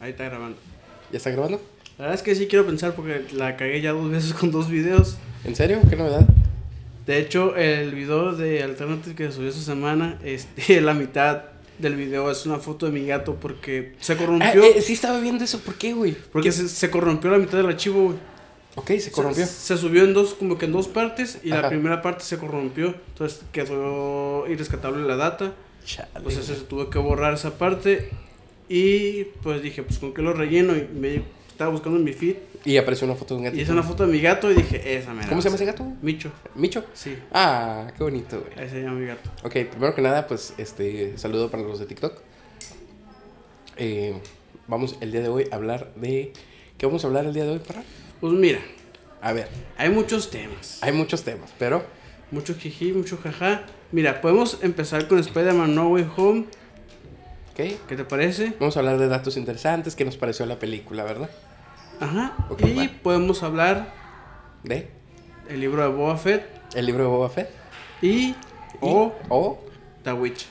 Ahí está grabando. ¿Ya está grabando? La verdad es que sí quiero pensar porque la cagué ya dos veces con dos videos. ¿En serio? ¿Qué novedad? De hecho, el video de Alternative que subió esta semana, este, la mitad del video es una foto de mi gato porque se corrompió. eh, sí estaba viendo eso. ¿Por qué, güey? porque se, se corrompió la mitad del archivo, güey. Ok, se corrompió. Se, se subió en dos, como que en dos partes y Ajá. la primera parte se corrompió. Entonces quedó irrescatable la data. Chale, Entonces se tuvo que borrar esa parte. Y pues dije, pues con qué lo relleno. Y me estaba buscando en mi feed. Y apareció una foto de un gatito. Y es una foto de mi gato y dije, esa me ¿Cómo se llama ese gato? Micho. ¿Micho? Sí, Ah, qué bonito, güey. ese se llama mi gato. Ok, primero que nada, pues, este, saludo para los de TikTok. Eh, vamos el día de hoy a hablar de... ¿Qué vamos a hablar el día de hoy, para? Pues mira, A ver, hay muchos temas. hay muchos temas, pero... Mucho jiji, mucho jaja. Mira, podemos empezar con Spider-Man No Way Home. Ok, ¿Qué te parece? vamos a hablar de datos interesantes, qué nos pareció la película, ¿verdad? Ajá. Ok, y va. podemos hablar De el libro de Boba Fett el libro de Boba Fett. y Y- o o The Witch.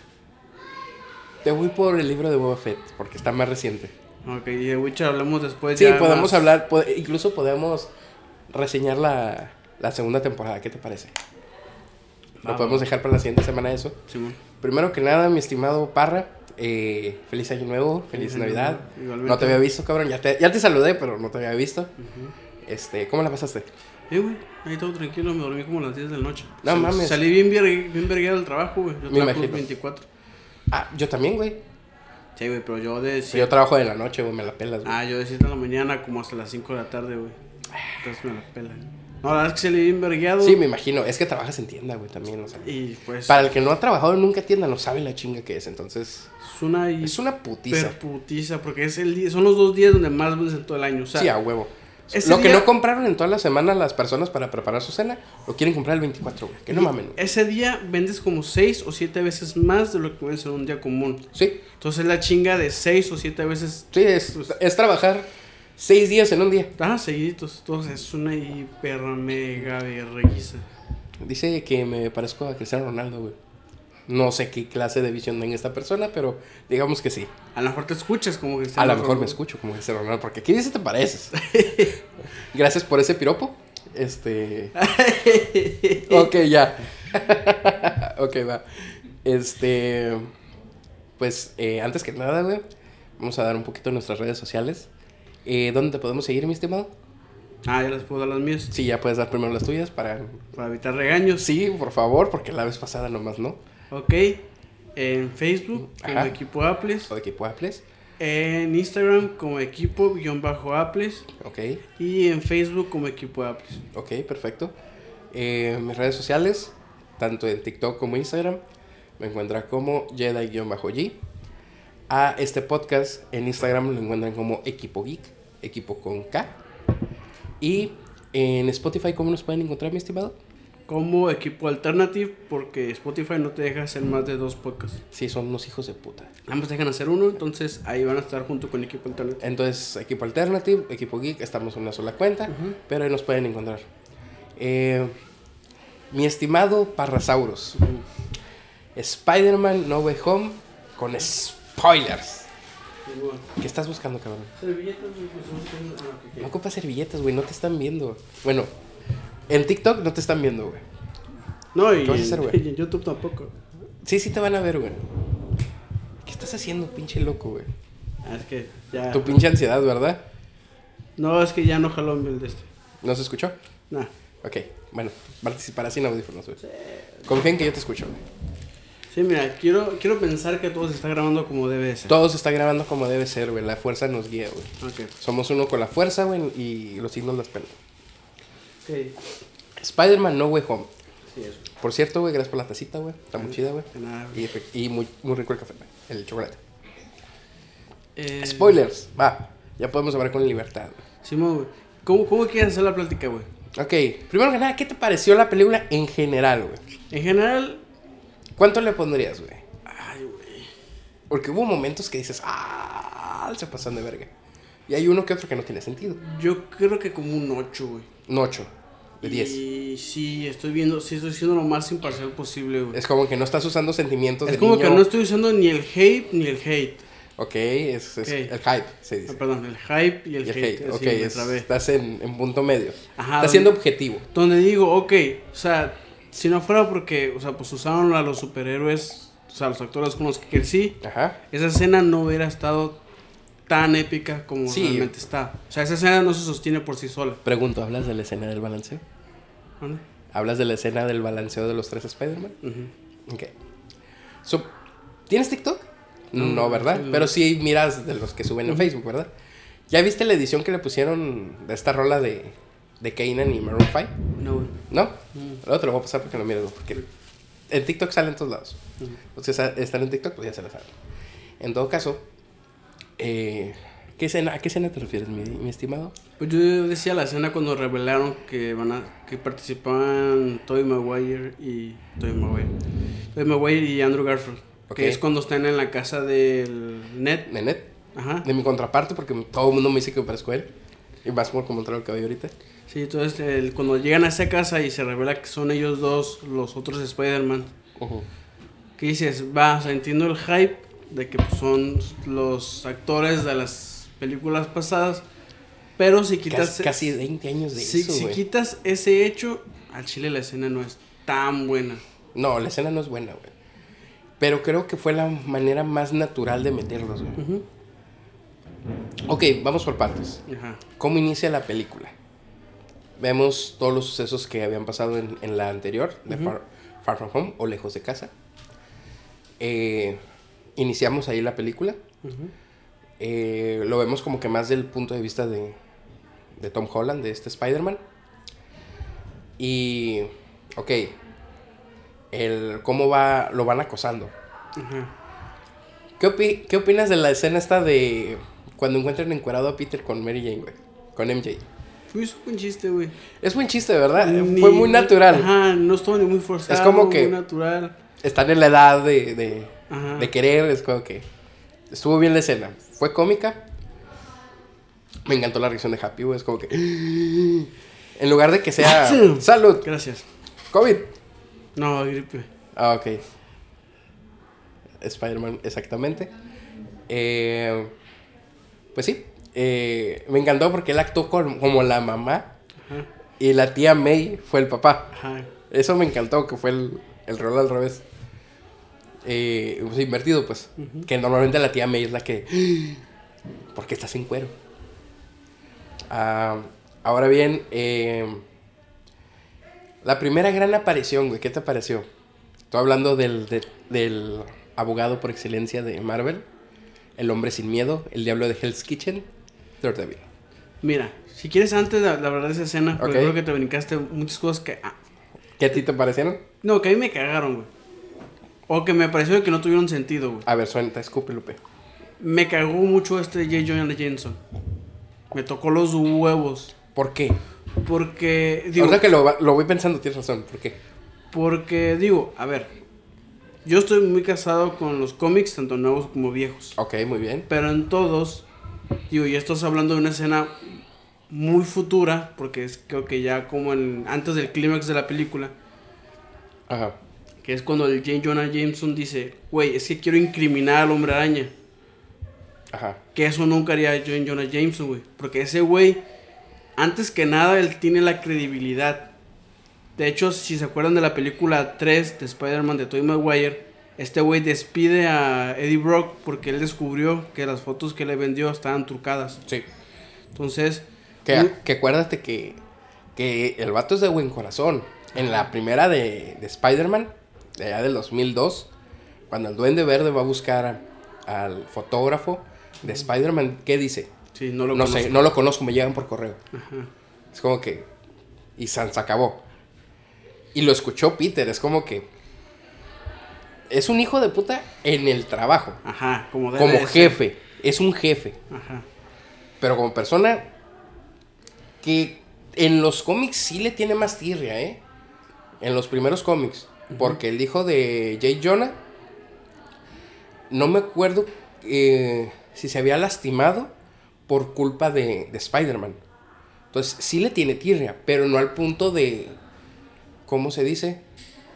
te voy por el libro de Boba Fett, porque está más reciente. Ok, y de Witcher hablamos después Sí, ya podemos más- hablar, incluso podemos reseñar la, la segunda temporada, ¿qué te parece? Lo podemos dejar para la siguiente semana eso. Simón. Primero que nada, mi estimado Parra, eh, feliz año nuevo, feliz, Navidad. nuevo. No te había visto, cabrón, ya te, ya te saludé, pero no te había visto. Este, ¿cómo la pasaste? Eh, güey, ahí todo tranquilo, me dormí como a las 10 de la noche. No Sal- mames. Salí bien, bien vergueado del trabajo, güey. Yo Me trabajo imagino. 24. Ah, yo también, güey. Sí, güey, pero yo de... Yo trabajo de la noche, güey, me la pelas, güey. Ah, yo de 7 de la mañana como hasta las 5 de la tarde, güey. Entonces me la pela. No, la verdad es que salí bien vergueado. Sí, me imagino, es que trabajas en tienda, güey, también, o sea. Y pues... Para el que no ha trabajado nunca en tienda, no sabe la chinga que es, entonces... Es una... y- Es una putiza. Porque es el día, son los dos días donde más vendes en todo el año. O sea, sí, a huevo. Lo que no compraron en toda la semana las personas para preparar su cena, lo quieren comprar el 24, güey. Que no mamen, ese día vendes como 6 o 7 veces más de lo que vendes en un día común. Sí, Entonces la chinga de 6 o 7 veces sí, es, es trabajar seis días en un día. Ah, seguiditos. Entonces es una hiper mega vergüenza. Dice que me parezco a Cristiano Ronaldo, güey. No sé qué clase de visión tenga esta persona, pero digamos que sí. A lo mejor te escuchas como que A lo mejor me escucho como Cristiano Ronaldo, porque aquí dice te pareces. Gracias por ese piropo. Este. ok, ya. ok, va. Este. Pues eh, antes que nada, güey, vamos a dar un poquito nuestras redes sociales. Eh, ¿Dónde te podemos seguir, mi estimado? Ah, ya les puedo dar las mías. Sí, ya puedes dar primero las tuyas para. Para evitar regaños. Sí, por favor, porque la vez pasada nomás no. Ok. En Facebook como Ajá. equipo Apples. O equipo Apples. En Instagram como equipo-apples. Ok, Y en Facebook como equipo Apples. ok, perfecto. Eh, mis redes sociales, tanto en TikTok como Instagram, me encuentran como Jedi-G. A este podcast en Instagram lo encuentran como Equipo Geek, equipo con K. Y en Spotify, ¿cómo nos pueden encontrar, mi estimado? Como equipo alternative porque Spotify no te deja hacer más de dos podcasts. Sí, son unos hijos de puta. Ambos dejan hacer uno, entonces ahí van a estar junto con equipo alternative. Entonces, equipo Alternative, equipo Geek, estamos en una sola cuenta, pero ahí nos pueden encontrar. Eh, mi estimado Parrasaurus, Spider-Man No Way Home con spoilers. ¿Qué estás buscando, cabrón? Servilletas, güey, pues, ah. No ocupas servilletas, güey, no te están viendo. Bueno, en TikTok no te están viendo, güey. No, y, ¿Qué vas a hacer, güey? y en YouTube tampoco. Sí, sí te van a ver, güey. ¿Qué estás haciendo, pinche loco, güey? Ah, es que ya. Tu pinche ansiedad, ¿verdad? No, es que ya no jaló el de este. ¿No se escuchó? Nah. Ok, bueno, participar sin audífonos, güey. Confía en que yo te escucho, güey. Sí, mira, quiero, quiero pensar que todo se está grabando como debe de ser. Todo se está grabando como debe ser, güey. La fuerza nos guía, güey. Ok. Somos uno con la fuerza, güey, y los signos las pelan. Ok. Spider-Man No Way Home. Sí, eso. Por cierto, güey, gracias por la tacita, güey. Está muy chida, güey. Y, y muy, muy rico el café, güey. El chocolate. Eh, Spoilers. Va, ya podemos hablar con libertad, güey. Simón, güey. ¿Cómo, ¿Cómo quieres hacer la plática, güey? Ok, primero que nada, ¿qué te pareció la película en general, güey? En general. ¿Cuánto le pondrías, güey? Ay, güey. Porque hubo momentos que dices, ah, se pasan de verga. Y hay uno que otro que no tiene sentido. Yo creo que como un 8, güey. Un 8 de 10. Y sí, estoy viendo, sí estoy siendo lo más imparcial posible, güey. Es como que no estás usando sentimientos Es de como niño. que no estoy usando ni el hate ni el hate. Ok, es, el hype, se Ah, dice. perdón, el hype y el, Y el hate. hate, ok, es- estás en, en punto medio. Ajá, Estás siendo objetivo. Donde digo, ok, o sea, si no fuera porque, o sea, pues usaron a los superhéroes, o sea, los actores con los que crecí, Ajá. esa escena no hubiera estado tan épica como Sí. realmente está. O sea, esa escena no se sostiene por sí sola. Pregunto, ¿hablas de la escena del balanceo? ¿Vale? ¿Hablas de la escena del balanceo de los tres Spider-Man? Ujú. Ok. So, ¿Tienes TikTok? No, No, ¿verdad? no. Pero sí miras de los que suben en Facebook, ¿verdad? ¿Ya viste la edición que le pusieron de esta rola de, de Kanan y Maroon 5? No, güey. ¿No? Mm. Luego te lo voy a pasar porque lo mires, porque en TikTok sale en todos lados. Entonces, a- están en TikTok, pues ya se la saben. En todo caso, eh, ¿qué escena, ¿a qué escena te refieres, mi, mi estimado? Pues yo decía la escena cuando revelaron que van a que participaban Tobey Maguire y Tobey Maguire. Tobey Maguire y Andrew Garfield. Que es cuando están en la casa del Ned. Nenet, Ajá. de mi contraparte, porque todo el mundo me dice que me parezco a él. Y más por traigo el cabello ahorita. Sí, entonces el- cuando llegan a esa casa y se revela que son ellos dos los otros Spider-Man. ¿Qué dices? Va, o sea, entiendo el hype de que pues, son los actores de las películas pasadas. Pero si quitas... Casi, casi 20 años de si, eso, si güey. quitas ese hecho, al chile la escena no es tan buena. No, la escena no es buena, güey. Pero creo que fue la manera más natural de meterlos, güey. Ujú. Ok, vamos por partes. Ajá. ¿Cómo inicia la película? Vemos todos los sucesos que habían pasado en, en la anterior, de Far, Far From Home o Lejos de Casa. Eh, iniciamos ahí la película. Eh, lo vemos como que más del punto de vista de, de Tom Holland, de este Spider-Man. Y, ok, el cómo va, lo van acosando. Ajá. ¿Qué, opi- qué opinas de la escena esta de cuando encuentran encuerado a Peter con Mary Jane, güey? Con MJ. Fue un buen chiste, güey. Es buen chiste, ¿verdad? Ni- Fue muy natural. Ajá, no estuvo ni muy forzado. Es como que- Muy natural. Están en la edad de, de, Ajá. de querer, es como que... Estuvo bien la escena. Fue cómica. Me encantó la reacción de Happy, güey. Es como que... En lugar de que sea... ¡Salud! Gracias. ¡COVID! No, gripe. Ah, ok. Spider-Man, exactamente. Eh, pues sí. eh, me encantó porque él actuó con- como la mamá Ajá. y la tía May fue el papá. Ajá. Eso me encantó, que fue el, el rol al revés. Eh, pues, invertido, pues. Que normalmente la tía May es la que... ¿Por qué estás en cuero? Ah, ahora bien, eh, la primera gran aparición, güey, ¿qué te pareció? Estoy hablando del, de- del abogado por excelencia de Marvel, el hombre sin miedo, el diablo de Hell's Kitchen, Daredevil. Mira, si quieres antes de hablar de esa escena, porque creo que te brincaste muchas cosas que... ah, ¿Qué a ti te parecieron? no, que a mí me cagaron, güey. O que me pareció que no tuvieron sentido, güey. A ver, suelta, escupe, Lupe. Me cagó mucho este J. Jonah Jameson. Me tocó los huevos. ¿Por qué? Porque, digo, Ahora que lo, lo voy pensando, tienes razón. ¿Por qué? porque, digo, a ver. Yo estoy muy casado con los cómics, tanto nuevos como viejos. Ok, muy bien. Pero en todos, digo, y estás hablando de una escena muy futura, porque es creo que ya como en, antes del clímax de la película, Ajá. Que es cuando el J. Jonah Jameson dice, güey, es que quiero incriminar al hombre araña. Ajá. Que eso nunca haría J. Jonah Jameson, güey. Porque ese güey, antes que nada, él tiene la credibilidad. De hecho, si se acuerdan de la película 3 de Spider-Man de Tobey Maguire, este güey despide a Eddie Brock porque él descubrió que las fotos que le vendió estaban trucadas. Sí. Entonces, Que, muy- que acuérdate que, que el vato es de buen corazón. En la primera de, de Spider-Man, de allá del 2002, cuando el Duende Verde va a buscar a- al fotógrafo de Spider-Man, ¿qué dice? sí, no lo no conozco. sé, no lo conozco, me llegan por correo. Ajá. Es como que. Y San se acabó. Y lo escuchó Peter, es como que. Es un hijo de puta en el trabajo. Ajá, como Como jefe. Es un jefe. Ajá. Pero como persona. Que en los cómics sí le tiene más tirria, ¿eh? En los primeros cómics. Porque el hijo de Jay Jonah. No me acuerdo eh, si se había lastimado por culpa de, de Spider-Man. Entonces sí le tiene tirria, pero no al punto de. ¿Cómo se dice?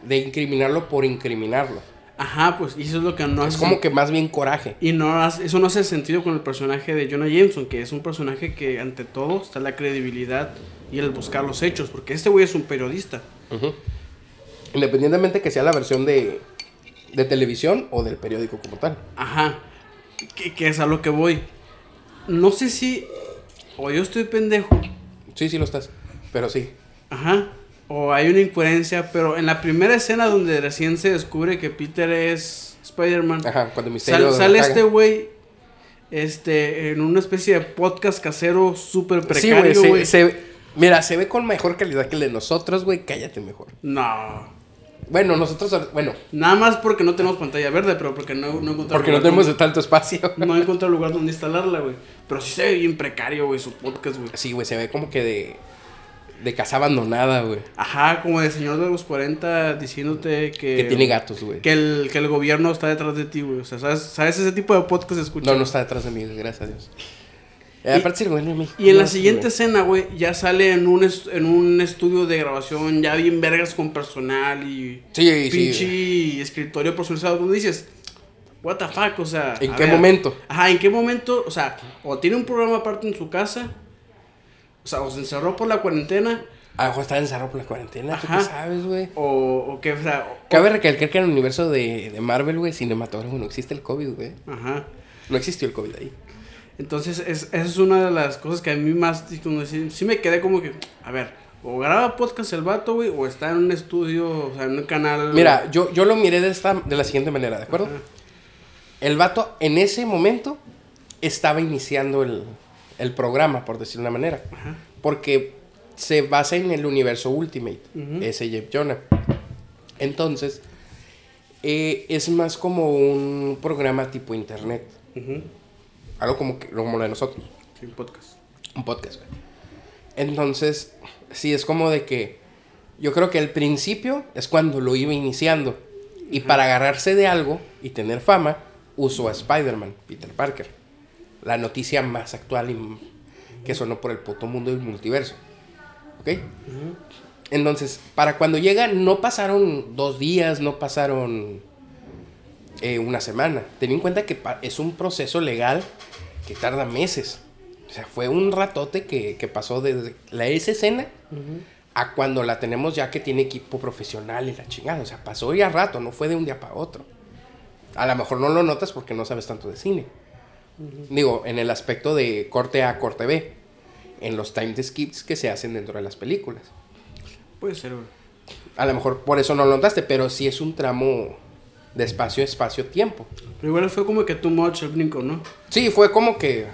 De incriminarlo por incriminarlo. Ajá, pues, y eso es lo que no Es hace. como que más bien coraje. Y no hace- eso no hace sentido con el personaje de Jonah Jameson, que es un personaje que ante todo está la credibilidad y el buscar los hechos, porque este güey es un periodista. Ujú. Independientemente que sea la versión de, de televisión o del periódico como tal. Ajá, que, que es a lo que voy. No sé si, o yo estoy pendejo, Sí, sí lo estás. Pero sí. ajá, o hay una incoherencia, pero en la primera escena donde recién se descubre que Peter es Spider-Man, Ajá, cuando Misterio. sal- sale este güey este, en una especie de podcast casero súper precario, güey. mira, se ve con mejor calidad que el de nosotros, güey. Cállate mejor. No. Bueno, nosotros, bueno, Nada más porque no tenemos pantalla verde, pero porque no, no encontré porque no tenemos de donde- tanto espacio. No encontré lugar donde instalarla, güey. Pero sí se ve bien precario, güey, su podcast, güey. Sí, güey, se ve como que de, de casa abandonada, güey. Ajá, como de señor de los 40 diciéndote que... Que tiene gatos, güey. Que el, que el gobierno está detrás de ti, güey. O sea, ¿sabes, ¿sabes ese tipo de podcast se escucha? No, no está detrás de mí, gracias a Dios. Eh, Y- aparte, sí. Y en la siguiente escena, güey, ya sale en un, en un estudio de grabación ya bien vergas con personal y Sí, sí. pinche escritorio personalizado. Donde dices, what the fuck, o sea... ¿En qué ver, momento? Ajá, ¿en qué momento? O sea, o tiene un programa aparte en su casa, o sea, o se encerró por la cuarentena, A lo está encerrado por la cuarentena, ¿tú Ajá. qué sabes, güey? o, o que, o sea... o- Cabe recalcar que en el universo de, de Marvel, güey, cinematográfico, no existe el COVID, güey. Ajá. No existió el COVID ahí. Entonces, es, esa es una de las cosas que a mí más, como sí, sí me quedé como que, a ver, o graba podcast el vato, güey, o está en un estudio, o sea, en un canal. Mira, yo, yo lo miré de, esta, de la siguiente manera, ¿de acuerdo? Ajá. El vato en ese momento estaba iniciando el, el programa, por decirlo de una manera. Ajá. Porque se basa en el universo Ultimate, ese Jeff Jonah. Entonces, eh, es más como un programa tipo internet. Ujú. Algo como, que, como lo de nosotros. Sí, podcast. Un podcast, güey. Entonces, sí, es como de que yo creo que el principio es cuando lo iba iniciando. Y para agarrarse de algo y tener fama, usó a Spider-Man, Peter Parker. La noticia más actual y que sonó por el puto mundo del multiverso. ¿Ok? Entonces, para cuando llega, no pasaron dos días, no pasaron eh, una semana. Ten en cuenta que es un proceso legal que tarda meses. O sea, fue un ratote que, que pasó desde la esa escena a cuando la tenemos ya que tiene equipo profesional y la chingada. O sea, pasó ya rato, no fue de un día para otro. A lo mejor no lo notas porque no sabes tanto de cine. Digo, en el aspecto de corte A, corte B. En los time skips que se hacen dentro de las películas. Puede ser. A lo mejor por eso no lo notaste, pero sí es un tramo de espacio, espacio, tiempo. Pero igual fue como que too much el brinco, ¿no? Sí, fue como que.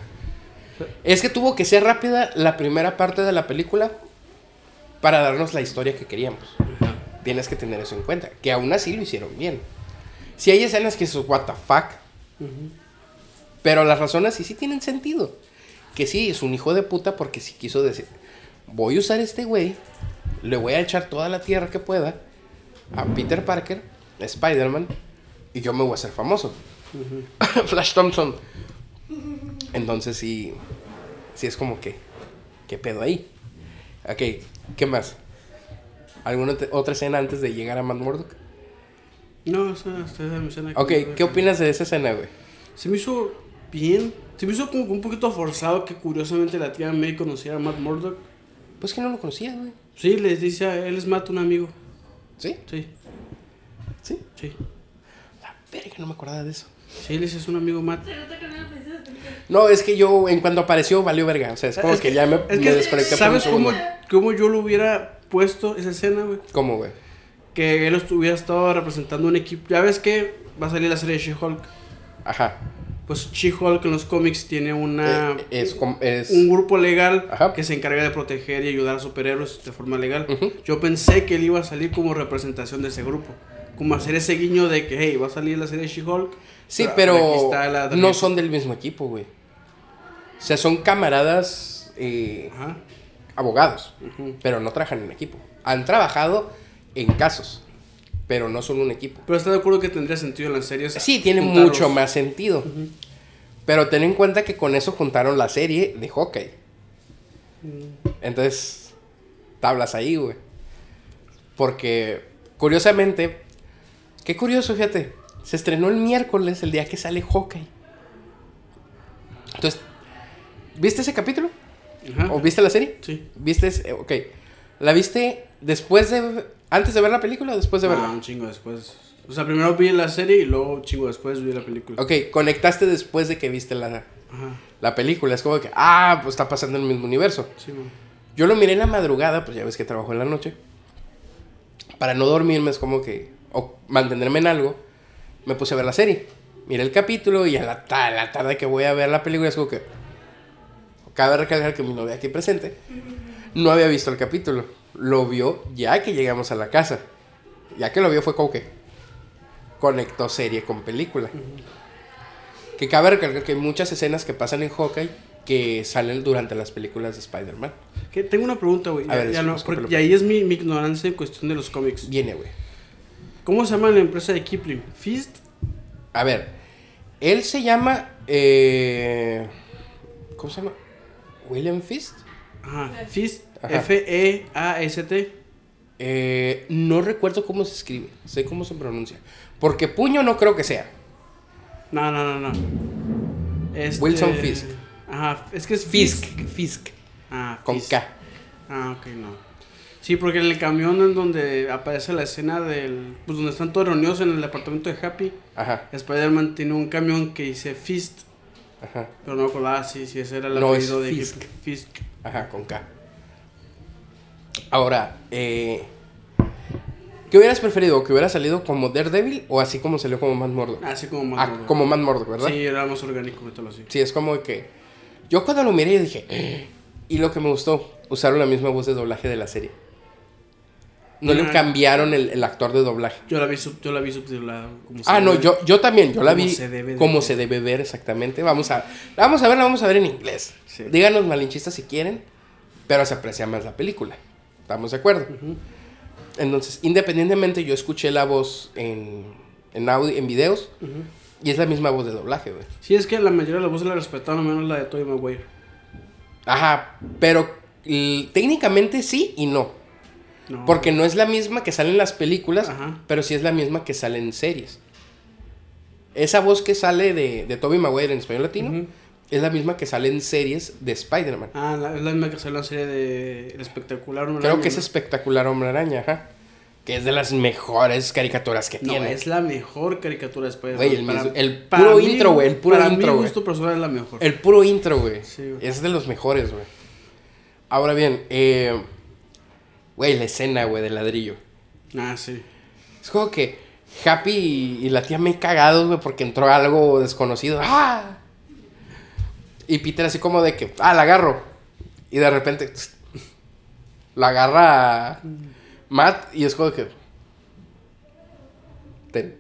Es que tuvo que ser rápida la primera parte de la película para darnos la historia que queríamos. Tienes que tener eso en cuenta. Que aún así lo hicieron bien. Si hay escenas que son what the fuck. Pero las razones sí, sí tienen sentido. Que sí, es un hijo de puta porque sí quiso decir: Voy a usar este güey, le voy a echar toda la tierra que pueda a Peter Parker, Spider-Man, y yo me voy a hacer famoso. Flash Thompson. Entonces sí, sí es como que, ¿qué pedo ahí? Ok, ¿qué más? ¿Alguna otra escena antes de llegar a Matt Murdock? No, esa, esa es mi escena que- Ok, ¿qué opinas de esa escena, güey? Se me hizo bien. Se me hizo como que un poquito forzado que curiosamente la tía May conociera a Matt Murdock. Pues que no lo conocías, güey. Sí, les dice a él es Matt un amigo. ¿Sí? Sí, ¿Sí? sí. Verga, no me acordaba de eso. Sí, es un amigo que no es que yo, en cuando apareció, valió verga. O sea, es como Es que, ya me, es me que, desconecté por ¿Sabes un cómo, cómo yo lo hubiera puesto esa escena, güey? ¿Cómo, güey? Que él estuviera estado representando un equipo. Ya ves que va a salir la serie de She-Hulk. Ajá. Pues She-Hulk en los cómics tiene una, Eh, es, com- es... un grupo legal Ajá. que se encarga de proteger y ayudar a superhéroes de forma legal. Yo pensé que él iba a salir como representación de ese grupo. Como hacer ese guiño de que, hey, va a salir la serie She-Hulk. Sí, pero la- no son del mismo equipo, güey. O sea, son camaradas eh, Ajá. abogados, pero no trabajan en equipo. Han trabajado en casos, pero no son un equipo. Pero está de acuerdo que tendría sentido en las series. Sí, tiene juntarlos. mucho más sentido. Pero ten en cuenta que con eso juntaron la serie de hockey. Entonces, tablas ahí, güey. Porque, curiosamente, qué curioso, fíjate. Se estrenó el miércoles, el día que sale Hawkeye. Entonces, ¿viste ese capítulo? Ajá. ¿O viste la serie? Sí. ¿Viste? ese- Ok. ¿La viste después de... antes de ver la película o después de Ah, verla? un chingo después. O sea, primero vi la serie y luego un chingo después vi la película. Ok, conectaste después de que viste la, Ajá. la película. Es como que, ah, pues está pasando en el mismo universo. Sí, man. Yo lo miré en la madrugada, pues ya ves que trabajo en la noche. Para no dormirme es como que, o mantenerme en algo, me puse a ver la serie. Miré el capítulo y a la, ta- la tarde que voy a ver la película es como que... Cabe recalcar que mi novia aquí presente no había visto el capítulo. Lo vio ya que llegamos a la casa. Ya que lo vio fue como que conectó serie con película. Que cabe recalcar que hay muchas escenas que pasan en Hawkeye que salen durante las películas de Spider-Man. Tengo una pregunta, güey. Y ahí es mi, mi ignorancia en cuestión de los cómics. Viene, güey. ¿Cómo se llama la empresa de Kipling? ¿Fist? A ver, él se llama. eh, ¿Cómo se llama? William Fist. Ajá. Fist. F-E-A-S-T. Eh, no recuerdo cómo se escribe, sé cómo se pronuncia. Porque puño no creo que sea. No, no, no, no. Este- Wilson Fisk. Ajá. Es que es Fisk, Fisk. Fisk, Ah, con Fisk. K. Ah, ok, no. Sí, porque en el camión en donde aparece la escena del... Pues donde están todos reunidos en el departamento de Happy. Ajá, Spider-Man tiene un camión que dice Fist. ajá, Pero no me acordaba si, si ese era el No, es apellido de Fisk. Fisk. ajá, con K. Ahora, eh, ¿qué hubieras preferido? ¿Que hubiera salido como Daredevil o así como salió como Matt Murdock? Así como más. Ah, gordo. como Matt Murdock, ¿verdad? Sí, era más orgánico, mételo así. Sí, es como que. Yo cuando lo miré, yo dije. "Eh". Y lo que me gustó, usaron la misma voz de doblaje de la serie. No le cambiaron el, el actor de doblaje. Yo la vi, sub, yo la vi subtitulada. como se Ah, no, debe. yo, yo también, yo la vi se debe como ver. se debe ver exactamente. Vamos a, vamos a ver, la vamos a ver en inglés. Sí. Díganos malinchistas si quieren, pero se aprecia más la película. ¿Estamos de acuerdo? Entonces, independientemente, yo escuché la voz en, en audio, en videos, y es la misma voz de doblaje, güey. Sí, es que la mayoría de las voces la respetaron, menos la de Tobey Maguire. Ajá, pero técnicamente sí y no. No. Porque no es la misma que sale en las películas, Ajá. pero sí es la misma que sale en series. Esa voz que sale de, de Tobey Maguire en español latino es la misma que sale en series de Spider-Man. Ah, la, es la misma que salió en la serie de El Espectacular. Hombre Creo Araña, que es espectacular Hombre Araña, ajá. Que es de las mejores caricaturas que No, tiene. es la mejor caricatura de Spider-Man. Güey, el Para- el para puro mí- intro, güey, el puro para intro, mi güey. gusto personal es la mejor. El puro intro, güey. Sí, güey. Es de los mejores, güey. Ahora bien, eh, güey, la escena, güey, del ladrillo. Ah, sí. Es como que Happy y, y la tía me cagados, güey, porque entró algo desconocido. ¡Ah! Y Peter así como de que, ah, la agarro. Y de repente la agarra Matt y es como que... Ten.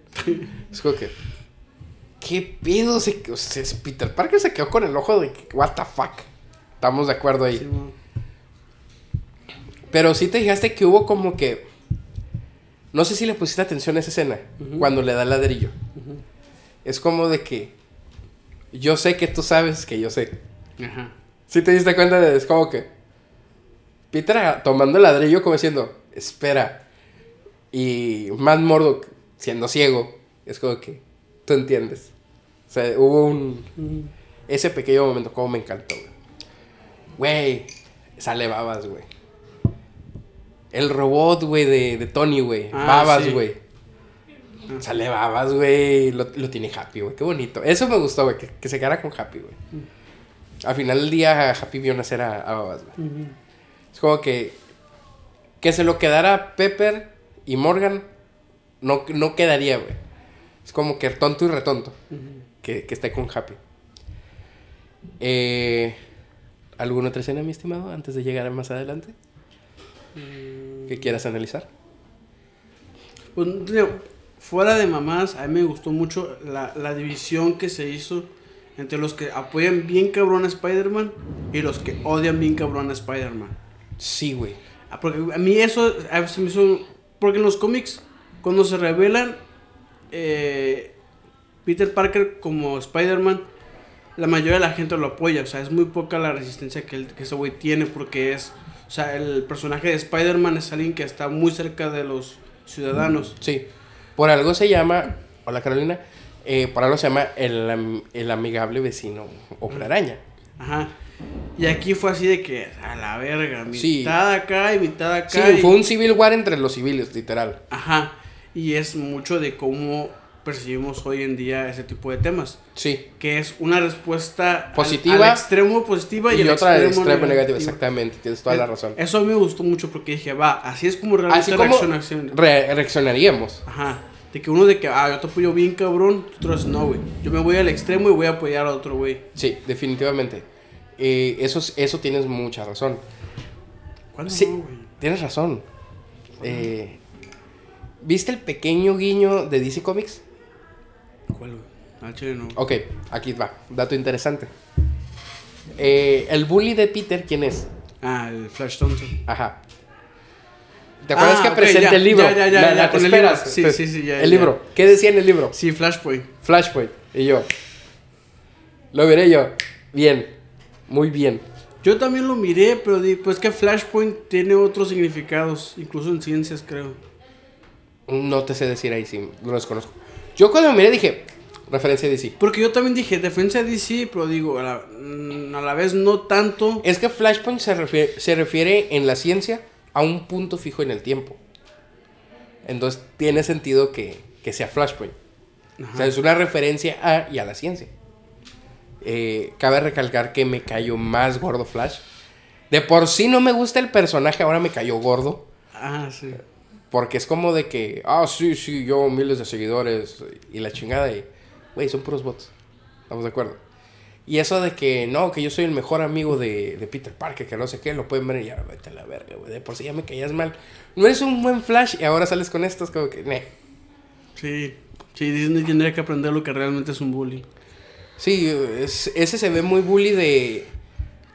Es como que... ¿Qué pedo? Se, o sea, Peter Parker se quedó con el ojo de que, what the fuck. Estamos de acuerdo ahí. Sí. Pero sí te fijaste que hubo como que. No sé si le pusiste atención a esa escena. Cuando le da el ladrillo. Es como de que. Yo sé que tú sabes que yo sé. Ajá. Si te diste cuenta de. Es como que. Peter tomando el ladrillo como diciendo. Espera. Y Matt Murdock siendo ciego. Es como que. Tú entiendes. O sea, hubo un. Ese pequeño momento, como me encantó, güey. Güey, sale babas, güey. El robot, güey, de, de Tony, güey. Ah, babas, güey. Sale babas, güey. Lo, lo tiene Happy, güey. Qué bonito. Eso me gustó, güey. Que, que se quedara con Happy, güey. Al final del día, Happy vio nacer a, a babas, güey. Es como que. Que se lo quedara Pepper y Morgan. No, no quedaría, güey. Es como que tonto y retonto que, que esté con Happy. Eh, ¿Alguna otra escena, mi estimado, antes de llegar a más adelante? Que quieras analizar? Pues, digo, fuera de mamás, a mí me gustó mucho la, la división que se hizo entre los que apoyan bien cabrón a Spider-Man y los que odian bien cabrón a Spider-Man. Sí, güey. Ah, Porque a mí eso a veces me hizo... Porque en los cómics, cuando se revelan eh, Peter Parker como Spider-Man, la mayoría de la gente lo apoya. O sea, es muy poca la resistencia que, el- que ese güey tiene porque es... O sea, el personaje de Spider-Man es alguien que está muy cerca de los ciudadanos. Sí. Por algo se llama Hola Carolina. Eh, por algo se llama el, el amigable vecino hombre araña. Ajá. Y aquí fue así de que a la verga, Sí. mitad acá y mitad acá. Sí, y- fue un civil war entre los civiles, literal. Ajá. Y es mucho de cómo percibimos hoy en día ese tipo de temas. Sí. Que es una respuesta Positiva. al, extremo positiva y, Y, el otra extremo, extremo negativa, negativo. exactamente. Tienes toda la razón. Eso a mí me gustó mucho porque dije, va, así es como realmente Así como reacciona- re- reaccionaríamos. Ajá. De que uno de que, ah, yo te apoyo bien cabrón, otros no, güey. Yo me voy al extremo y voy a apoyar a otro, güey. Sí, definitivamente. Eh, eso, es- eso tienes mucha razón. ¿Cuándo Sí, no, güey? tienes razón. Eh, ¿Viste el pequeño guiño de DC Comics? ¿Cuál, güey? Chile, no. Ok, aquí va. Dato interesante. Eh, el bully de Peter, ¿quién es? Ah, el Flash Thompson. Ajá. ¿Te acuerdas Ah, que ok, presenta ya, el libro? ya, ya, ya, La- ya, la- el libro. Sí, sí, sí, ya, El ya. libro. ¿Qué decía en el libro? Sí, Flashpoint. Flashpoint. Y yo. Lo veré yo. Bien. Muy bien. Yo también lo miré, pero pues que Flashpoint tiene otros significados, incluso en ciencias, creo. No te sé decir ahí, sí. Lo desconozco. Yo cuando miré dije, referencia a DC. Porque yo también dije defensa de DC, pero digo, a la, mm, a la vez no tanto. Es que Flashpoint se refiere, se refiere en la ciencia a un punto fijo en el tiempo. Entonces tiene sentido que, que sea Flashpoint. O sea, es una referencia a y a la ciencia. Eh, cabe recalcar que me cayó más gordo Flash. De por sí no me gusta el personaje, ahora me cayó gordo. Ah, sí. Porque es como de que, ah, sí, sí, yo miles de seguidores y la chingada. Y, güey, son puros bots. ¿Estamos de acuerdo? Y eso de que, no, que yo soy el mejor amigo de, de Peter Parker, que no sé qué, lo pueden ver y ya, vete a la verga, güey. De por sí ya me caías mal. No eres un buen Flash y ahora sales con estos, como que, ne. Sí. Sí, Disney tendría que aprender lo que realmente es un bully. Sí, es- ese se ve muy bully de.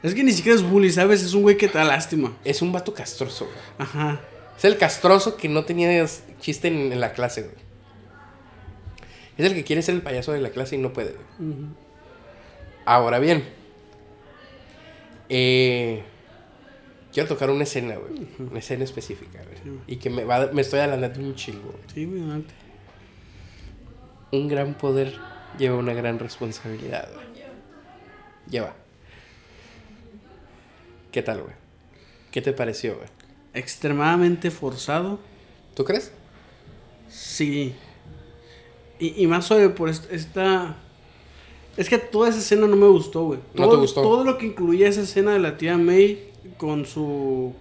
Es que ni siquiera es bully, ¿sabes? Es un güey que te da lástima. Es un vato castroso, güey. Ajá. Es el castroso que no tenía chiste en, en la clase, güey. Es el que quiere ser el payaso de la clase y no puede, güey. Ahora bien, eh, quiero tocar una escena, güey. Una escena específica, güey. Sí, güey. Y que me, va, me estoy adelantando un chingo. güey. Sí, güey, adelante. Un gran poder lleva una gran responsabilidad, güey. Lleva. ¿Qué tal, güey? ¿Qué te pareció, güey? Extremadamente forzado. ¿Tú crees? Sí. Y, y más sobre por est- esta... Es que toda esa escena no me gustó, güey. ¿No te gustó? Todo lo que incluía esa escena de la tía May con su...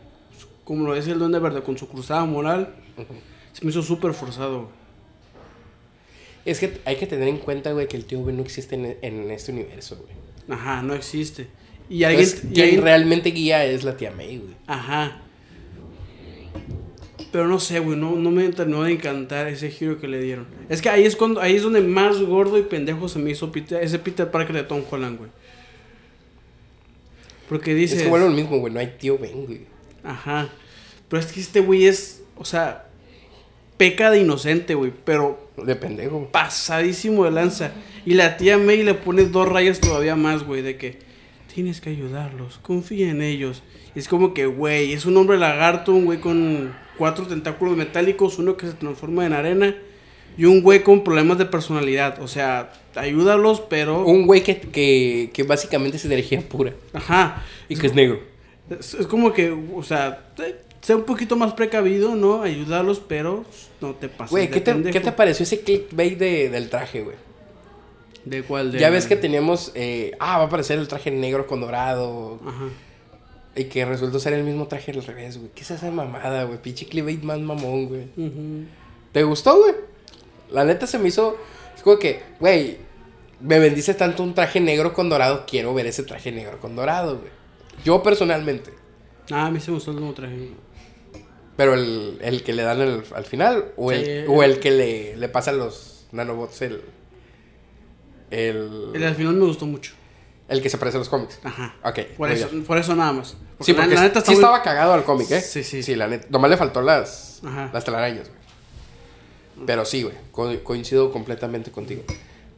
Como lo decía el Duende Verde, con su cruzada moral. Se me hizo súper forzado, güey. Es que hay que tener en cuenta, güey, que el tío Ben no existe en, en este universo, güey. Ajá, no existe. Y alguien... Entonces, y quien alguien- realmente guía es la tía May, güey. Ajá. Pero no sé, güey, no, no me terminó de encantar ese giro que le dieron. Es que ahí es cuando, ahí es donde más gordo y pendejo se me hizo Peter- ese Peter Parker de Tom Holland, güey. Porque dices, Es que vuelve lo mismo, güey. No hay tío Ben, güey. ajá. Pero es que este güey es, o sea, peca de inocente, güey, pero De pendejo. pasadísimo de lanza. Y la tía May le pone dos rayas todavía más, güey, de que tienes que ayudarlos, confía en ellos. Y es como que, güey, es un hombre lagarto, un güey con cuatro tentáculos metálicos, uno que se transforma en arena y un güey con problemas de personalidad. O sea, ayúdalos, pero... Un güey que, que, que básicamente es energía pura. Ajá. Y que es negro. Es, es como que, o sea, sea un poquito más precavido, ¿no? Ayudarlos, pero no te pases Güey, ¿qué. ¿qué te pareció ese clickbait de, del traje, güey? ¿De cuál? De Ya ves que teníamos. eh, ah, va a aparecer el traje negro con dorado. Ajá. Y que resultó ser el mismo traje al revés, güey. ¿Qué es esa mamada, güey? Pinche clickbait más mamón, güey. Ujú. ¿Te gustó, güey? La neta se me hizo. Es como que, güey, me bendice tanto un traje negro con dorado. Quiero ver ese traje negro con dorado, güey. Yo personalmente. Ah, a mí se me gustó el nuevo traje. Pero el, el que le dan al, al final, o el, o el que le, le pasan los nanobots, el. El, El al final me gustó mucho. el que se parece a los cómics. Ajá. Ok. Por eso, bien. por eso nada más. Sí, porque la neta sí muy- estaba cagado al cómic, ¿eh? Sí, sí. Sí, la neta. Nomás le faltó las, Ajá. las telarañas, güey. Pero sí, güey. co- coincido completamente contigo.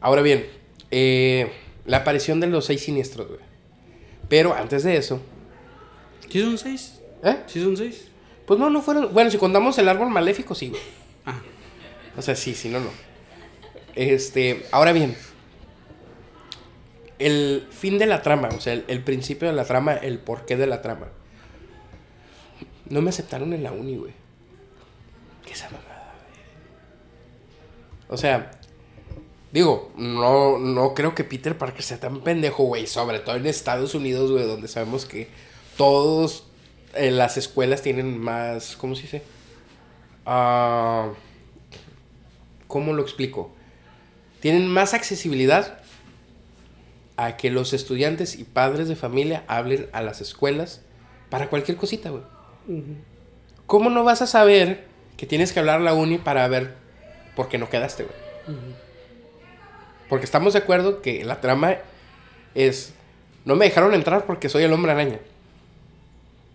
Ahora bien, eh, la aparición de los seis siniestros, güey. Pero antes de eso, ¿Sí son seis? ¿eh? ¿Sí son seis? Pues no, no fueron. Bueno, si contamos el árbol maléfico, sí, güey. Ah. O sea, sí, sí, no, no. Este, ahora bien, el fin de la trama, o sea, el, el principio de la trama, el porqué de la trama. No me aceptaron en la uni, güey. ¿Qué esa mamada, güey? O sea, digo, no, no creo que Peter Parker sea tan pendejo, güey. Sobre todo en Estados Unidos, güey, donde sabemos que todos en las escuelas tienen más, ¿cómo se dice? Ah, ¿Cómo lo explico? Tienen más accesibilidad a que los estudiantes y padres de familia hablen a las escuelas para cualquier cosita, güey. ¿Cómo no vas a saber que tienes que hablar a la uni para ver por qué no quedaste, güey? Porque estamos de acuerdo que la trama es, no me dejaron entrar porque soy el hombre araña.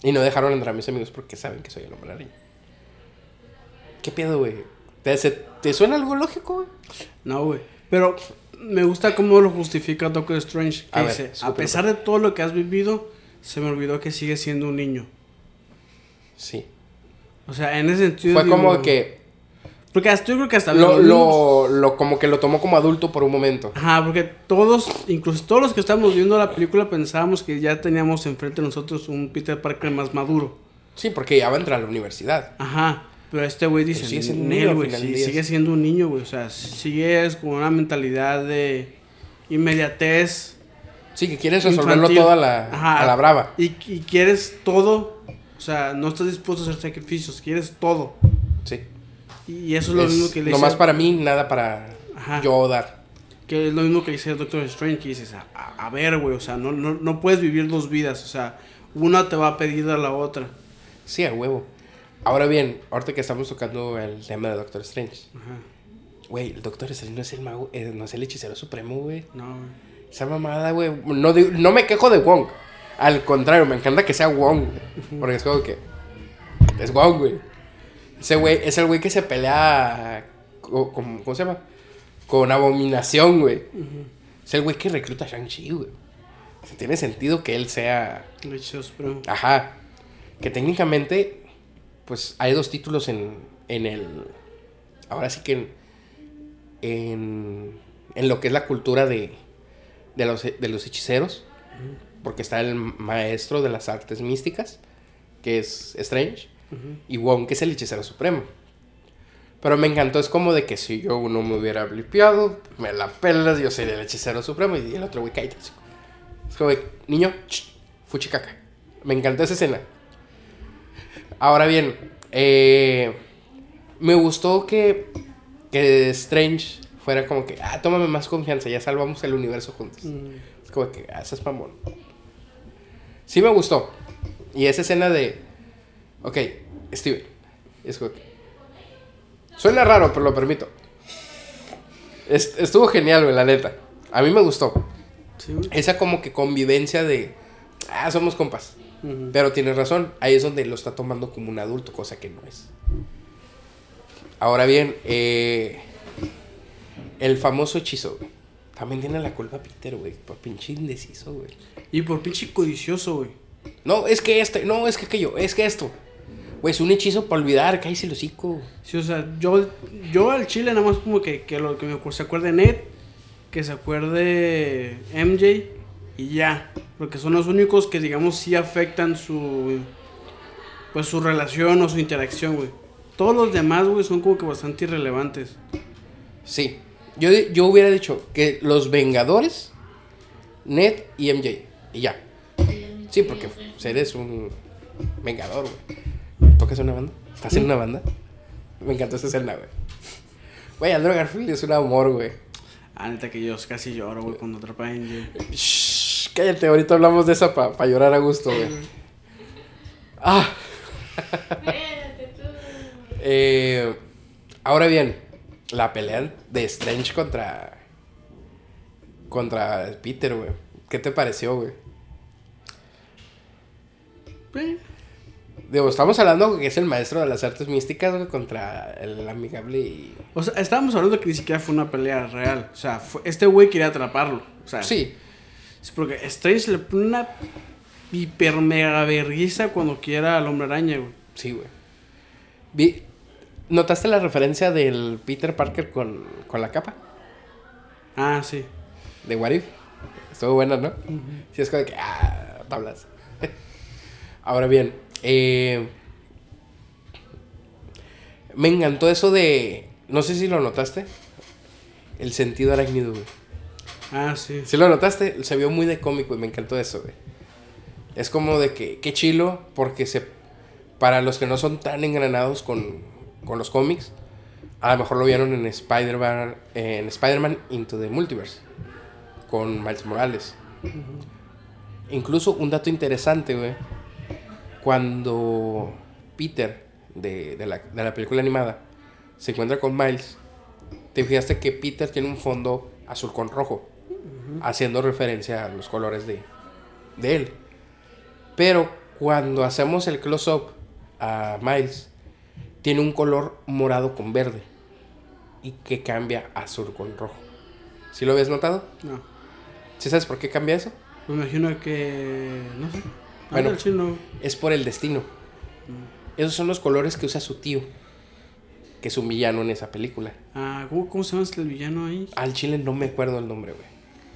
Y no dejaron entrar a mis amigos porque saben que soy el hombre araña. ¿Qué pedo, güey? ¿Te, te suena algo lógico, güey? No, güey. Pero me gusta cómo lo justifica Doctor Strange. Que A ver, dice, a pesar de todo lo que has vivido, se me olvidó que sigues siendo un niño. Sí. O sea, en ese sentido... Fue digo, como que Porque hasta, yo creo que hasta... lo, lo, lo- como que lo tomó como adulto por un momento. Ajá, porque todos, incluso todos los que estábamos viendo la película pensábamos que ya teníamos enfrente de nosotros un Peter Parker más maduro. Sí, porque ya va a entrar a la universidad. Ajá, pero este güey dice, sigue siendo un "Nel, niño güey, final sí, del día". sigue siendo un niño, güey, o sea, sigues con una mentalidad de inmediatez. Sí, que quieres resolverlo todo a la, Ajá, a la brava. Y, y quieres todo, o sea, no estás dispuesto a hacer sacrificios, quieres todo. Sí. Y eso es lo Es mismo que le nomás dice, para mí, nada para Ajá. yo dar. que es lo mismo que dice el Doctor Strange, que dices, a, a- a ver, güey, o sea, no, no, no puedes vivir dos vidas, o sea, una te va a pedir a la otra. Sí, a huevo. Ahora bien, ahorita que estamos tocando el tema de Doctor Strange. Ajá, Güey, el Doctor Strange no es el mago, eh, no es el hechicero supremo, güey. no, güey. Esa mamada, güey. No, no me quejo de Wong. Al contrario, me encanta que sea Wong. güey. Porque es como que. Es Wong, güey. Ese güey es el güey que se pelea. co- con- ¿Cómo se llama? Con abominación, güey. Es el güey que recluta a Shang-Chi, güey. O sea, tiene sentido que él sea. El hechicero supremo. Ajá. Que técnicamente, pues hay dos títulos en, en el. Ahora sí que en. En, en lo que es la cultura de, de, los, de los hechiceros. Porque está el maestro de las artes místicas, que es Strange. Y Wong, que es el hechicero supremo. Pero me encantó, es como de que si yo no me hubiera blipeado, me la pelas, yo sería el hechicero supremo. Y el otro güey, cállate. Es como de, niño, ch, fuchicaca. Me encantó esa escena. Ahora bien, eh, me gustó que, que Strange fuera como que, ah, tómame más confianza, ya salvamos el universo juntos. Es como que, ah, ese es mamón. Sí me gustó. Y esa escena de, ok, Steven, es como que, suena raro, pero lo permito. Es- estuvo genial, güey, la neta. A mí me gustó. Sí. Esa como que convivencia de, ah, somos compas. Pero tienes razón, ahí es donde lo está tomando como un adulto, cosa que no es. Ahora bien, eh, el famoso hechizo, güey. También tiene la culpa Peter, güey, por pinche indeciso, güey. Y por pinche codicioso, güey. No, es que este, no, es que aquello, es que esto. Güey, es un hechizo para olvidar, cállese el hocico. Sí, o sea, yo, yo al chile nada más como que, que lo que me se acuerde Ned, que se acuerde MJ y ya. Porque son los únicos que digamos sí afectan su pues su relación o su interacción, güey. Todos los demás, güey, son como que bastante irrelevantes. Sí, yo, yo hubiera dicho que los Vengadores, Ned y MJ, y ya. Sí, porque pues, eres un Vengador, güey. ¿Tocas una banda? ¿Estás en una banda? Me encantó esa escena, güey. Güey, Andrew Garfield es un amor, güey. Ah, neta que yo casi lloro, güey, cuando atrapa a MJ. Shh, cállate, ahorita hablamos de esa para llorar a gusto, güey. Ah, eh, ahora bien, la pelea de Strange contra. contra Peter, güey. ¿Qué te pareció, güey? Eh, Digo, estamos hablando que es el maestro de las artes místicas, güey, contra el amigable y. O sea, estábamos hablando que ni siquiera fue una pelea real. O sea, fue- este güey quería atraparlo. O sea, Sí, Es porque pone una hiper mega vergüenza cuando quiera al hombre araña, güey. sí, güey. Vi- ¿Notaste la referencia del Peter Parker con, con la capa? Ah, sí. de What If. Estuvo buena, ¿no? Sí, es como que, ah, tablas. Ahora bien, eh, me encantó eso de, no sé si lo notaste, el sentido arácnido, güey. Ah, sí. Si lo notaste, se vio muy de cómico y me encantó eso, güey. Es como de que, qué chilo, porque se, para los que no son tan engranados con, con los cómics, a lo mejor lo vieron en Spider-Man, en Spider-Man Into the Multiverse, con Miles Morales. Incluso un dato interesante, güey, cuando Peter, de, de la, de la película animada, se encuentra con Miles, te fijaste que Peter tiene un fondo azul con rojo, haciendo referencia a los colores de, de él. Pero cuando hacemos el close-up a Miles, tiene un color morado con verde y que cambia azul con rojo. ¿Sí lo habías notado? No. ¿Sí sabes por qué cambia eso? Me imagino que. No sé. Bueno. Chino. Es por el destino. Esos son los colores que usa su tío, que es un villano en esa película. Ah, ¿cómo, ¿cómo se llama el villano ahí? Al chile no me acuerdo el nombre, güey.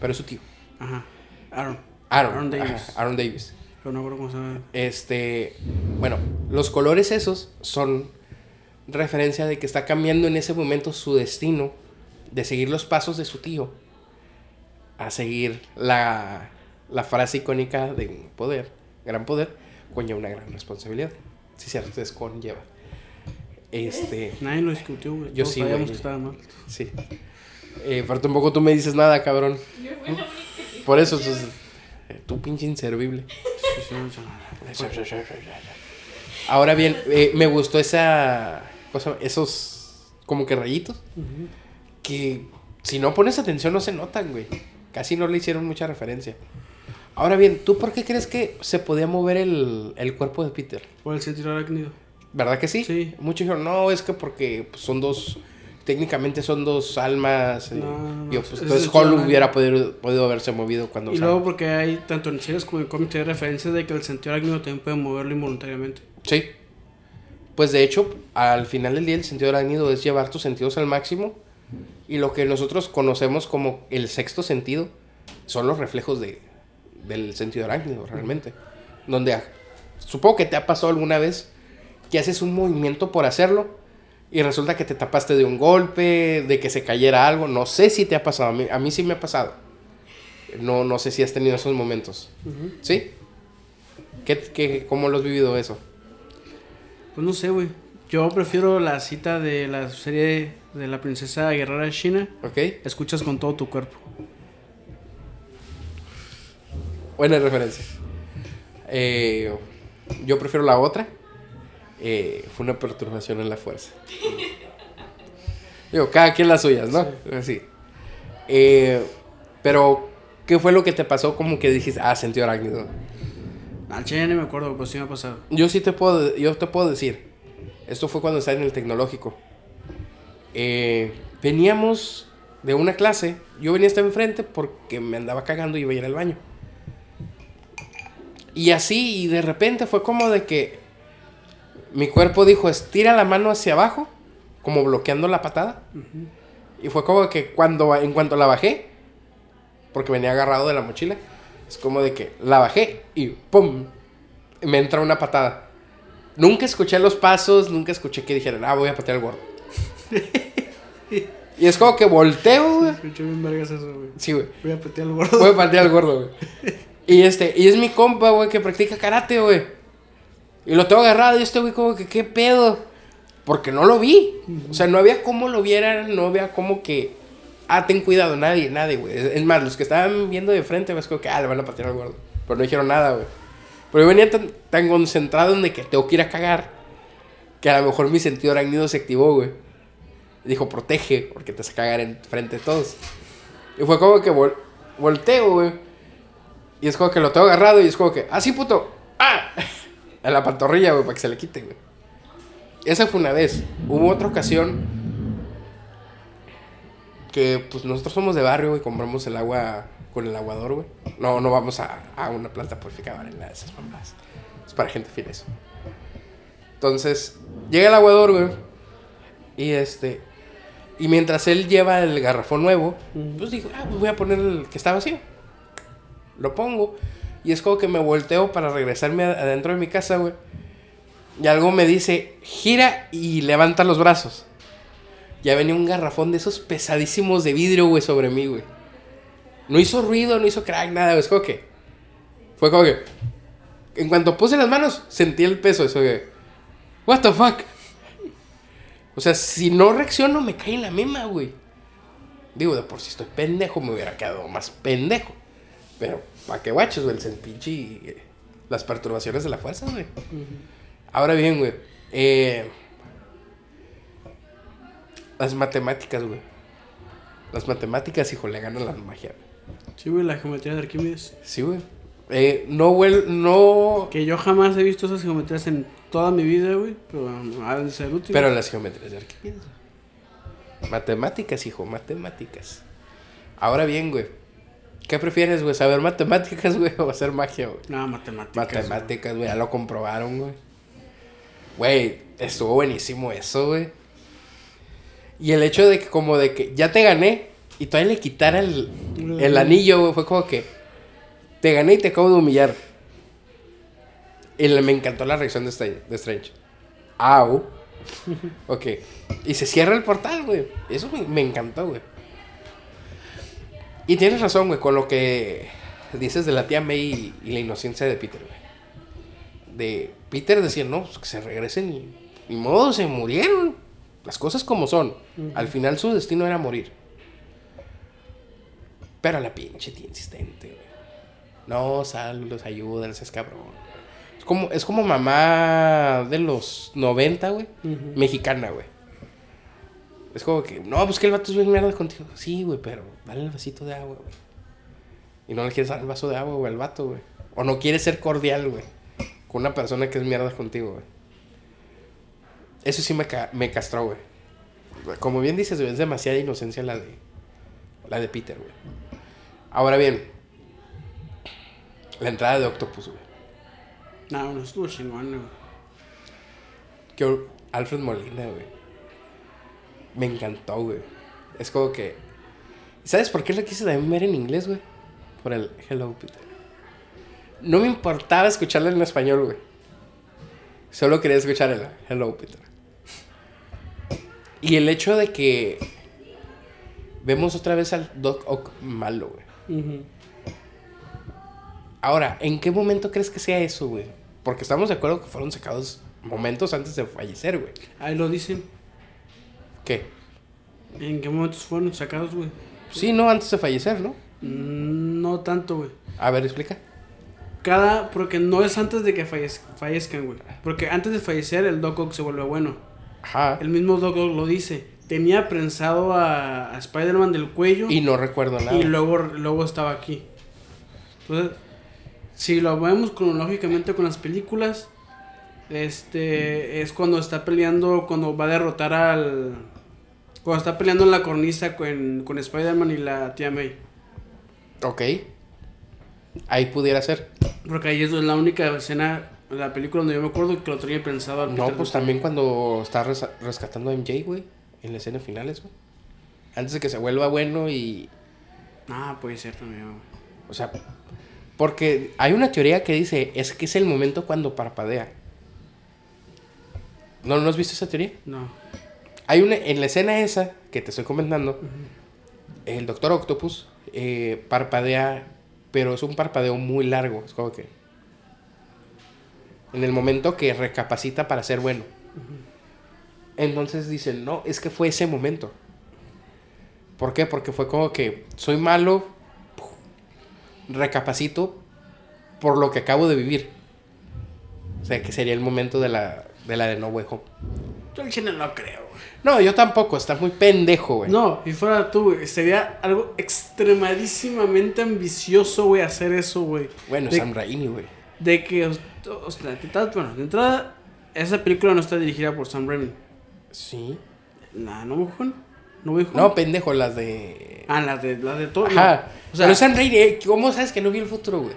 Pero es su tío. Ajá. Aaron. Aaron. Aaron Davis. Ajá, Aaron Davis. Pero no acuerdo cómo se llama. Este, bueno, los colores esos son referencia de que está cambiando en ese momento su destino de seguir los pasos de su tío a seguir la, la frase icónica de poder, gran poder, conlleva una gran responsabilidad. Cierto, es conlleva. Este, Nadie lo discutió, güey. Yo Todos sí, sabíamos güey. que estaba mal. sí. Eh, pero tampoco tú me dices nada, cabrón. Yo fui la única que Por eso, pues, eh, tú pinche inservible. Sí, sí, sí. Ahora bien, eh, me gustó esa cosa, esos como que rayitos Ujú. que si no pones atención no se notan, güey. Casi no le hicieron mucha referencia. Ahora bien, ¿tú por qué crees que se podía mover el, el cuerpo de Peter? Por el sentido arácnido. ¿Verdad que sí? Sí. Muchos dijeron, no, es que porque pues, son dos, técnicamente son dos almas. eh, No, no, pues, es entonces sentido hubiera podido, podido haberse movido cuando... Y luego porque hay, tanto en series como en cómics, hay referencias de que el sentido arácnido también puede moverlo involuntariamente. Sí. Pues de hecho, al final del día el sentido arácnido es llevar tus sentidos al máximo y lo que nosotros conocemos como el sexto sentido son los reflejos de, del sentido arácnido realmente. Donde supongo que te ha pasado alguna vez que haces un movimiento por hacerlo y resulta que te tapaste de un golpe, de que se cayera algo. No sé si te ha pasado, a mí, a mí sí me ha pasado. No, no sé si has tenido esos momentos. ¿Sí? ¿Qué, qué, ¿Cómo lo has vivido eso? Pues no sé, güey. Yo prefiero la cita de la serie de la princesa guerrera china. ¿Ok? Escuchas con todo tu cuerpo. Buena referencia. Eh, yo prefiero la otra. Eh, fue una perturbación en la fuerza. Digo, cada quien las suyas, ¿no? Así. Eh, pero, ¿qué fue lo que te pasó? Como que dijiste, ah, sentido arácnido. Al chile ni me acuerdo, pero sí me ha pasado. Yo sí te puedo, yo te puedo decir. Esto fue cuando estaba en el tecnológico. Eh, veníamos de una clase. Yo venía hasta enfrente porque me andaba cagando y iba a ir al baño. Y así, y de repente fue como de que mi cuerpo dijo, estira la mano hacia abajo, como bloqueando la patada. Y fue como que cuando, en cuanto la bajé, porque venía agarrado de la mochila, es como de que la bajé y ¡pum! Me entra una patada. Nunca escuché los pasos, nunca escuché que dijeran, ah, voy a patear al gordo. y es como que volteo, güey. Escuché bien vergas eso, güey. Sí, güey. Voy a petear al gordo. Voy a patear al gordo, güey. Y este, y es mi compa, güey, que practica karate, güey. Y lo tengo agarrado y este güey como que, ¿qué pedo? Porque no lo vi. O sea, no había cómo lo vieran, no había como que, ah, ten cuidado, nadie, nadie, güey. Es más, los que estaban viendo de frente, pues como que, ah, le van a patear al gordo. Pero no dijeron nada, güey. Pero yo venía tan, tan concentrado en de que tengo que a cagar, que a lo mejor mi sentido arácnido se activó, güey. Dijo, protege, porque te vas a cagar en frente de todos. Y fue como que vol- volteo, güey. Y es como que lo tengo agarrado y es como que, así puto, ¡ah! En la pantorrilla, güey, para que se le quite, güey. Esa fue una vez. Hubo otra ocasión que, pues, nosotros somos de barrio y compramos el agua con el aguador, güey. No, no vamos a, a una planta purificadora ni nada de esas mamadas. Es para gente fina eso. Entonces, llega el aguador, güey. Y este. Y mientras él lleva el garrafón nuevo, pues digo, ah, pues voy a poner el que está vacío. Lo pongo. Y es como que me volteo para regresarme adentro de mi casa, güey. Y algo me dice, gira y levanta los brazos. Ya venía un garrafón de esos pesadísimos de vidrio, güey, sobre mí, güey. No hizo ruido, no hizo crack, nada, güey. Es como que. Fue como que. En cuanto puse las manos, sentí el peso. Eso que. ¿What the fuck? O sea, si no reacciono, me cae en la misma, güey. Digo, de por si estoy pendejo, me hubiera quedado más pendejo. Pero, ¿para qué guachos, güey? El pinche. eh, Las perturbaciones de la fuerza, güey. Ahora bien, güey. eh, las matemáticas, güey. Las matemáticas, hijo, le ganan la magia. güey. Sí, güey, la geometría de Arquímedes. Sí, güey. Eh, no, vuel no. Que yo jamás he visto esas geometrías en toda mi vida, güey. Pero um, ha de ser útil. Pero las geometrías de Arquímedes. güey. Matemáticas, hijo, matemáticas. Ahora bien, güey. ¿Qué prefieres, güey? ¿Saber matemáticas, güey, o hacer magia, güey? No, matemáticas. Matemáticas, güey, ya lo comprobaron, güey. Güey, estuvo buenísimo eso, güey. Y el hecho de que como de que ya te gané y todavía le quitara el, el anillo, güey, fue como que te gané y te acabo de humillar. Y le- me encantó la reacción de Strange. De Strange. Au. ok. Y se cierra el portal, güey. Eso me, me encantó, güey. Y tienes razón, güey, con lo que dices de la tía May y, y la inocencia de Peter, güey. De Peter decir, no, pues que se regresen y. Ni modo, se murieron. Las cosas como son. Al final su destino era morir. Pero la pinche tía insistente, güey. No, sallos, ayúdales, es cabrón. Es como, es como mamá de los 90, güey. Mexicana, güey. Es como que, no, pues que el vato es bien mierda contigo. Sí, güey, pero dale el vasito de agua, güey. Y no le quieres dar el vaso de agua, güey, al vato, güey. O no quieres ser cordial, güey. Con una persona que es mierda contigo, güey. Eso sí me, ca- me castró, güey. Como bien dices, güey, es demasiada inocencia la de, la de Peter, güey. Ahora bien, la entrada de Octopus, güey. No, no estuvo chingón, güey. Que Alfred Molina, güey. Me encantó, güey. Es como que. ¿Sabes por qué la quise también ver en inglés, güey? Por el Hello Peter. No me importaba escucharla en español, güey. Solo quería escuchar el Hello Peter. Y el hecho de que vemos otra vez al Doc Ock malo, güey. Ahora, ¿en qué momento crees que sea eso, güey? Porque estamos de acuerdo que fueron sacados momentos antes de fallecer, güey. Ahí lo dicen. ¿Qué? ¿En qué momentos fueron sacados, güey? Sí, no, antes de fallecer, ¿no? Mm, No tanto, güey. A ver, explica. Cada. Porque no es antes de que fallez- fallezcan, güey. Porque antes de fallecer, el Doc Ock se vuelve bueno. Ajá. El mismo Doc Ock lo dice. Tenía prensado a, a Spider-Man del cuello. Y no recuerdo nada. Y luego, luego estaba aquí. Entonces, si lo vemos cronológicamente con las películas, este es cuando está peleando, cuando va a derrotar al. Cuando está peleando en la cornisa con, con Spider-Man y la tía May. Ok. Ahí pudiera ser. Porque ahí es la única escena de la película donde yo me acuerdo que lo tenía pensado al No, pues también cuando está resa- rescatando a MJ, güey. En la escena finales, güey. Antes de que se vuelva bueno y. Ah, puede ser también, güey. O sea. Porque hay una teoría que dice: es que es el momento cuando parpadea. ¿No, ¿no has visto esa teoría? No. Hay una. En la escena esa que te estoy comentando. El Doctor Octopus eh, parpadea. Pero es un parpadeo muy largo. Es como que. En el momento que recapacita para ser bueno. Entonces dicen, no, es que fue ese momento. ¿Por qué? Porque fue como que soy malo, recapacito por lo que acabo de vivir. O sea, que sería el momento de la de, la de No Way Home. Yo no creo. No, yo tampoco, está muy pendejo, güey. No, y fuera tú, güey. Sería algo extremadísimamente ambicioso, güey, hacer eso, güey. Bueno, de, Sam Raimi, güey. de que, o sea, de entrada- bueno, de entrada, esa película no está dirigida por Sam Raimi. Sí. La no Home? No me No, pendejo, las de. Ah, las de, las de todo. Ajá. no. O sea, Pero Sam Raimi, eh, ¿cómo sabes que no vi el futuro, güey?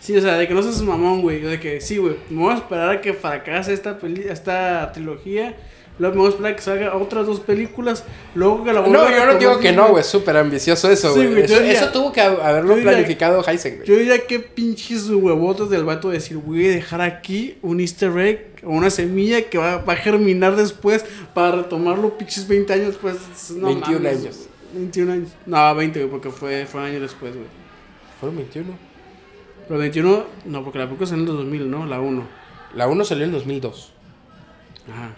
sí, o sea, de que no seas mamón, güey. De que sí, güey. Me voy a esperar a que fracase esta, peli esta trilogía. Luego me voy a esperar que salga otras dos películas. Luego que la No, yo no digo que no, güey. Súper ambicioso eso, Sí, güey. güey, eso, eso tuvo que haberlo diría- planificado Heisen, güey. Yo diría que pinches huevotes del vato de decir, voy a dejar aquí un easter egg o una semilla que va, va a germinar después para retomarlo pinches 20 años pues no 21 mames, años. güey. 21 años. No, 20, güey, porque fue, fue un año después, güey. Fueron 21. Pero 21, no, porque la película salió en el 2000, ¿no? La 1. La 1 salió en 2002. Ajá.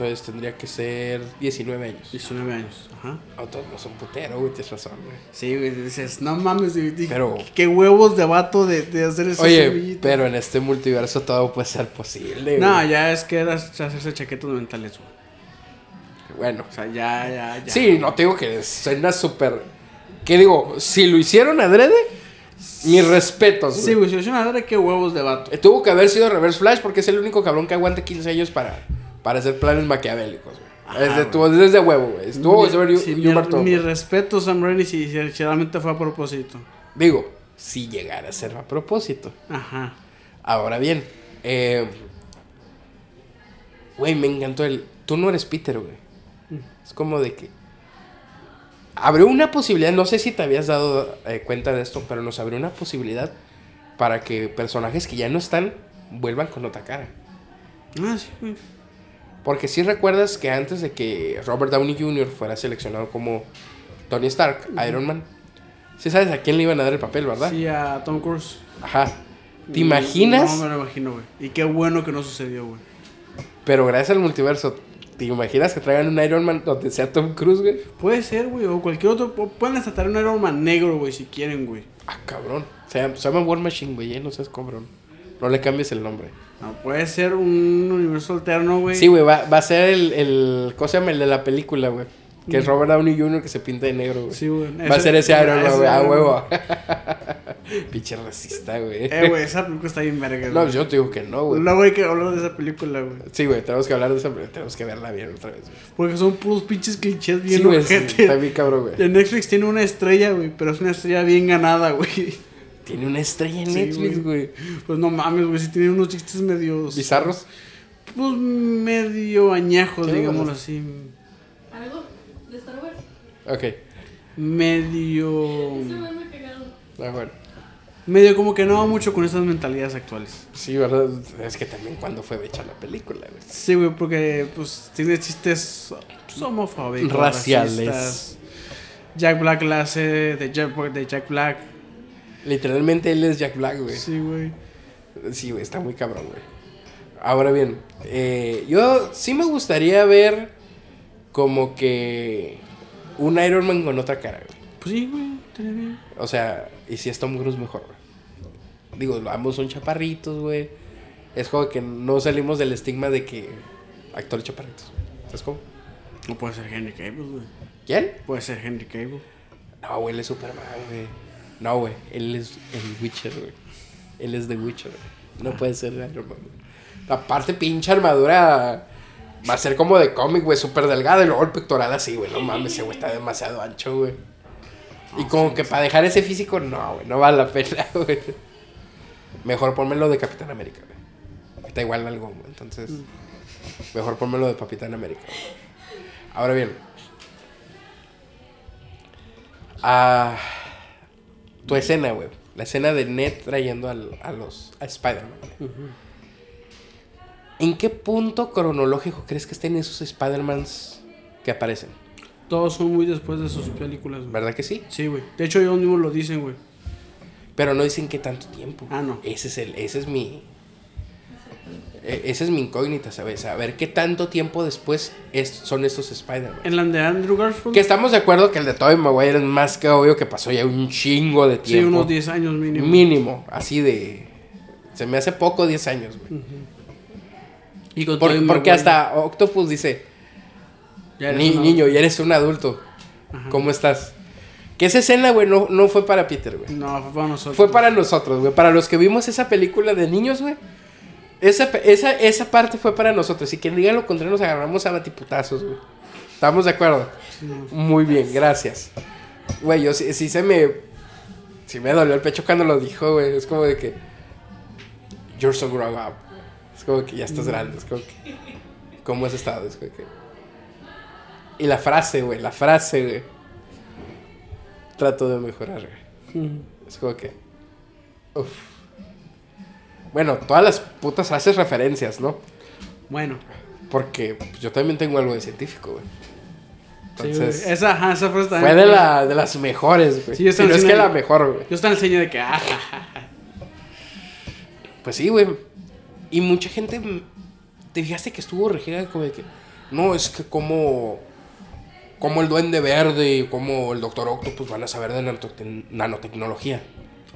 Entonces tendría que ser 19 años. 19 años. Ajá. No, todos no son putero, güey. Tienes razón, güey. Sí, güey, dices, no mames, güey, Pero- qué huevos de vato de, de hacer esa Oye, pero en este multiverso todo puede ser posible, No, güey. ya es que era hacerse chaquetos mentales, güey. Bueno. O sea, ya, ya, ya. Sí, no te digo que suena súper. ¿Qué digo? Si lo hicieron adrede, mis respetos. Sí, güey. güey, si es una de qué huevos de vato. Eh, Tuvo que haber sido Reverse Flash porque es el único cabrón que aguante 15 años para, para hacer planes maquiavélicos, güey. Ajá, Es de-. Estuvo desde huevo, güey. Mi- sí, Hugh mi, Barton, mi respeto, Sam Raimi, si, si, realmente fue a propósito. Digo, si llegara a ser a propósito. Ajá. Ahora bien, eh, güey, me encantó el. Tú no eres Peter, güey. Es como de que. Abrió una posibilidad, no sé si te habías dado eh, cuenta de esto, pero nos abrió una posibilidad para que personajes que ya no están vuelvan con otra cara. Ah, sí, güey. Porque si recuerdas que antes de que Robert Downey Jr. fuera seleccionado como Tony Stark, Iron Man, sí sabes a quién le iban a dar el papel, ¿verdad? Sí, a Tom Cruise. Ajá. ¿Te imaginas? No me lo imagino, güey. Y qué bueno que no sucedió, güey. Pero gracias al multiverso, ¿te imaginas que traigan un Iron Man donde sea Tom Cruise, güey? Puede ser, güey, o cualquier otro. Pueden hasta traer un Iron Man negro, güey, si quieren, güey. Ah, cabrón. Se llama, se llama War Machine, güey, eh, no seas cabrón. No le cambies el nombre. No, puede ser un universo alterno, güey. Sí, güey, va, va a ser el, el. ¿Cómo se llama? El de la película, güey. Que es Robert Downey Jr. que se pinta de negro, güey. Sí, güey. Va a ser ese Iron Man, güey, a huevo. Pinche racista, güey. Eh, güey, esa película está bien verga, No, güey. yo te digo que no, güey. Luego hay que hablar de esa película, güey. Sí, güey, tenemos que hablar de esa, tenemos que verla bien otra vez. güey. Porque son puros pinches clichés bien Sí, güey, sí, está bien cabrón, güey. En Netflix tiene una estrella, güey, pero es una estrella bien ganada, güey. Tiene una estrella en Sí, Netflix, güey. Pues no mames, güey, si tiene unos chistes medios... Bizarros. Pues medio añejos, Sí, digámoslo así. ¿Algo de Star Wars? Ok. Medio... Me ha cagado. Ah, bueno. Medio como que no va mucho con estas mentalidades actuales. Sí, ¿verdad? Es que también cuando fue hecha la película, güey. Sí, güey, porque pues tiene chistes homofóbicos. Raciales. racistas. Jack Black la hace de Jack, de Jack Black. Literalmente él es Jack Black, güey. Sí, güey. Sí, güey, está muy cabrón, güey. Ahora bien, eh, yo sí me gustaría ver como que un Iron Man con otra cara, güey. Pues sí, güey, estaría bien. O sea, y si es Tom Cruise mejor, güey. Digo, ambos son chaparritos, güey. Es como que no salimos del estigma de que actores chaparritos. ¿Sabes cómo? No puede ser Henry Cable, güey. ¿Quién? Puede ser Henry Cable. No, güey, él es Superman, güey. No, güey, él es el Witcher, güey. Él es The Witcher, güey. No puede ser Iron Man, güey. Aparte, pinche armadura va a ser como de cómic, güey, súper delgada. Y luego el pectoral así, güey. No mames, ese güey está demasiado ancho, güey. Y como que para dejar ese físico, no, güey, no vale la pena, güey. Mejor pónmelo de Capitán América, güey. Está igual algo, güey. Entonces, mejor pónmelo de Capitán América. güey. Ahora bien, Ah, tu escena, güey. La escena de Ned trayendo al- a los a Spider-Man. ¿En qué punto cronológico crees que estén esos Spider-Mans que aparecen? Todos son muy después de sus películas, güey. ¿Verdad que sí? Sí, güey. De hecho, ellos mismos lo dicen, güey. Pero no dicen qué tanto tiempo. Ah, no. Ese es el, ese es mi. E- Esa es mi incógnita, ¿sabes? A ver qué tanto tiempo después es- son estos Spider-Man. En la de Andrew Garfield. Que estamos de acuerdo que el de Tobey Maguire es más que obvio que pasó ya un chingo de Sí, tiempo. unos 10 años mínimo. Mínimo, así de. Se me hace poco 10 años, güey. Y con Por- Tobey porque Maguire. hasta Octopus dice: Ya eres "Ni- una- Niño, ya eres un adulto. Ajá. ¿Cómo estás? Que esa escena, güey, no, no fue para Peter, güey. No, fue para nosotros. Fue para nosotros, güey. Para los que vimos esa película de niños, güey. Esa, esa, esa parte fue para nosotros. Y quien diga lo contrario, nos agarramos a batiputazos, güey. ¿Estamos de acuerdo? Muy bien, gracias. Güey, yo sí, sí se me. Sí me dolió el pecho cuando lo dijo, güey. Es como de que. You're so grown up. Es como que ya estás grande. Es como que. ¿Cómo has estado? Es como que- Y la frase, güey, la frase, güey. Trato de mejorar, güey. Es como que. Uf. Bueno, todas las putas haces referencias, ¿no? Bueno. Porque yo también tengo algo de científico, güey. Entonces, esa, ajá, esa frase fue de, la, de las mejores, güey. Sí, yo si no es que la mejor, güey. Yo estaba en el de que, ah, ja, ja, ja. Pues sí, güey. Y mucha gente. Te fijaste que estuvo regida como de que. No, es que como. Como el Duende Verde y como el Doctor Octopus van a saber de nanote- nanotecnología.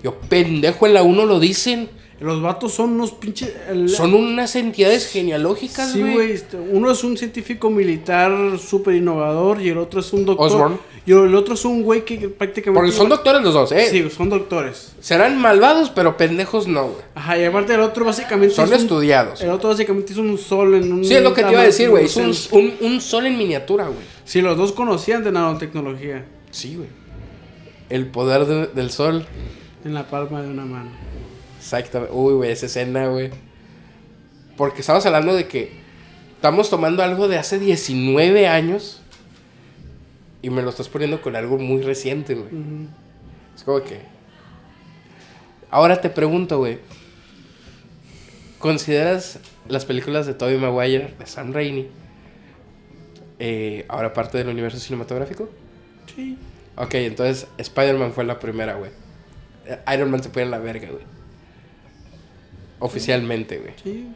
Yo, pendejo, en la 1 lo dicen. Los vatos son unos pinches. el- Son unas entidades genealógicas, Sí, güey. güey. este, Uno es un científico militar súper innovador y el otro es un doctor. Osborn. Y el otro es un güey que prácticamente. Porque son doctores los dos, ¿eh? Sí, son doctores. Serán malvados, pero pendejos no, güey. Ajá, y aparte el otro básicamente. Son un- estudiados. el otro básicamente hizo un sol en un. Sí, es lo que te iba a decir, güey. Es un, Sí, un, un sol en miniatura, güey. los dos conocían de nanotecnología. Sí, güey. El poder de- del sol. En la palma de una mano. Exactamente. Uy, güey, esa escena, güey. Porque estamos hablando de que estamos tomando algo de hace 19 años y me lo estás poniendo con algo muy reciente, güey. Ujú. Es como que... Ahora te pregunto, güey. ¿Consideras las películas de Tobey Maguire, de Sam Raimi, eh, ahora parte del universo cinematográfico? Sí. Ok, entonces Spider-Man fue la primera, güey. Eh, Iron Man se puede en la verga, güey. Oficialmente, güey. Sí.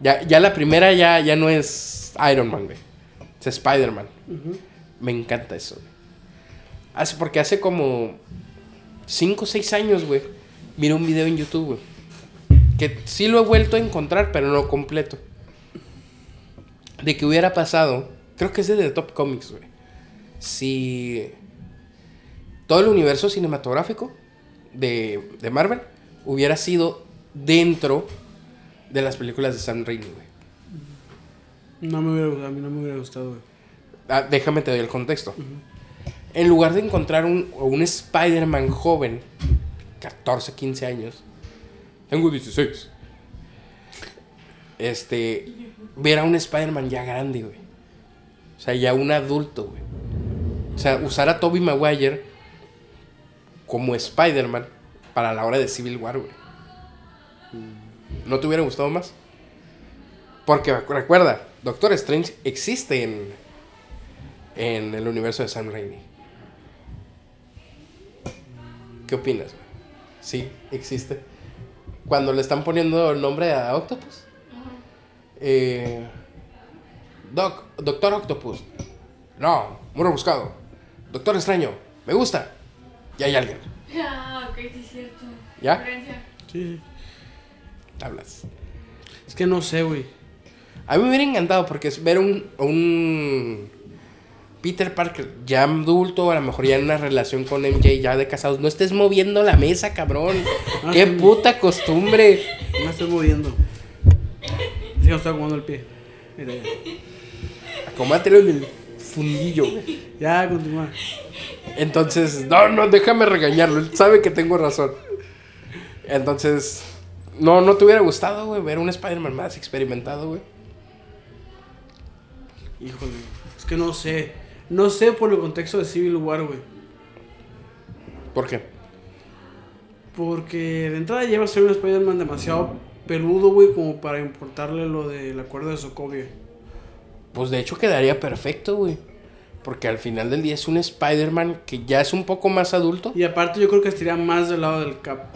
Ya, ya la primera ya, ya no es Iron Man, güey. Es Spider-Man. Me encanta eso, güey. Hace, porque hace como 5 o 6 años, güey, miré un video en YouTube, güey. Que sí lo he vuelto a encontrar, pero no completo. De que hubiera pasado, creo que es de The Top Comics, güey. Si todo el universo cinematográfico de, de Marvel hubiera sido dentro de las películas de Sam Raimi, güey. No me hubiera gustado, a mí no me hubiera gustado, güey. Ah, déjame te doy el contexto. En lugar de encontrar un, un Spider-Man joven, 14, 15 años, tengo 16. Este, ver a un Spider-Man ya grande, güey. O sea, ya un adulto, güey. O sea, usar a Tobey Maguire como Spider-Man para la hora de Civil War, güey. ¿No te hubiera gustado más? Porque recuerda, Doctor Strange existe en, en el universo de Sam Raimi. ¿Qué opinas? güey? Sí, existe. Cuando le están poniendo el nombre a Octopus. Eh, Doc, Doctor Octopus. No, muy rebuscado. Doctor Extraño, me gusta. Ya hay alguien. Ah, ok, sí es cierto. ¿Ya? Sí. Hablas. Es que no sé, güey. A mí me hubiera encantado porque es ver un, un Peter Parker ya adulto, a lo mejor ya en una relación con MJ, ya de casados. No estés moviendo la mesa, cabrón. Ah, Qué sí. puta costumbre. Me estoy moviendo. Sí, me estoy acomodando el pie. Mira, ya. Acomátelo en el fundillo, güey. Ya, continúa. Entonces, no, no, déjame regañarlo. Él sabe que tengo razón. Entonces, no, no te hubiera gustado, güey, ver un Spider-Man más experimentado, güey. Híjole, es que no sé. No sé por el contexto de Civil War, güey. ¿Por qué? Porque de entrada lleva a ser un Spider-Man demasiado peludo, güey, como para importarle lo del acuerdo de Sokovia. Pues de hecho quedaría perfecto, güey. Porque al final del día es un Spider-Man que ya es un poco más adulto. Y aparte yo creo que estaría más del lado del Cap.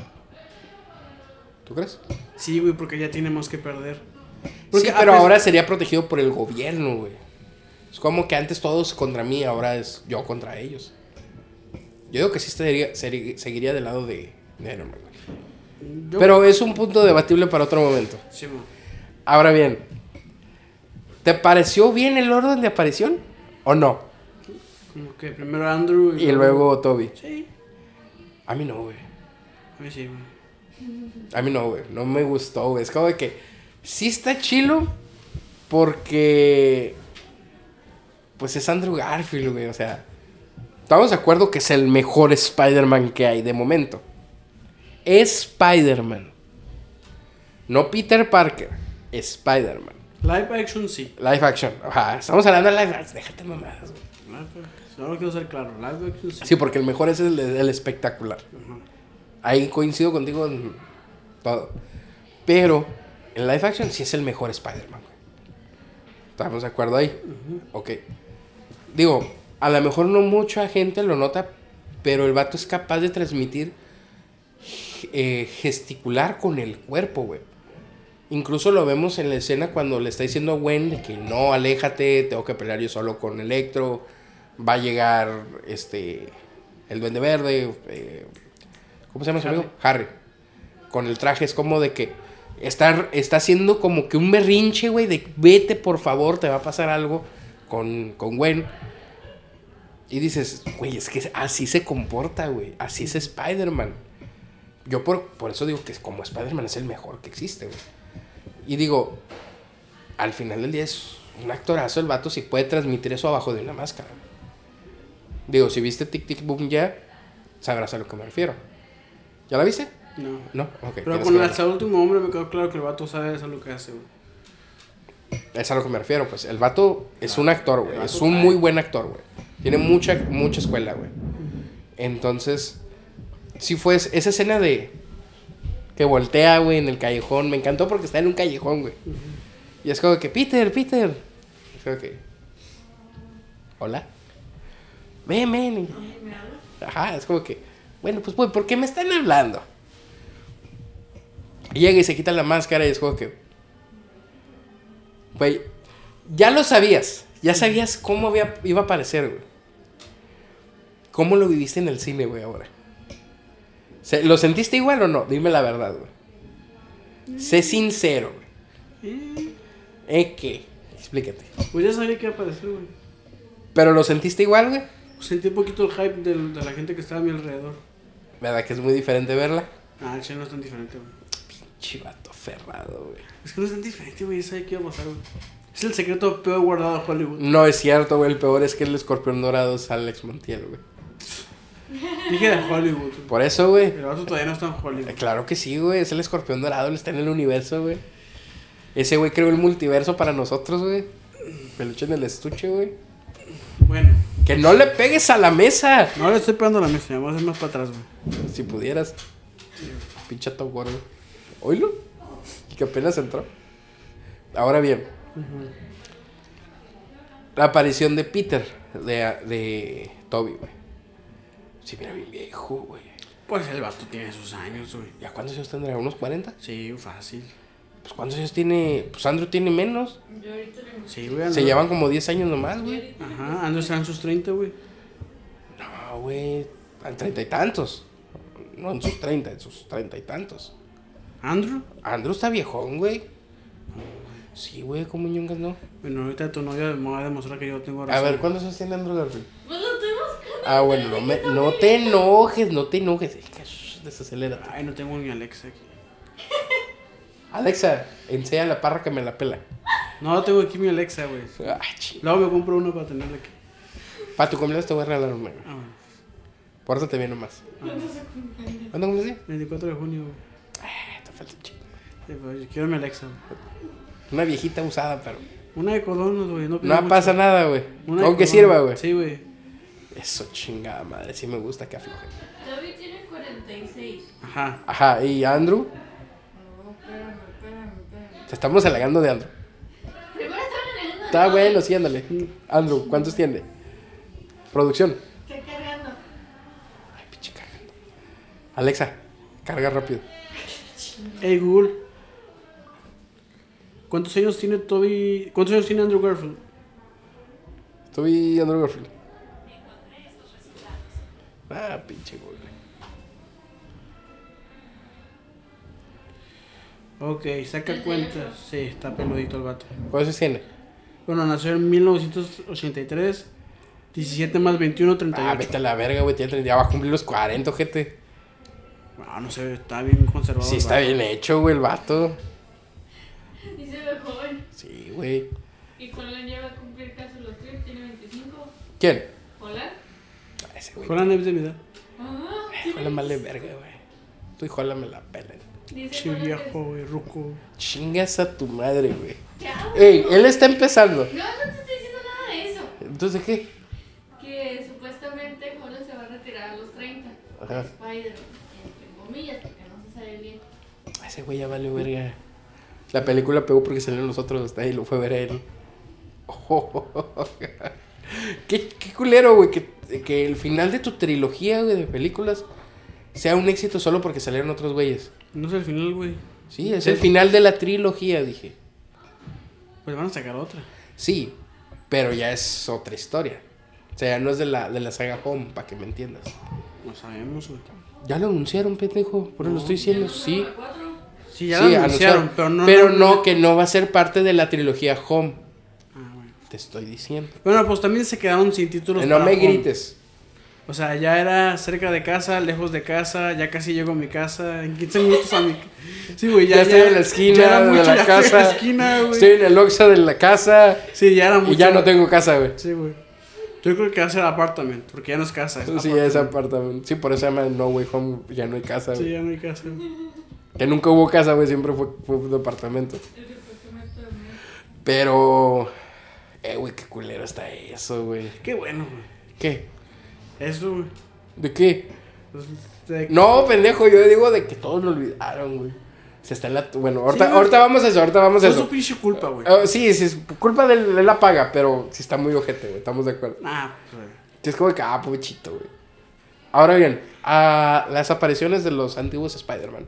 ¿Tú crees? Sí, güey, porque ya tiene más que perder. Porque pero ahora sería protegido por el gobierno, güey. Es como que antes todos contra mí, ahora es yo contra ellos. Yo digo que sí estaría- seri- seguiría del lado de, de güey. yo- Pero es un punto debatible para otro momento. Sí, mo. Ahora bien, ¿te pareció bien el orden de aparición? ¿O no? Como que primero Andrew Y luego Toby. Sí, A mí no, güey. a mí sí, güey. A mí no, güey. No me gustó, güey. Es como de que sí está chilo porque... Pues es Andrew Garfield, güey. O sea, estamos de acuerdo que es el mejor Spider-Man que hay de momento. Spider-Man. No Peter Parker. Spider-Man. Live action sí. Live action. Ajá, estamos hablando de live action. Déjate mamadas, güey. Solo quiero ser claro. Live action sí. Sí, porque el mejor es el, el espectacular. Ajá. Ahí coincido contigo en todo. Pero en live action sí es el mejor Spider-Man, güey. ¿Estamos de acuerdo ahí? Ok. Digo, a lo mejor no mucha gente lo nota, pero el vato es capaz de transmitir eh, gesticular con el cuerpo, güey. Incluso lo vemos en la escena cuando le está diciendo a Gwen de que no, aléjate, tengo que pelear yo solo con Electro, va a llegar este el Duende Verde, eh, ¿cómo se llama su Harry. amigo? Harry. Con el traje es como de que está, está haciendo como que un berrinche, güey, de vete por favor, te va a pasar algo con, con Gwen. Y dices, güey, es que así se comporta, güey, así es Spider-Man. Yo por, por eso digo que como Spider-Man es el mejor que existe, güey. Y digo, al final del día es un actorazo el vato si puede transmitir eso abajo de una máscara. Digo, si viste Tic Tic Boom ya, sabrás a lo que me refiero. ¿Ya la viste? No. No, ok. Pero con el verla. hasta el último hombre me quedó claro que el vato sabe eso lo que hace, güey. Es a lo que me refiero, pues. El vato es un actor, güey. Es un muy buen actor, güey. Tiene mucha, mucha escuela, güey. Entonces, sí fue es- esa escena de que voltea, güey, en el callejón. Me encantó porque está en un callejón, güey. Y es como que, Peter, Peter. Es como que, hola. Ven, ven. Ajá, es como que, bueno, pues, güey, ¿por qué me están hablando? Y llega y se quita la máscara y es como que, güey, ya lo sabías. Ya sabías cómo había, iba a aparecer, güey. ¿Cómo lo viviste en el cine, güey, ahora? ¿Lo sentiste igual o no? Dime la verdad, güey. Sé sincero, güey. ¿Eh qué? Explícate. Pues ya sabía que iba a aparecer, güey. ¿Pero lo sentiste igual, güey? Sentí un poquito el hype de la gente que estaba a mi alrededor. ¿Verdad que es muy diferente verla? Ah, el no es tan diferente, güey. Chivato ferrado, güey. Es que no es tan diferente, güey. Ya sabía que iba a pasar, güey. Es el secreto peor guardado de Hollywood. No es cierto, güey. El peor es que el escorpión dorado es Alex Montiel, güey. Dije de Hollywood, güey. Por eso, güey. El vato todavía no está en Hollywood. Eh, Claro que sí, güey. Es el escorpión dorado. Él está en el universo, güey. Ese güey creó el multiverso para nosotros, güey. Peluche en el estuche, güey. Bueno, Que no le pegues a la mesa. no le estoy pegando a la mesa. Vamos a hacer más para atrás, güey. Si pudieras. Pinche top gordo. Oílo. Que apenas entró. Ahora bien. La aparición de Peter. De, de Toby, güey. Sí, mira, bien viejo, güey. Pues el vato tiene sus años, güey. ¿Ya cuántos años tendrá? ¿Unos 40? Sí, fácil. Pues ¿cuántos años tiene? Pues Andrew tiene menos. Yo ahorita le Sí, güey. Se llevan como 10 años nomás, güey. Ajá, Andrew está en sus 30, güey. No, güey. En treinta y tantos. No, en sus 30, en sus treinta y tantos. ¿Andrew? Andrew está viejón, güey. Sí, güey, como ñongas no. Bueno, ahorita tu novia me va a demostrar que yo tengo A razón. ver, ¿cuántos años tiene Andrew Garfield? Pues lo tenemos Ah, bueno, no, me- no te enojes, no te enojes. Es que, shh, Desacelérate. Ay, no tengo ni Alexa aquí. Alexa, enseña la parra que me la pela. No, tengo aquí mi Alexa, güey. Ah. Luego me compro uno para tenerla aquí. Para tu cumpleaños te voy a regalar una. güey. Ah, bueno. Pórtate bien nomás. ¿Cuándo cumples? 24 de junio, güey. Ah, te falta un chingo. Sí, pues, yo quiero mi Alexa, güey. Una viejita usada, pero. Una de codonos, güey. No, pasa nada, güey. Aunque sirva, güey. Sí, güey. Eso chingada madre, sí me gusta que afloje. Toby tiene 46. Ajá. Ajá, y Andrew, No, espérame, espérame, espérame. Te estamos halagando de Andrew. Primero estaban alegando. Está bueno, sí, ándale. Andrew, ¿cuántos tiene? Producción. Estoy cargando. Ay, pinche cargando. Alexa, carga rápido. Hey, Google. ¿Cuántos años tiene Toby? ¿Cuántos años tiene Andrew Garfield? Estoy Andrew Garfield. Ah, pinche güey. Ok, saca cuentas. Sí, está peludito el vato. ¿Cuántos años tiene? Bueno, nació en 1983. 17 más 21, Ah, 38. vete a la verga, güey. tiene 30, Ya va a cumplir los 40, gente. Ah, no sé, está bien conservado. Sí, está bien hecho, güey, el vato. Y se ve joven. Sí, güey. Y Holland ya va a cumplir casi los 3, tiene 25. ¿Quién? ¿Holland? Ah, ese güey. Es de mi edad. Ah, Jola vale verga, güey. Tú y Jola me la pelan. Che viejo, güey, ruco. Chingas a tu madre, güey. Ya, güey. Ey, él está empezando. No, no te estoy diciendo nada de eso. Entonces, ¿qué? Que supuestamente Holland se va a retirar a los 30. Ajá. Spider, entre comillas, porque no se sabe bien. Ese güey ya vale verga. La película pegó porque salieron los otros, ahí lo fue a ver a él. qué, qué culero, güey, que, que el final de tu trilogía, güey, de películas sea un éxito solo porque salieron otros güeyes. No es el final, güey. Sí, es el final de la trilogía, dije. Pues van a sacar otra. Sí, pero ya es otra historia. O sea, ya no es de la, de la saga Home, para que me entiendas. No sabemos, güey. Ya lo anunciaron, pendejo, por eso lo estoy diciendo, sí. Sí, ya Sí, lo anunciaron, pero no. pero no, que no va a ser parte de la trilogía Home. Ah, bueno. Te estoy diciendo. Bueno, pues también se quedaron sin títulos. no para me Home. grites. O sea, ya era cerca de casa, lejos de casa, ya casi llego a mi casa, en 15 minutos a mi Sí, güey, Ya, ya, estoy en la esquina ya era de mucho, la ya estoy casa. en la esquina, güey. estoy en el Oxa de la casa Sí, ya era mucho. y ya no tengo casa, güey. Sí, güey. Yo creo que va a ser apartament, porque ya no es casa. Es Sí, apartment. es apartamento. Sí, por eso se llama No Way Home. Ya no hay casa, Sí, güey. ya no hay casa. güey. Que nunca hubo casa, güey. Siempre fue, fue un departamento. de. Pero. Eh, güey, qué culero está eso, güey. Qué bueno, güey. ¿Qué? Eso, güey. ¿De qué? Pues, No, pendejo, yo digo de que todos lo olvidaron, güey. Se está en la. Bueno, ahorita, Sí, ahorita vamos a eso, ahorita vamos a eso. su pinche culpa, güey. Ah, sí, sí, es culpa de la paga, pero sí está muy ojete, güey. Estamos de acuerdo. Ah, pues, güey. Sí, es como que, ah, pobrecito, güey. Ahora bien, a las apariciones de los antiguos Spider-Man.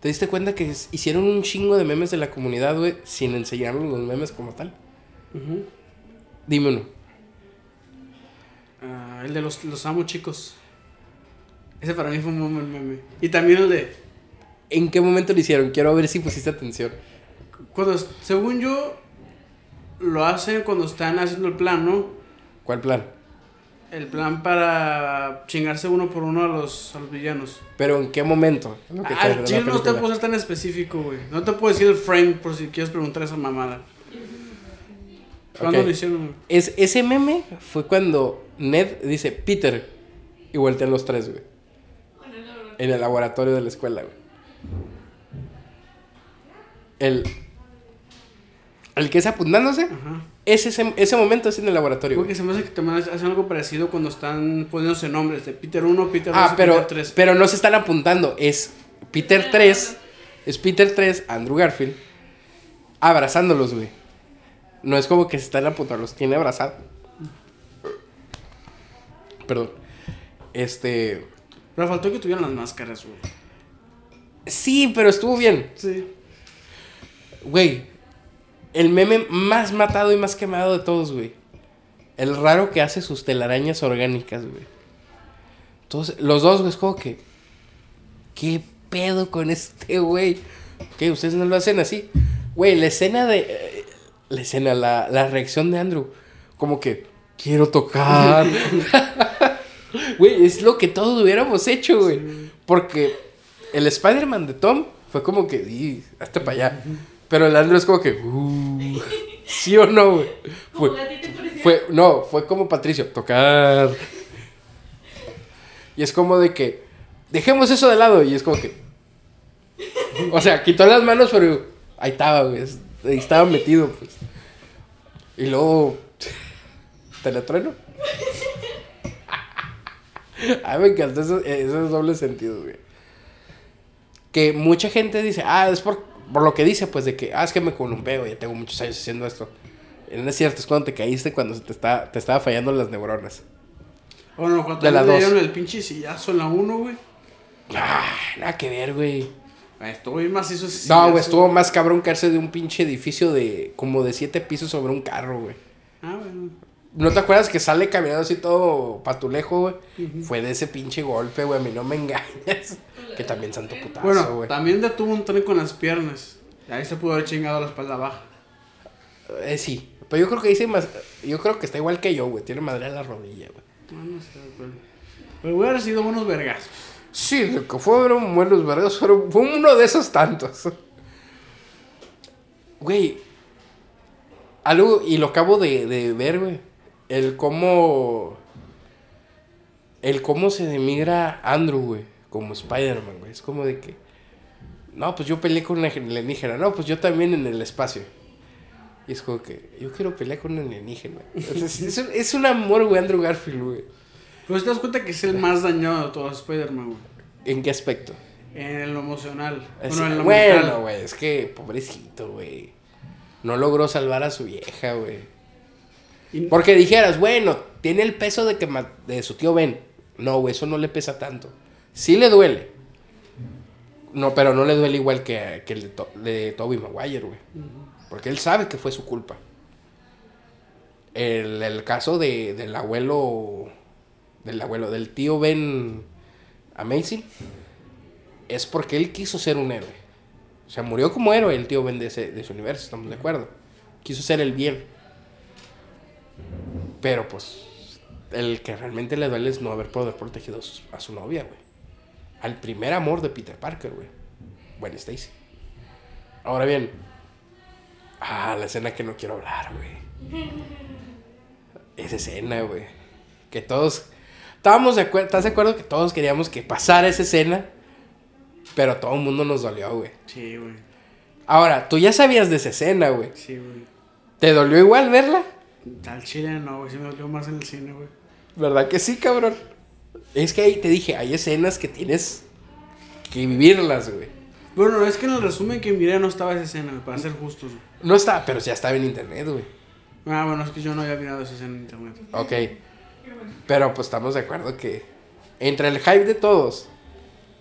¿Te diste cuenta que hicieron un chingo de memes de la comunidad, güey, sin enseñarnos los memes como tal? Ujú. Dime uno. Ah, el de los, los amo chicos. Ese para mí fue un buen meme. Y también el de. ¿En qué momento lo hicieron? Quiero ver si pusiste atención. Cuando, según yo, lo hacen cuando están haciendo el plan, ¿no? ¿Cuál plan? El plan para chingarse uno por uno a los, a los villanos. Pero ¿en qué momento? La chile no te puedo ser tan específico, güey. No te puedo decir el frame por si quieres preguntar esa mamada. ¿Cuándo lo hicieron? Es, ese meme fue cuando Ned dice Peter y voltean los tres, güey. En el laboratorio de la escuela, güey. El. El que es apuntándose, Ajá. ese, ese, ese momento es en el laboratorio, Porque güey. se me hace que también hacen algo parecido cuando están poniéndose nombres de Peter 1, Peter 2 Ah, pero, Peter 3. pero no se están apuntando. Es Peter 3. Es Peter 3, Andrew Garfield. Abrazándolos, güey. No es como que se están apuntando, los tiene abrazados. Perdón. Este. Pero faltó que tuvieran las máscaras, güey. Sí, pero estuvo bien. Sí. Güey. El meme más matado y más quemado de todos, güey. El raro que hace sus telarañas orgánicas, güey. Entonces, los dos, güey, es como que. ¿Qué pedo con este güey? ¿Qué? ¿Ustedes no lo hacen así? Güey, la escena de. La escena, la, la reacción de Andrew. Como que. Quiero tocar. Güey, es lo que todos hubiéramos hecho, güey. Porque el Spider-Man de Tom fue como que. "Di, Hazte para allá. Pero el Andrew es como que. "Uh". ¿Sí o no, güey? Fue, fue, no, fue como Patricio, tocar. Y es como de que, dejemos eso de lado. Y es como que, o sea, quitó las manos, pero ahí estaba, güey. es- estaba metido, pues. Y luego, ¿te la trueno? A me encantó esos, esos dobles sentidos, güey. Que mucha gente dice, ah, es por, por lo que dice, pues, de que, ah, es que me columpeo, ya tengo muchos años haciendo esto. Y no es cierto, es cuando te caíste, cuando se te, está, te estaba fallando las neuronas. Bueno, cuando De le dos. dieron el pinche sillazo en la 1, güey. Ah, nada que ver, güey. Estuvo bien macizo ese No, güey, estuvo más cabrón caerse de un pinche edificio de como de siete pisos sobre un carro, güey. Ah, bueno. ¿No te acuerdas que sale caminando así todo patulejo, güey? Fue de ese pinche golpe, güey, a mí no me engañas. que también santo putazo, Bueno, güey. también detuvo un tren con las piernas. Ahí se pudo haber chingado la espalda baja. Eh, sí, pero yo creo que dice más... Yo creo que está igual que yo, güey. Tiene madre a la rodilla, güey. No, no sé, pero... Pero hubiera sido buenos vergazos. Sí, lo que fueron buenos verdados, fueron, fue uno de esos tantos. Güey, algo, y lo acabo de, de ver, güey. El cómo. El cómo se demigra Andrew, güey. como Spider-Man, güey. Es como de que, no, pues yo peleé con una alienígena, no, pues yo también en el espacio. Y es como que, yo quiero pelear con un alienígena. Es, un, es un amor, güey, Andrew Garfield, güey. Pero si te das cuenta que es el más dañado de todos Spider-Man, güey. ¿En qué aspecto? En lo emocional. Es- Bueno, en lo bueno, güey, es que pobrecito, güey. No logró salvar a su vieja, güey. Y- Porque dijeras, bueno, tiene el peso de que ma- de su tío Ben. No, güey, eso no le pesa tanto. Sí le duele. No, pero no le duele igual que, que el de, To- de Toby Maguire, güey. Porque él sabe que fue su culpa. El, el caso de, del abuelo. Del abuelo, del tío Ben Amazing. Es porque él quiso ser un héroe. O sea, murió como héroe el tío Ben de, ese- de su universo, estamos de acuerdo. Quiso ser el bien. Pero pues, el que realmente le duele es no haber poder protegido a su, a su novia, güey. Al primer amor de Peter Parker, güey. Bueno, Stacy. Ahora bien, ah, la escena que no quiero hablar, güey. Esa escena, güey. Que todos. Estábamos de acuerdo. ¿Estás de acuerdo que todos queríamos que pasara esa escena? Pero todo el mundo nos dolió, güey. Sí, güey. Ahora, tú ya sabías de esa escena, güey. Sí, güey. ¿Te dolió igual verla? Al chile no, güey. Sí me dolió más en el cine, güey. ¿Verdad que sí, cabrón? Es que ahí te dije, hay escenas que tienes que vivirlas, güey. Bueno, es que en el resumen que miré no estaba esa escena, güey, para ser justos. güey. No está, pero ya estaba en internet, güey. Ah, bueno, es que yo no había mirado esa escena en internet. Ok. Pero pues estamos de acuerdo que entre el hype de todos,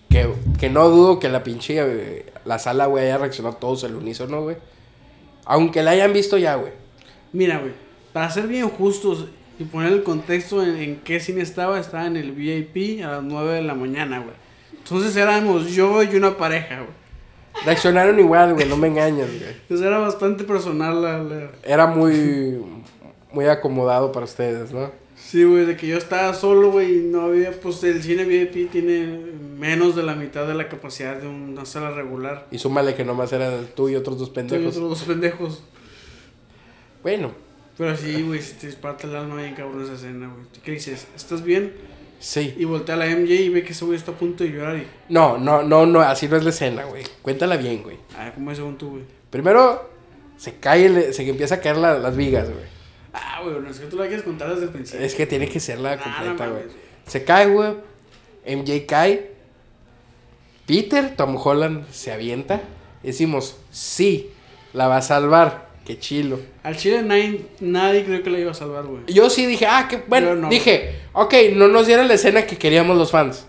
que, que no dudo que la pinche, eh, la sala, güey, haya reaccionado todos al unísono, güey. Aunque la hayan visto ya, güey. Mira, güey, para ser bien justos y poner el contexto en, en qué cine estaba, estaba en el VIP a las 9 de la mañana, güey. Entonces éramos yo y una pareja, güey. Reaccionaron igual, güey, no me engañas, güey. Era bastante personal la... la- Era muy, muy acomodado para ustedes, ¿no? Sí, güey, de que yo estaba solo, güey, y no había, pues el cine VIP tiene menos de la mitad de la capacidad de una sala regular. Y súmale que nomás era tú y otros dos pendejos. otros dos pendejos. Bueno, Pero sí, güey, si te esparta el alma bien cabrón esa escena, güey. ¿Qué dices? ¿Estás bien? sí. Y voltea a la MJ y ve que ese güey está a punto de llorar y... No, no, no, no, así no es la escena, güey. Cuéntala bien, güey. Ah, ¿cómo es según tú, güey? Primero, se cae, se empieza a caer la- las vigas, güey. Ah, güey, no es que tú la quieres contar desde el principio. Es que tiene que ser la Nah, completa, güey. Se cae, güey. MJ cae. Peter, Tom Holland se avienta. Decimos, sí, la va a salvar. Qué chilo. Al chile nadie, nadie creo que la iba a salvar, güey. Yo sí dije, ah, qué bueno. No. Dije, ok, no nos dieron la escena que queríamos los fans.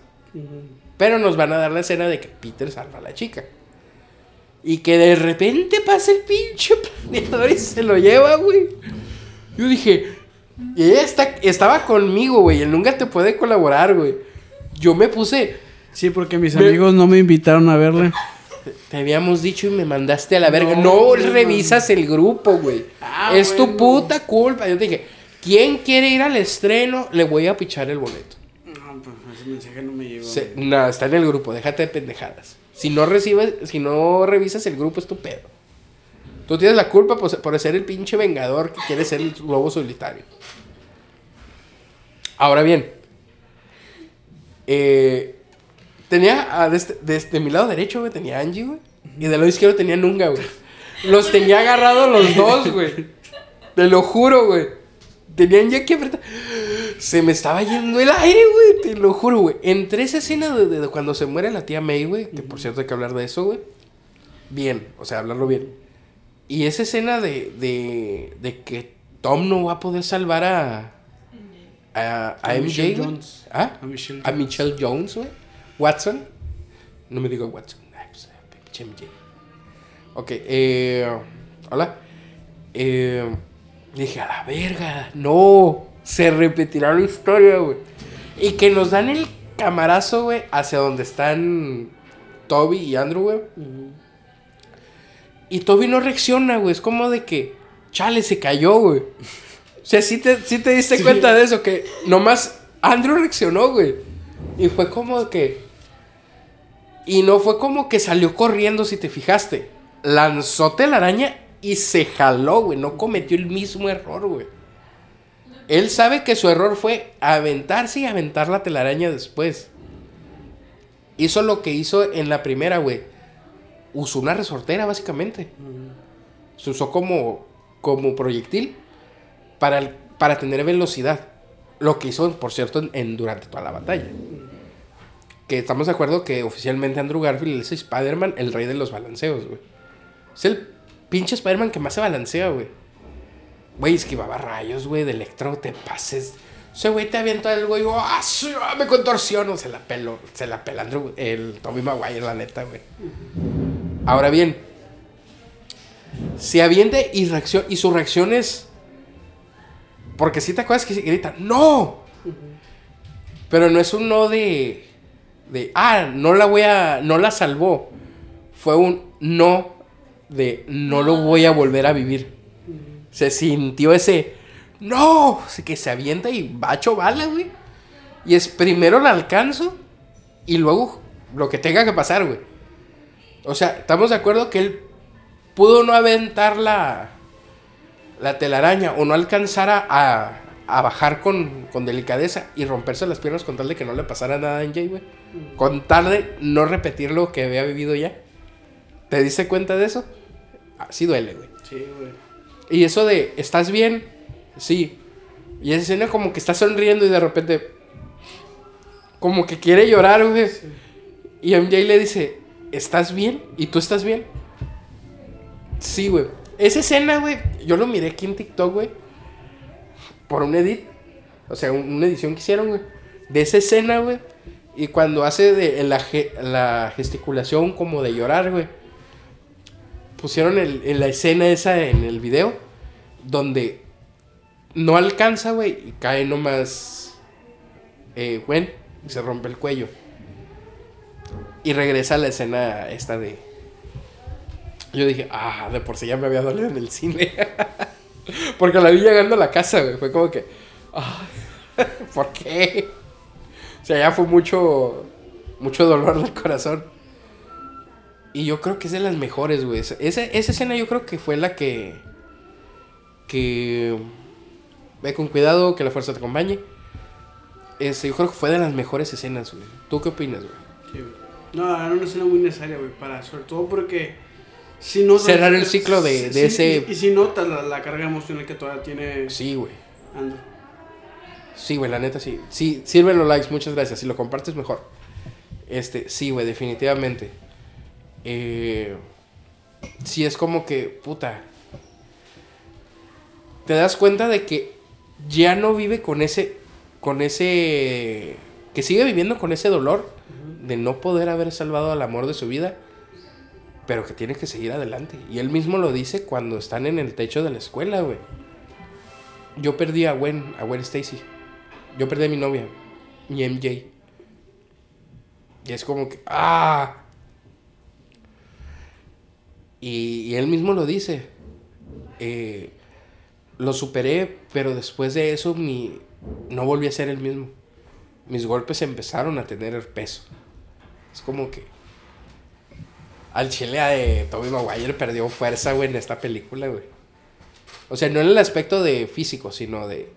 Pero nos van a dar la escena de que Peter salva a la chica. Y que de repente pasa el pinche planeador y se lo lleva, güey. Yo dije, ella está, estaba conmigo, güey. Él nunca te puede colaborar, güey. Yo me puse, Sí, porque mis Me- amigos no me invitaron a verla. te habíamos dicho y me mandaste a la verga. No, revisas el grupo, güey. Ah, es tu puta culpa. Yo te dije, ¿quién quiere ir al estreno? Le voy a pichar el boleto. No, pues ese mensaje no me llegó. Se- no, está en el grupo, déjate de pendejadas. Si no recibes, si no revisas el grupo es tu pedo. Tú tienes la culpa por, ser el pinche vengador que quiere ser el lobo solitario. Ahora bien, eh, tenía desde, desde mi lado derecho, güey, tenía Angie, güey. Y del lado izquierdo tenía Nunga, güey. Los tenía agarrados los dos, güey. Te lo juro, güey. Tenían ya que apretar. Se me estaba yendo el aire, güey. Te lo juro, güey. Entre esa escena de- de cuando se muere la tía May, güey. Que por cierto hay que hablar de eso, güey. Bien, o sea, hablarlo bien. Y esa escena de, de, de que Tom no va a poder salvar a. A, a, A MJ. Michelle. Jones. ¿Ah? A Michelle A Jones. Michelle Jones, güey. Watson. No me digo Watson. Ay, pues, eh, pinche MJ. Ok, eh. Hola. Eh. Dije, a la verga. No. Se repetirá la historia, güey. Y que nos dan el camarazo, güey, hacia donde están Toby y Andrew, güey. Ujú. Y Toby no reacciona, güey. Es como de que, chale, se cayó, güey. O sea, sí te, sí te diste Sí. cuenta de eso, que nomás Andrew reaccionó, güey. Y fue como que... Y no fue como que salió corriendo, si te fijaste. Lanzó telaraña y se jaló, güey. No cometió el mismo error, güey. Él sabe que su error fue aventarse y aventar la telaraña después. hizo lo que hizo en la primera, güey. Usó una resortera, básicamente. Se usó como, como proyectil para, para tener velocidad. Lo que hizo, por cierto, en, en- durante toda la batalla. Que estamos de acuerdo que oficialmente Andrew Garfield es Spider-Man, el rey de los balanceos, güey. Es el pinche Spider-Man que más se balancea, güey. Güey, esquivaba rayos, güey, de electro, te pases. Ese güey te avienta el güey, ¡ah, ah, me contorsiono! Se la peló, se la pela Andrew, el Tommy Maguire, la neta, güey. Ahora bien, se avienta y, y su reacción es... Porque si te acuerdas que grita, ¡no! Pero no es un no de... De, ah, no la voy a... No la salvó. Fue un no de no lo voy a volver a vivir. Se sintió ese... ¡No! Que se avienta y bacho bala, güey. Y es primero la alcanzo y luego lo que tenga que pasar, güey. O sea, estamos de acuerdo que él pudo no aventar la, la telaraña o no alcanzar a, a- a bajar con, con delicadeza y romperse las piernas con tal de que no le pasara nada a MJ, güey. Con tal de no repetir lo que había vivido ya. ¿Te diste cuenta de eso? Así duele, güey. Sí, güey. Y eso de, ¿estás bien? Sí. Y esa escena como que está sonriendo y de repente... Como que quiere llorar, güey. Y MJ le dice, ¿estás bien? ¿Y tú estás bien? Sí, güey. Esa escena, güey, yo lo miré aquí en TikTok, güey. Por un edit. O sea, un- una edición que hicieron, güey. De esa escena, güey. Y cuando hace de la, ge- la gesticulación como de llorar, güey. Pusieron en la escena esa en el video. Donde no alcanza, güey. Y cae nomás. Eh, Gwen. Y se rompe el cuello. Y regresa a la escena esta de. Yo dije, ah, de por sí ya me había dolido en el cine. Porque la vi llegando a la casa, güey. Fue como que. ah, ¿Por qué? O sea, ya fue mucho. Mucho dolor del corazón. Y yo creo que es de las mejores, güey. Esa, esa escena yo creo que fue la que. Que. Ve con cuidado, que la fuerza te acompañe. Este, yo creo que fue de las mejores escenas, güey. ¿Tú qué opinas, güey? No, era una escena muy necesaria, güey, para, sobre todo porque si no Cerrar el ciclo de- de ese- Y, y si notas la, la carga emocional que todavía tiene Sí, güey. Andrew. Sí, güey, la neta sí. Sí, sirven los likes, muchas gracias. Si lo compartes, mejor. Este, sí, güey, definitivamente. Eh, sí, es como que, puta. Te das cuenta de que ya no vive con ese. Con ese. Que sigue viviendo con ese dolor de no poder haber salvado al amor de su vida. Pero que tiene que seguir adelante. Y él mismo lo dice cuando están en el techo de la escuela, güey. Yo perdí a Gwen, a Gwen Stacy. Yo perdí a mi novia, mi MJ. Y es como que, ¡ah! Y, él mismo lo dice. eh, lo superé, pero después de eso mi, no volví a ser el mismo. Mis golpes empezaron a tener peso. Es como que... Al chile de Tobey Maguire perdió fuerza, güey, en esta película, güey. O sea, no en el aspecto de físico, sino de...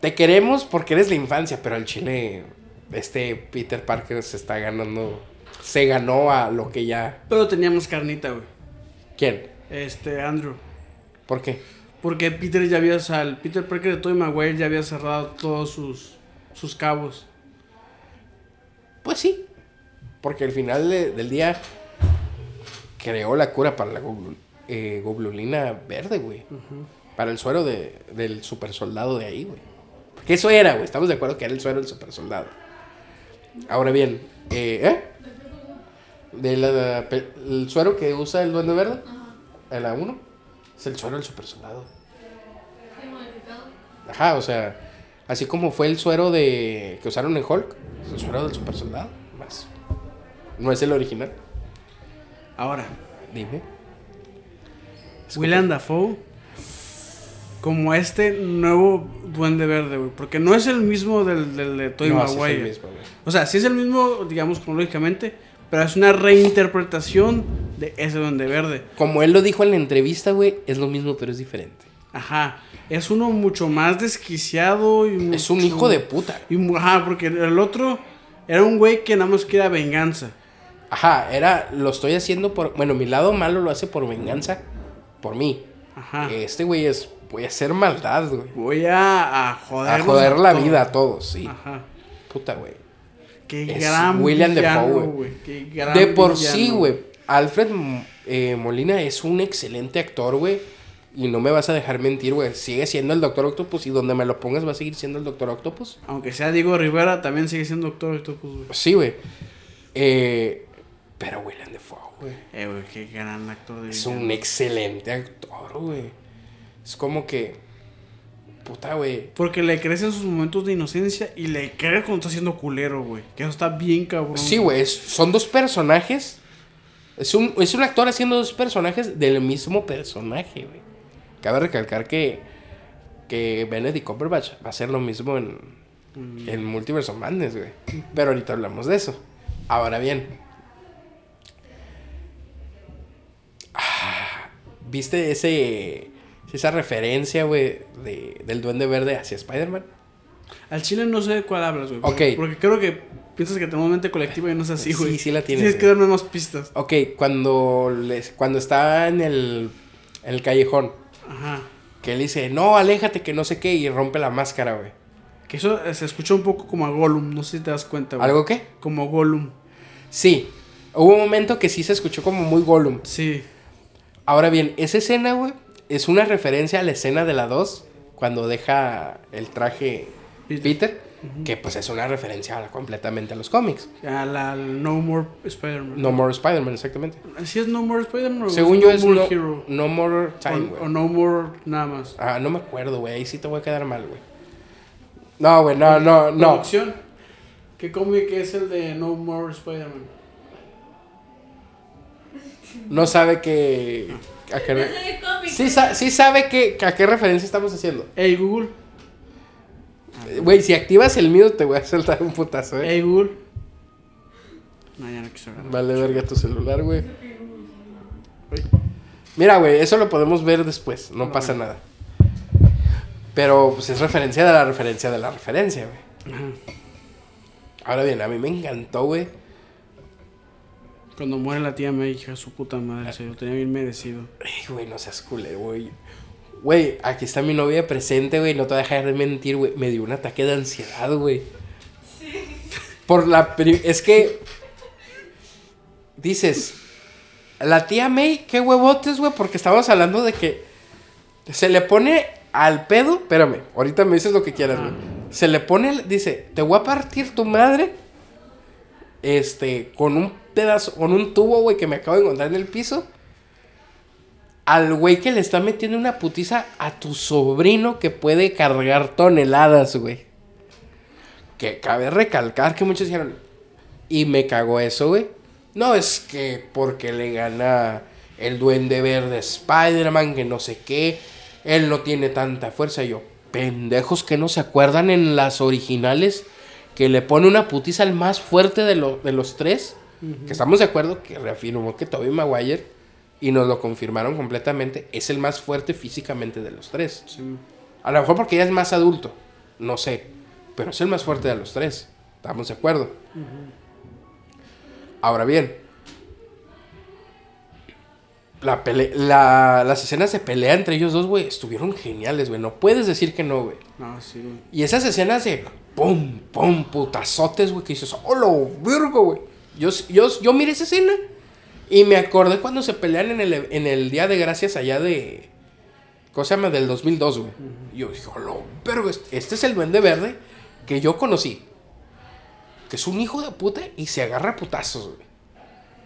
Te queremos porque eres la infancia, pero al chile este Peter Parker se está ganando... Se ganó a lo que ya... Pero teníamos carnita, güey. ¿Quién? Este, Andrew. ¿Por qué? Porque Peter ya había, o sea, el Peter Parker de Tobey Maguire ya había cerrado todos sus, sus cabos. Pues sí. Porque al final de- del día creó la cura para la goblu- eh, globulina verde, güey. Para el suero de, del super soldado de ahí, güey. Porque eso era, güey. Estamos de acuerdo que era el suero del super soldado. Ahora bien, eh, ¿eh? De la, el suero que usa el duende verde, el A1, es el suero del super soldado. Ajá, o sea, así como fue el suero de que usaron en Hulk, el suero del super soldado, más. No es el original. Ahora, Dime. William Dafoe como este nuevo Duende Verde, güey. Porque no es el mismo del, del de Tobey No, sí es el mismo, güey. O sea, sí es el mismo, digamos, cronológicamente, pero es una reinterpretación de ese Duende Verde. Como él lo dijo en la entrevista, güey, es lo mismo, pero es diferente. Ajá. Es uno mucho más desquiciado y Es un hijo de puta. y ajá, porque el otro Era un güey que nada más quería venganza. Ajá, era, lo estoy haciendo por, bueno, mi lado malo lo hace por venganza, por mí. Ajá. Este güey es, voy a hacer maldad, güey. Voy a, a joder. A joder la vida a todos, sí. Ajá. Puta, güey. Qué Es gran William villano, Dafoe, güey. güey. Qué gran De por villano. sí, güey. Alfred eh, Molina es un excelente actor, güey. Y no me vas a dejar mentir, güey. Sigue siendo el Doctor Octopus y donde me lo pongas va a seguir siendo el Doctor Octopus. Aunque sea Diego Rivera, también sigue siendo Doctor Octopus, güey. Sí, güey. Eh, pero William Dafoe, güey. Eh, güey, qué gran actor de Es un excelente actor, güey. Es como que. Puta, güey. Porque le crees en sus momentos de inocencia y le crees cuando está haciendo culero, güey. Que eso está bien cabrón. Sí, güey. Son dos personajes. Es un, es un actor haciendo dos personajes del mismo personaje, güey. Cabe recalcar que. Que Benedict Cumberbatch va a hacer lo mismo en. En Multiverse of Madness, güey. Pero ahorita hablamos de eso. Ahora bien. Ah, ¿Viste ese. Esa referencia, güey, de, del Duende Verde hacia Spider-Man? Al chile no sé de cuál hablas, güey. Ok. Porque, porque creo que piensas que tenemos mente colectiva y no es así, Sí, güey. sí la tienes, Tienes que darme más pistas. Ok, cuando, les, cuando está en el, en el callejón, Ajá. que él dice, no, aléjate, que no sé qué, y rompe la máscara, güey. Que eso eh, se escucha un poco como a Gollum. No sé si te das cuenta, güey. ¿Algo qué? Como Gollum. Sí, hubo un momento que sí se escuchó como muy Gollum. Sí. Ahora bien, esa escena, güey, es una referencia a la escena de la 2, cuando deja el traje Peter. Peter, que pues es una referencia a- completamente a los cómics. A la No More Spider-Man. No More Spider-Man, exactamente. ¿Sí es No More Spider-Man o Según yo No es More no, Hero? no More Time, O, güey. o No More nada más. Ah, no me acuerdo, güey. Ahí sí te voy a quedar mal, güey. No, güey, no, no, no. Producción. ¿Qué cómic es el de No More Spider-Man? No sabe que. A qué No sí, sa- sí sabe que, que a qué referencia estamos haciendo. Hey Google. Güey, si activas el mío te voy a soltar un putazo, eh. Hey Google. No, ya no quiso agarrar. Vale, verga tu celular, güey. Mira, güey, eso lo podemos ver después. No Ah, pasa bueno. nada. Pero, pues es referencia de la referencia de la referencia, güey. Ajá. Ahora bien, a mí me encantó, güey. Cuando muere la tía May, hija su puta madre, se lo tenía bien merecido. Ay, güey, no seas culero, güey. Güey, aquí está mi novia presente, güey. No te voy a dejar de mentir, güey. Me dio un ataque de ansiedad, güey. Por la... Es que... Dices... La tía May, qué huevotes, güey. Porque estamos hablando de que... Se le pone al pedo... Espérame, ahorita me dices lo que quieras, güey. Se le pone... Dice, te voy a partir tu madre. Este... Con un pedazo... Con un tubo, güey, que me acabo de encontrar en el piso al güey que le está metiendo una putiza a tu sobrino que puede cargar toneladas, güey. Que cabe recalcar que muchos dijeron, y me cagó eso, güey. No es que porque le gana el duende verde Spider-Man, que no sé qué, él no tiene tanta fuerza. Y yo, pendejos que no se acuerdan en las originales, que le pone una putiza al más fuerte de, lo- de los tres. Que estamos de acuerdo que reafirmó que Tobey Maguire, y nos lo confirmaron completamente, es el más fuerte físicamente de los tres. Sí. A lo mejor porque ya es más adulto, no sé, pero es el más fuerte de los tres. Estamos de acuerdo. Ahora bien, la pele- la- las escenas de pelea entre ellos dos, güey, estuvieron geniales, güey. No puedes decir que no, güey. No, sí, güey. Y esas escenas de pum, pum, putazotes, güey, que dices, ¡hola, virgo, güey! Yo, yo, yo miré esa escena y me acordé cuando se pelean en el, en el Día de Gracias allá de. ¿Cómo se llama? Del 2002, güey. Y Yo dije, ¡hola, vergo! Este este es el Duende Verde que yo conocí. Que es un hijo de puta y se agarra a putazos, güey.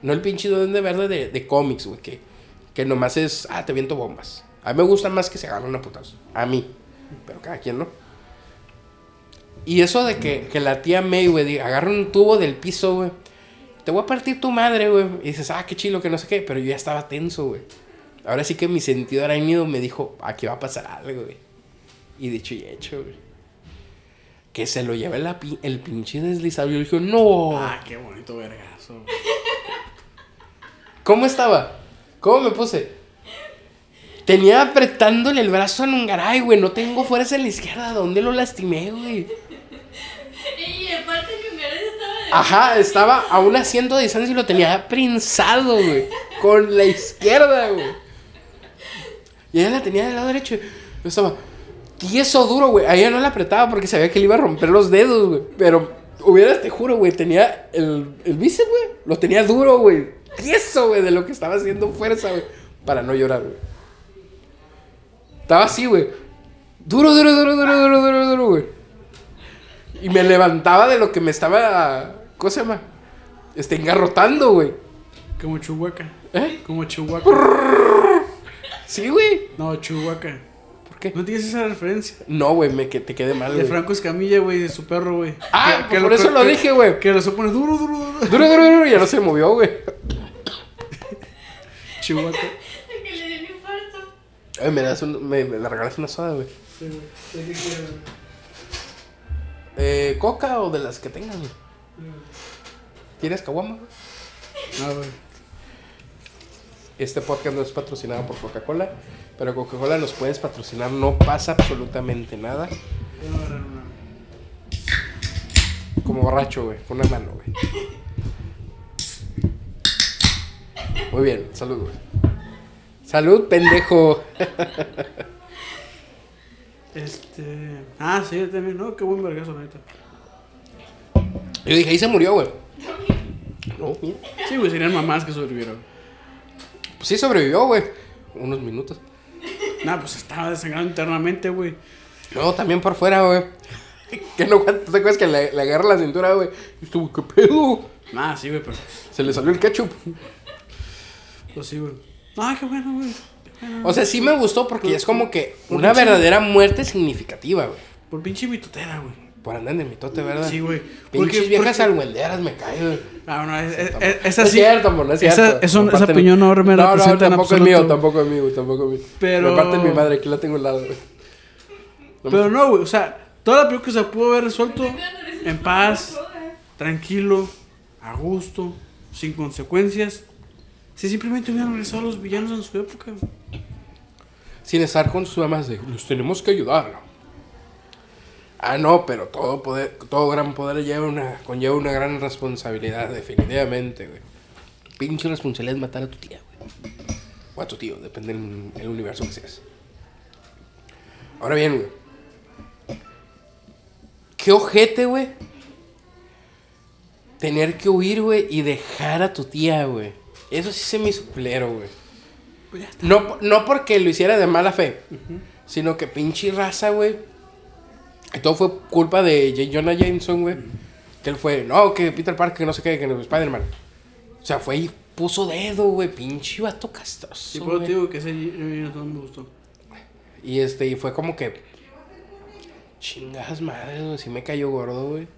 No el pinche Duende Verde de, de cómics, güey, que, que nomás es, ah, te viento bombas. A mí me gusta más que se agarran a putazos. A mí. Pero cada quien, ¿no? Y eso de que, que la tía May, güey, agarra un tubo del piso, güey. Te voy a partir tu madre, güey. Y dices, ah, qué chilo, que no sé qué. Pero yo ya estaba tenso, güey. Ahora sí que mi sentido arácnido me dijo, aquí va a pasar algo, güey. Y dicho y hecho, güey. Que se lo lleva la pi- el pinche deslizado. Yo dije, no. Ah, qué bonito vergazo. ¿Cómo estaba? ¿Cómo me puse? Tenía apretándole el brazo a Nungaray, güey. No tengo fuerza en la izquierda. ¿Dónde lo lastimé, güey? Y aparte que Ungaretti estaba de Ajá, estaba a un asiento de distancia y lo tenía prensado, güey. Con la izquierda, güey. Y ella la tenía del lado derecho. Yo estaba tieso duro, güey. A ella no la apretaba porque sabía que le iba a romper los dedos, güey. Pero hubieras, te juro, güey, tenía el, el bíceps, güey. Lo tenía duro, güey. Tieso, güey, de lo que estaba haciendo fuerza, güey. Para no llorar, güey. Estaba así, güey. Duro, duro, duro, duro, duro, duro, duro, güey. Y me levantaba de lo que me estaba. ¿Cómo se llama? Este, engarrotando, güey. Como Chihuahua. ¿Eh? Como Chihuahua. Sí, güey. No, Chihuahua. ¿Por qué? ¿No tienes esa referencia? No, güey, me que te quedé mal, De güey. Franco Escamilla, güey, de su perro, güey. Ah, por eso lo dije, güey. Que lo supone duro, duro, duro. Duro, duro, duro, y ya no se movió, güey. Chihuahua. Que le dio un infarto. Ay, me das un, me, me regalas una soda, güey. Sí, güey. Eh, coca o de las que tengan, güey. ¿Quieres caguama, güey? No, güey. Este podcast no es patrocinado por Coca-Cola, pero Coca-Cola nos puedes patrocinar, no pasa absolutamente nada. Como borracho, güey, con una mano, güey. Muy bien, salud, güey. Salud, pendejo. Este. Ah, sí, yo también. No, qué buen vergazo, neta. Yo dije, ahí se murió, güey. No, mira. Sí, güey, serían mamás que sobrevivieron. Pues sí sobrevivió, güey. Unos minutos. Nah, pues estaba desangrado internamente, güey. No, también por fuera, güey. Que no, ¿tú te acuerdas que le, le agarra la cintura, güey? Y estuvo, ¿qué pedo? Nah, sí, güey, pero. Se le salió el ketchup. Pues sí, güey. Ah, qué bueno, güey. O sea, sí me gustó porque es como que una verdadera muerte significativa, güey. Por pinche mitotera, güey. Por andar de mitote, ¿verdad? Sí, güey. Pinches Porque- viejas porque- alhuenderas me caen, güey. Ah, no, es, es, No, es- no es sí. cierto, amor, no es esa- cierto. eso- Me esa opinión no me No, no, representa en tampoco es mío, tampoco es mío, tampoco es mío. Pero- Me parte mi madre, aquí la tengo al lado, güey. No Pero no, güey. O sea, toda la película se pudo haber resuelto en paz, tranquilo, a gusto, sin consecuencias. Si simplemente hubieran regresado los villanos en su época. güey. Sin estar con sus mamás de, los tenemos que ayudar. Ah, no, pero todo poder, todo gran poder lleva una, conlleva una gran responsabilidad, definitivamente, güey. Pinche responsabilidad es matar a tu tía, güey. O a tu tío, depende del el universo que seas. Ahora bien, güey. Qué ojete, güey. Tener que huir, güey, y dejar a tu tía, güey. Eso sí se me hizo güey. Pues. No, no porque lo hiciera de mala fe, sino que pinche raza, güey. Y todo fue culpa de J. Jonah Jameson, güey. Que él fue, no, que Peter Parker, que no sé qué, que no, Spider-Man. O sea, fue y puso dedo, güey. Pinche vato castroso. Sí, pero te digo que ese no me gustó. Y este, y fue como que. Chingas madres, güey. Sí me cayó gordo, güey.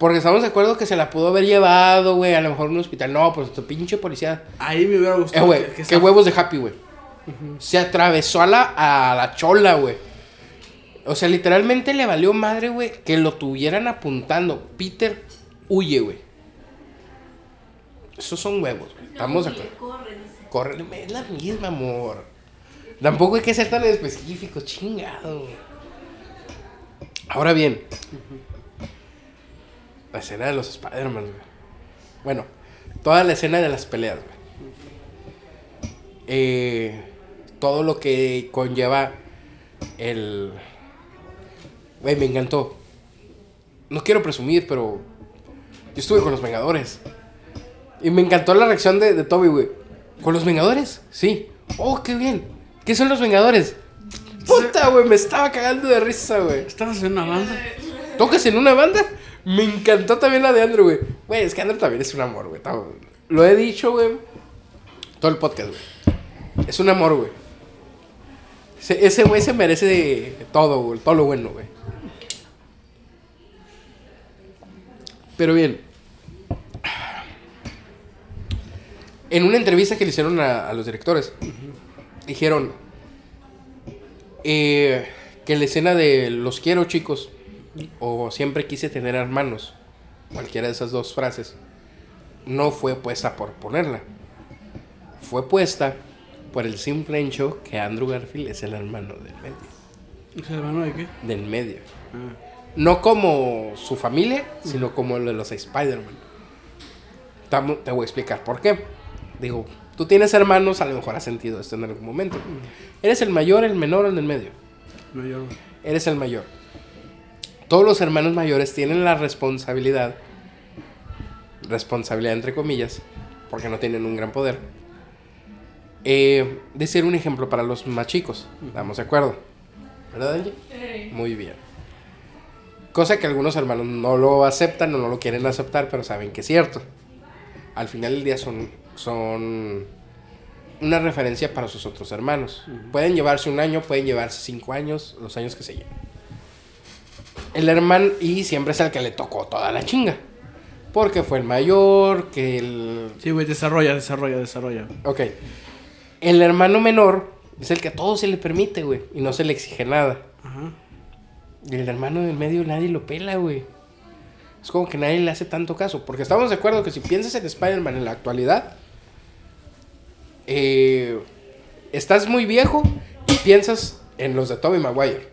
Porque estamos de acuerdo que se la pudo haber llevado, güey, a lo mejor a un hospital. No, pues tu pinche policía. Ahí me hubiera Eh, gustado. güey, que- que qué huevos de Happy, güey. Se atravesó a la, a la chola, güey. O sea, literalmente le valió madre, güey, que lo tuvieran apuntando. Peter huye, güey. Esos son huevos, güey. Estamos de acuerdo. Corre. Corre, es la misma, amor. Tampoco hay que ser tan específico, chingado. Ahora bien, la escena de los Spider-Man, güey. Bueno, toda la escena de las peleas, güey. Eh, todo lo que conlleva el. Güey, me encantó. No quiero presumir, pero. Yo estuve con los Vengadores. Y me encantó la reacción de, de Toby, güey. ¿Con los Vengadores? Sí. Oh, qué bien. ¿Qué son los Vengadores? Puta, güey, me estaba cagando de risa, güey. ¿Estás haciendo una banda? ¿Tocas en una banda? Me encantó también la de Andrew, güey. Güey, es que Andrew también es un amor, güey. Lo he dicho, güey. Todo el podcast, güey. Es un amor, güey. Ese- güey se merece de todo, güey. Todo lo bueno, güey. Pero bien. En una entrevista que le hicieron a, a los directores, dijeron eh, que la escena de los quiero, chicos, o siempre quise tener hermanos, cualquiera de esas dos frases, no fue puesta por ponerla. Fue puesta por el simple hecho que Andrew Garfield es el hermano del medio. ¿Es hermano de qué? Del medio. Ah. No como su familia, sino como el de los Spider-Man. Te voy a explicar por qué. Digo, tú tienes hermanos, a lo mejor has sentido esto en algún momento. ¿Eres el mayor, el menor o el del medio? Mayor. Eres el mayor. Todos los hermanos mayores tienen la responsabilidad, responsabilidad entre comillas, porque no tienen un gran poder, eh, de ser un ejemplo para los más chicos. ¿Estamos de acuerdo? ¿Verdad, Angie? Muy bien. Cosa que algunos hermanos no lo aceptan o no lo quieren aceptar, pero saben que es cierto. Al final del día son, son una referencia para sus otros hermanos. Pueden llevarse un año, pueden llevarse cinco años, los años que se lleven. El hermano, y siempre es el que le tocó toda la chinga. Porque fue el mayor, que el... Sí, güey, desarrolla, desarrolla, desarrolla. Ok. El hermano menor es el que a todo se le permite, güey. Y no se le exige nada. Ajá. Y el hermano del medio nadie lo pela, güey. Es como que nadie le hace tanto caso. Porque estamos de acuerdo que si piensas en Spider-Man en la actualidad, eh, estás muy viejo y piensas en los de Tobey Maguire.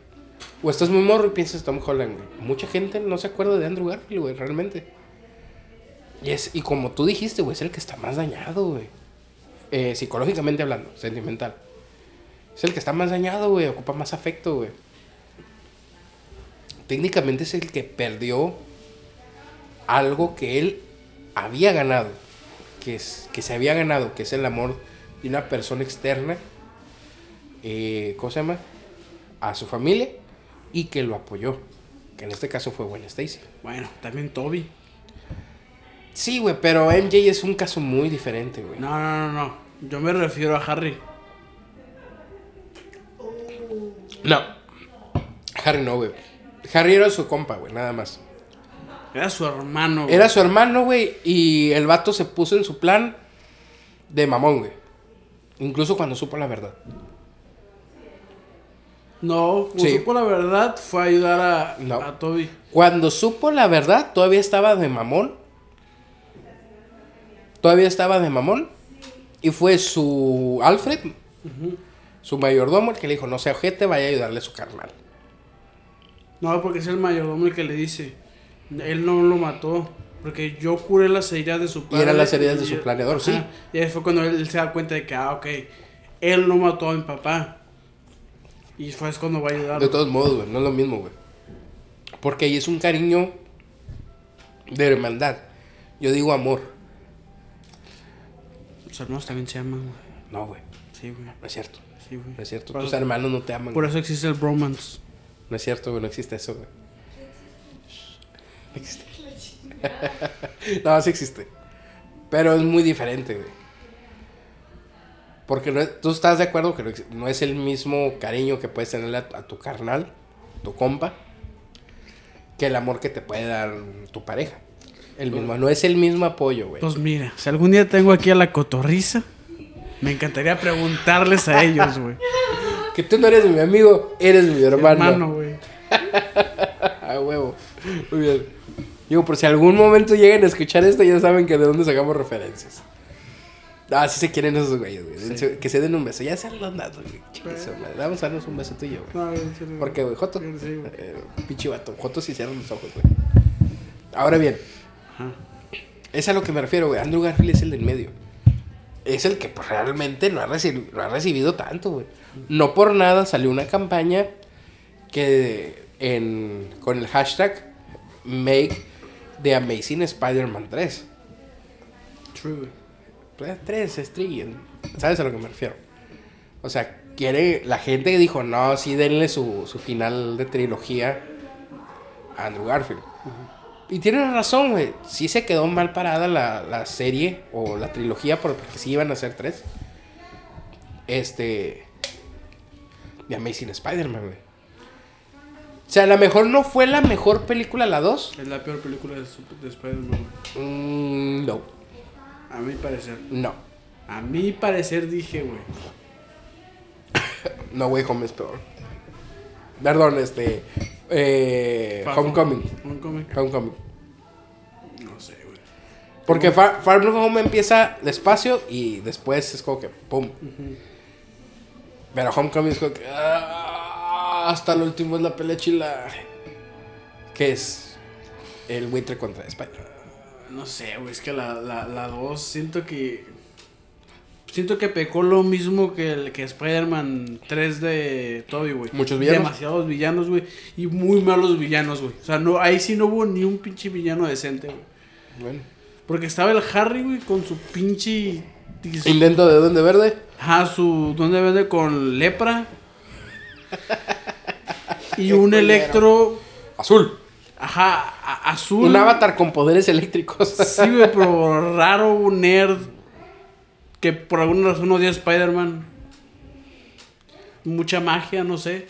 O estás muy morro y piensas en Tom Holland, güey. Mucha gente no se acuerda de Andrew Garfield, güey, realmente. Y, es, y como tú dijiste, güey, es el que está más dañado, güey. Eh, psicológicamente hablando, sentimental. Es el que está más dañado, güey. Ocupa más afecto, güey técnicamente es el que perdió algo que él había ganado, que, es, que se había ganado, que es el amor de una persona externa, eh, ¿cómo se llama? A su familia y que lo apoyó, que en este caso fue Gwen Stacy. Bueno, también Toby. Sí, güey, pero MJ es un caso muy diferente, güey. No, no, no, no. Yo me refiero a Harry. No. Harry no, güey. Harry era su compa, güey, nada más. Era su hermano. güey. Era su hermano, güey, y el vato se puso en su plan de mamón, güey. Incluso cuando supo la verdad. No, sí. por la verdad fue a ayudar a, No. a Toby. Cuando supo la verdad, todavía estaba de mamón. Todavía estaba de mamón. Y fue su Alfred, su mayordomo, el que le dijo, no sea ojete, vaya a ayudarle a su carnal. No, porque es el mayordomo el que le dice. Él no lo mató. Porque yo curé las heridas de su padre. eran las heridas de y- su planeador, sí. Y ahí fue cuando él se da cuenta de que, ah, ok, él no mató a mi papá. Y fue es cuando va a ayudar. De todos modos, güey, no es lo mismo, güey. Porque ahí es un cariño de hermandad. Yo digo amor. Los hermanos también se aman, güey. No, güey, Sí, güey. no es cierto. Sí, güey. No es cierto. Por Tus eso- hermanos no te aman. Por eso existe el bromance. No es cierto, güey, no existe eso, güey. No existe. no, sí existe. Pero es muy diferente, güey. Porque no es- tú estás de acuerdo que no es el mismo cariño que puedes tenerle a, a tu carnal, tu compa, que el amor que te puede dar tu pareja. El mismo, no es el mismo apoyo, güey. Pues mira, si algún día tengo aquí a la cotorriza, me encantaría preguntarles a ellos, güey. Que tú no eres mi amigo, eres mi hermano. Hermano, güey. A huevo. Muy bien. Digo, por si algún momento llegan a escuchar esto, ya saben que de dónde sacamos referencias. Ah, sí se quieren esos güeyes, güey. Que se den un beso. Ya se han dado, güey. Madre. Vamos a darnos un beso tuyo, güey. No, en serio. ¿Por qué, güey? Joto. Sí, güey. Eh, pinche vato. Joto sí cierran los ojos, güey. Ahora bien. Ajá. Es a lo que me refiero, güey. Andrew Garfield es el del medio. Es el que pues, realmente no ha, reci- no ha recibido tanto, güey. No por nada salió una campaña que en, con el hashtag Make the Amazing Spider-Man 3. True, güey. Pues, 3 es trillion. ¿Sabes a lo que me refiero? O sea, quiere. La gente dijo, no, sí, denle su, su final de trilogía a Andrew Garfield. Y tienen razón, güey. Sí se quedó mal parada la, la serie o la trilogía porque sí iban a ser tres. Este. De Amazing Spider-Man, güey. O sea, a lo mejor no fue la mejor película la 2. Es la peor película de, Spider-Man. Mm, no, A mi parecer. no. A mi parecer dije, güey. No Way Home es peor. Perdón, este. Eh, Homecoming. Homecoming. Homecoming. No sé, güey. Porque Far, Far From Home empieza despacio y después es como que pum. Pero Homecoming es como que. ah, hasta el último es la pelea chila. ¿Qué es el buitre contra Spider-Man? No sé, güey, es que la 2 la, la dos siento que. Siento que pecó lo mismo que el que Spider-Man 3 de Toby, güey. Muchos villanos. Demasiados villanos, güey. Y muy malos villanos, güey. O sea, no, ahí sí no hubo ni un pinche villano decente, güey. Bueno. Porque estaba el Harry, güey, con su pinche. Intento de Duende Verde. Ajá, su. ¿Dónde vende? Con lepra. y un electro. Azul. Ajá, azul. Un avatar con poderes eléctricos. Sí, güey, pero raro, un nerd. Que por alguna razón odia a Spider-Man. Mucha magia, no sé.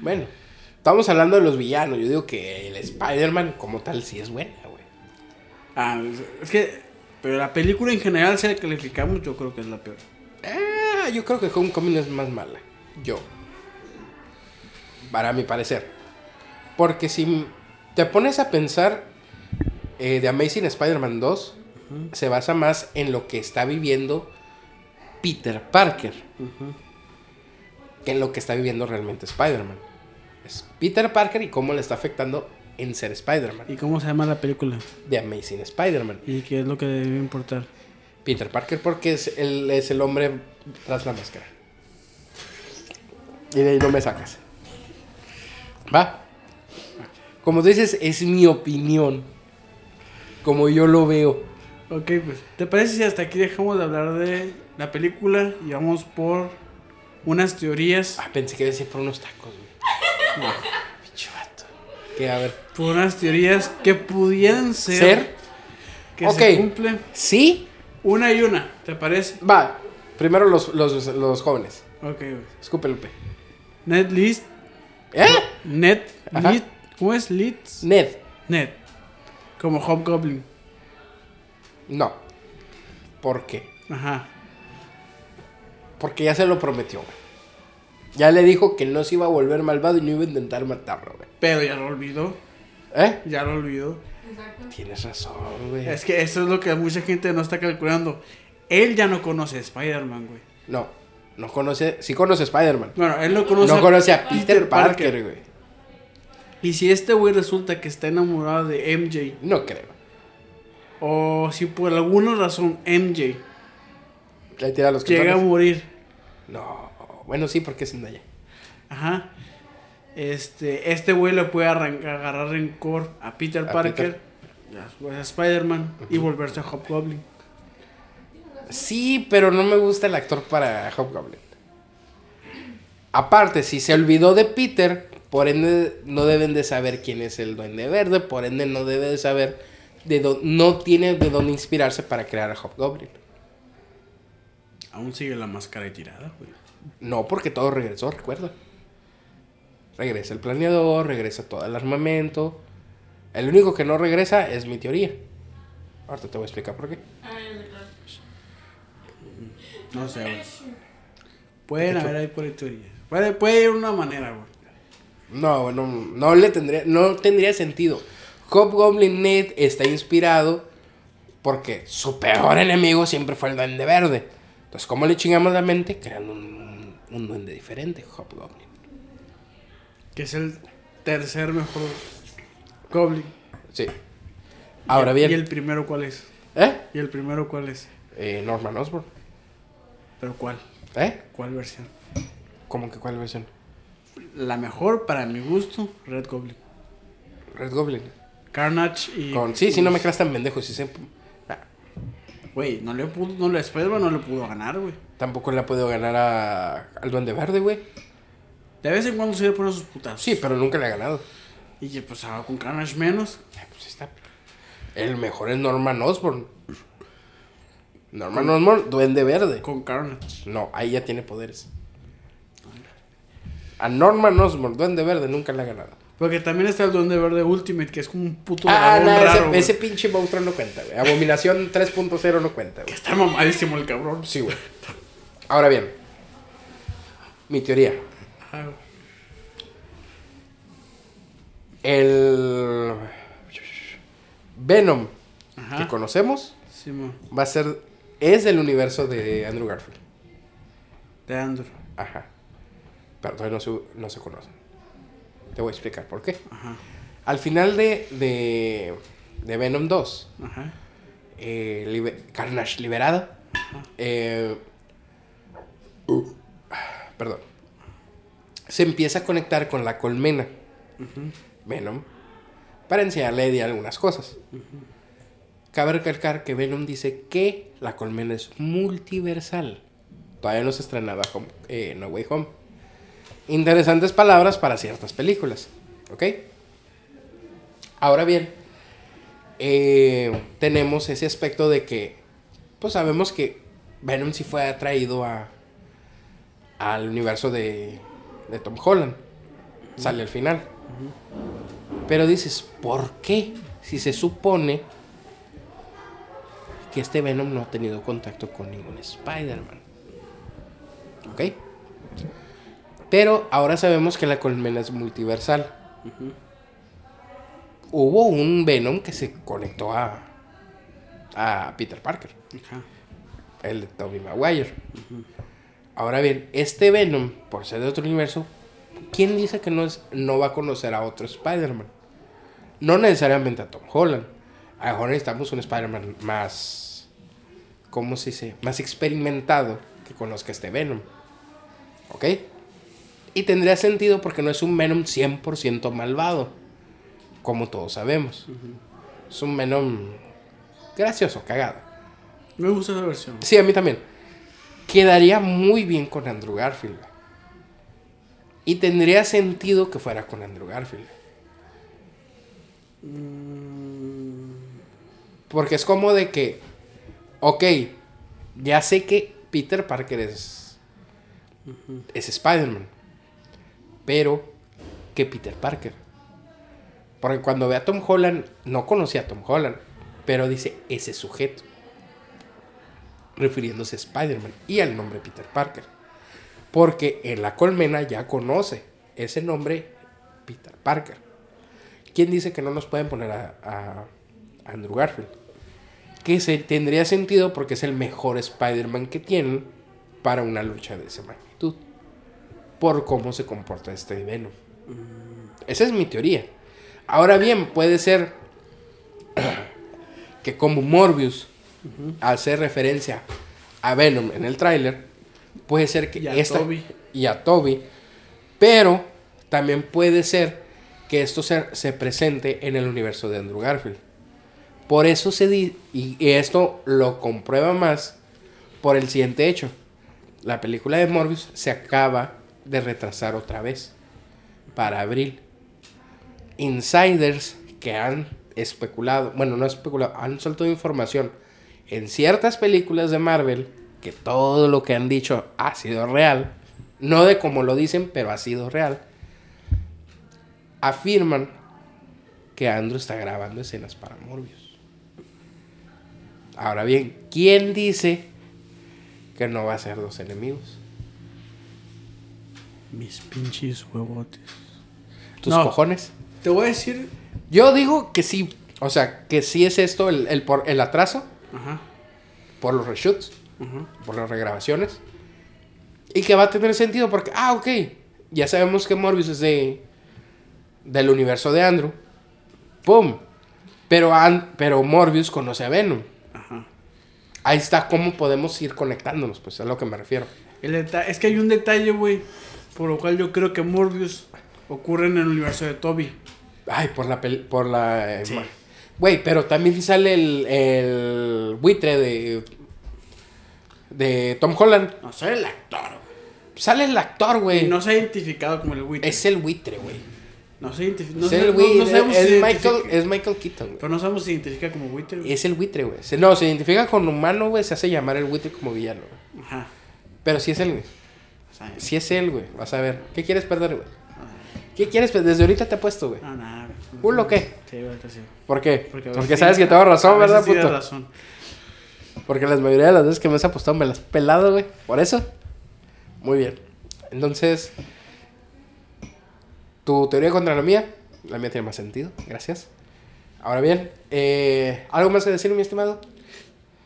Bueno, estamos hablando de los villanos. Yo digo que el Spider-Man como tal sí es buena, güey. Ah, es que. Pero la película en general, si la calificamos, yo creo que es la peor. Ah, yo creo que Homecoming es más mala. Yo. Para mi parecer. Porque si te pones a pensar, eh, The Amazing Spider-Man 2 se basa más en lo que está viviendo Peter Parker que en lo que está viviendo realmente Spider-Man. Es Peter Parker y cómo le está afectando en ser Spider-Man. ¿Y cómo se llama la película? The Amazing Spider-Man. ¿Y qué es lo que debe importar? Peter Parker porque es el, es el hombre tras la máscara. Y de ahí no me sacas. Va. Como dices, es mi opinión. Como yo lo veo. Ok, pues. ¿Te parece si hasta aquí dejamos de hablar de la película y vamos por unas teorías? Ah, pensé que iba a decir por unos tacos, güey. No, pinche vato. Que a ver. Por unas teorías que pudieran ser. ¿Ser? Que Ok. se cumplen. ¿Sí? Una y una, ¿te parece? Va. Primero los, los, los jóvenes. Ok, güey. Escupe Lupe. Net list. ¿Eh? Net. Ajá. ¿Cómo es? Leads. Ned. Net. Como Hobgoblin. No. ¿Por qué? Ajá. Porque ya se lo prometió, güey. Ya le dijo que no se iba a volver malvado y no iba a intentar matarlo, güey. Pero ya lo olvidó. ¿Eh? Ya lo olvidó. Exacto. Tienes razón, güey. Es que eso es lo que mucha gente no está calculando. Él ya no conoce a Spider-Man, güey. No, no conoce, sí conoce a Spider-Man. Bueno, él no conoce No conoce a Peter Parker, güey. Y si este güey resulta que está enamorado de MJ, No creo. o si por alguna razón MJ Le tira los llega a morir, No, bueno, sí, porque es Zendaya. ajá, este, este güey le puede arrancar, agarrar rencor a Peter A Parker, a, a Spider-Man y volverse a Hobgoblin. Sí, pero no me gusta el actor para Hobgoblin. Aparte, si se olvidó de Peter, por ende no deben de saber quién es el Duende Verde, por ende no debe de saber de dó- no tiene de dónde inspirarse para crear a Hobgoblin. Aún sigue la máscara tirada, güey. No, porque todo regresó, recuerda. Regresa el planeador, regresa todo el armamento. El único que no regresa es mi teoría. Ahorita te voy a explicar por qué. Ah. No sé, güey. Pueden haber ahí por ahí teorías. Puede, puede ir una manera, güey. No, no, no le tendría, no tendría sentido. Hobgoblin Ned está inspirado porque su peor enemigo siempre fue el Duende Verde. Entonces, ¿cómo le chingamos la mente? Creando un, un duende diferente, Hobgoblin. Que es el tercer mejor Goblin. Sí. Ahora ¿Y bien. el primero cuál es? ¿Eh? ¿Y el primero cuál es? Eh, Norman Osborn. ¿Pero cuál? ¿Eh? ¿Cuál versión? ¿Cómo que cuál versión? La mejor, para mi gusto, Red Goblin. Red Goblin. Carnage y... Con, sí, sí, no me creas tan pendejo. Sí, se- ah, Güey, no le pudo... No le Spider-Man no le pudo ganar, güey. tampoco le ha podido ganar a, al Duende Verde, güey. De vez en cuando se le pone sus putas. Sí, pero nunca le ha ganado. Y que pues ahora con Carnage menos. Ah, Pues está. El mejor es Norman Osborn. Norman Osborn, Duende Verde. Con Carnage. No, ahí ya tiene poderes. A Norman Osborn, Duende Verde, nunca le ha ganado. Porque también está el Duende Verde Ultimate, que es como un puto Ah, dragón no, ese, raro, ese pinche monstruo no cuenta, güey. Abominación 3.0 no cuenta, güey. Está mamadísimo el cabrón. Sí, güey. Ahora bien, mi teoría. Ajá, güey. El Venom Ajá. que conocemos va a ser. Es del universo de Andrew Garfield. De Andrew. Ajá. Pero todavía no se, no se conocen. Te voy a explicar por qué. Ajá. Al final de, de, de Venom 2, Ajá. eh, Carnage liberado, eh, uh, perdón, se empieza a conectar con la colmena Venom para enseñarle a Eddie algunas cosas. Cabe recalcar que Venom dice que la colmena es multiversal. Todavía no se estrenaba eh, No Way Home. Interesantes palabras para ciertas películas. ¿Ok? Ahora bien, eh, tenemos ese aspecto de que, pues sabemos que Venom sí fue atraído a, al universo de, de Tom Holland. Sale al final. Pero dices, ¿por qué? Si se supone que este Venom no ha tenido contacto con ningún Spider-Man. ¿Ok? Pero ahora sabemos que la colmena es multiversal. Hubo un Venom que se conectó a, a Peter Parker, el de Tobey Maguire. Ahora bien, este Venom, por ser de otro universo, ¿quién dice que no, es, no va a conocer a otro Spider-Man? No necesariamente a Tom Holland. A lo mejor necesitamos un Spider-Man más, ¿cómo se dice? Más experimentado que conozca este Venom. ¿Ok? Y tendría sentido porque no es un Venom 100% malvado, como todos sabemos. Es un Venom gracioso, cagado. Me gusta esa versión. Sí, a mí también. Quedaría muy bien con Andrew Garfield. Y tendría sentido que fuera con Andrew Garfield. Porque es como de que, ok, ya sé que Peter Parker es, es Spider-Man. Pero, ¿qué Peter Parker? Porque cuando ve a Tom Holland, no conocía a Tom Holland, pero dice ese sujeto refiriéndose a Spider-Man y al nombre Peter Parker. Porque en la colmena ya conoce ese nombre Peter Parker. ¿Quién dice que no nos pueden poner a, a Andrew Garfield? Que se, tendría sentido porque es el mejor Spider-Man que tienen para una lucha de esa magnitud. Por cómo se comporta este Venom. Esa es mi teoría. Ahora bien, puede ser que como Morbius hace referencia a Venom en el tráiler, puede ser que Y a esta Toby. y a Toby, pero también puede ser que esto se, se presente en el universo de Andrew Garfield. Por eso se di y, y esto lo comprueba más por el siguiente hecho. La película de Morbius se acaba de retrasar otra vez para abril. Insiders que han especulado, bueno, no especulado, han soltado información en ciertas películas de Marvel que todo lo que han dicho ha sido real, no de como lo dicen, pero ha sido real. Afirman que Andrew está grabando escenas para Morbius. Ahora bien, ¿quién dice que no va a ser dos enemigos? Mis pinches huevotes. ¿Tus No. cojones? Te voy a decir. Yo digo que sí. O sea, que sí es esto el, el, por, el atraso Ajá. por los reshoots, Ajá. por las regrabaciones. Y que va a tener sentido porque, ah, ok. Ya sabemos que Morbius es de, del universo de Andrew. ¡Pum! Pero, An- pero Morbius conoce a Venom. Ajá. Ahí está cómo podemos ir conectándonos, pues es a lo que me refiero. El es que hay un detalle, güey. Por lo cual yo creo que Morbius ocurre en el universo de Toby. Ay, por la pel- por la eh, Sí. Güey, pero también sale el, el buitre de de Tom Holland. No soy el actor, güey. Sale el actor, Y güey. no se ha identificado como el buitre. Es el buitre, güey. No se identifica. No, es el no- buitre. no sabemos es, si Michael, es Michael Keaton, güey. Pero no sabemos si se identifica como buitre, güey. Es el buitre, güey. No, se identifica con humano, güey. Se hace llamar el buitre como villano, güey. Ajá. Pero sí es él, güey. Sí es él, güey. Vas a ver. ¿Qué quieres perder, güey? ¿Qué quieres perder? Desde ahorita te he puesto, güey. No, nada, güey. ¿Culo qué? Sí, ahorita sí. ¿Por qué? Porque, Porque, a veces sabes sí- que tengo razón, a veces ¿verdad, puto? razón. Porque la mayoría de las veces que me has apostado me las has pelado, güey. Por eso. Muy bien. Entonces, tu teoría contra la mía, la mía tiene más sentido. Gracias. Ahora bien, eh, ¿algo más que decir, mi estimado?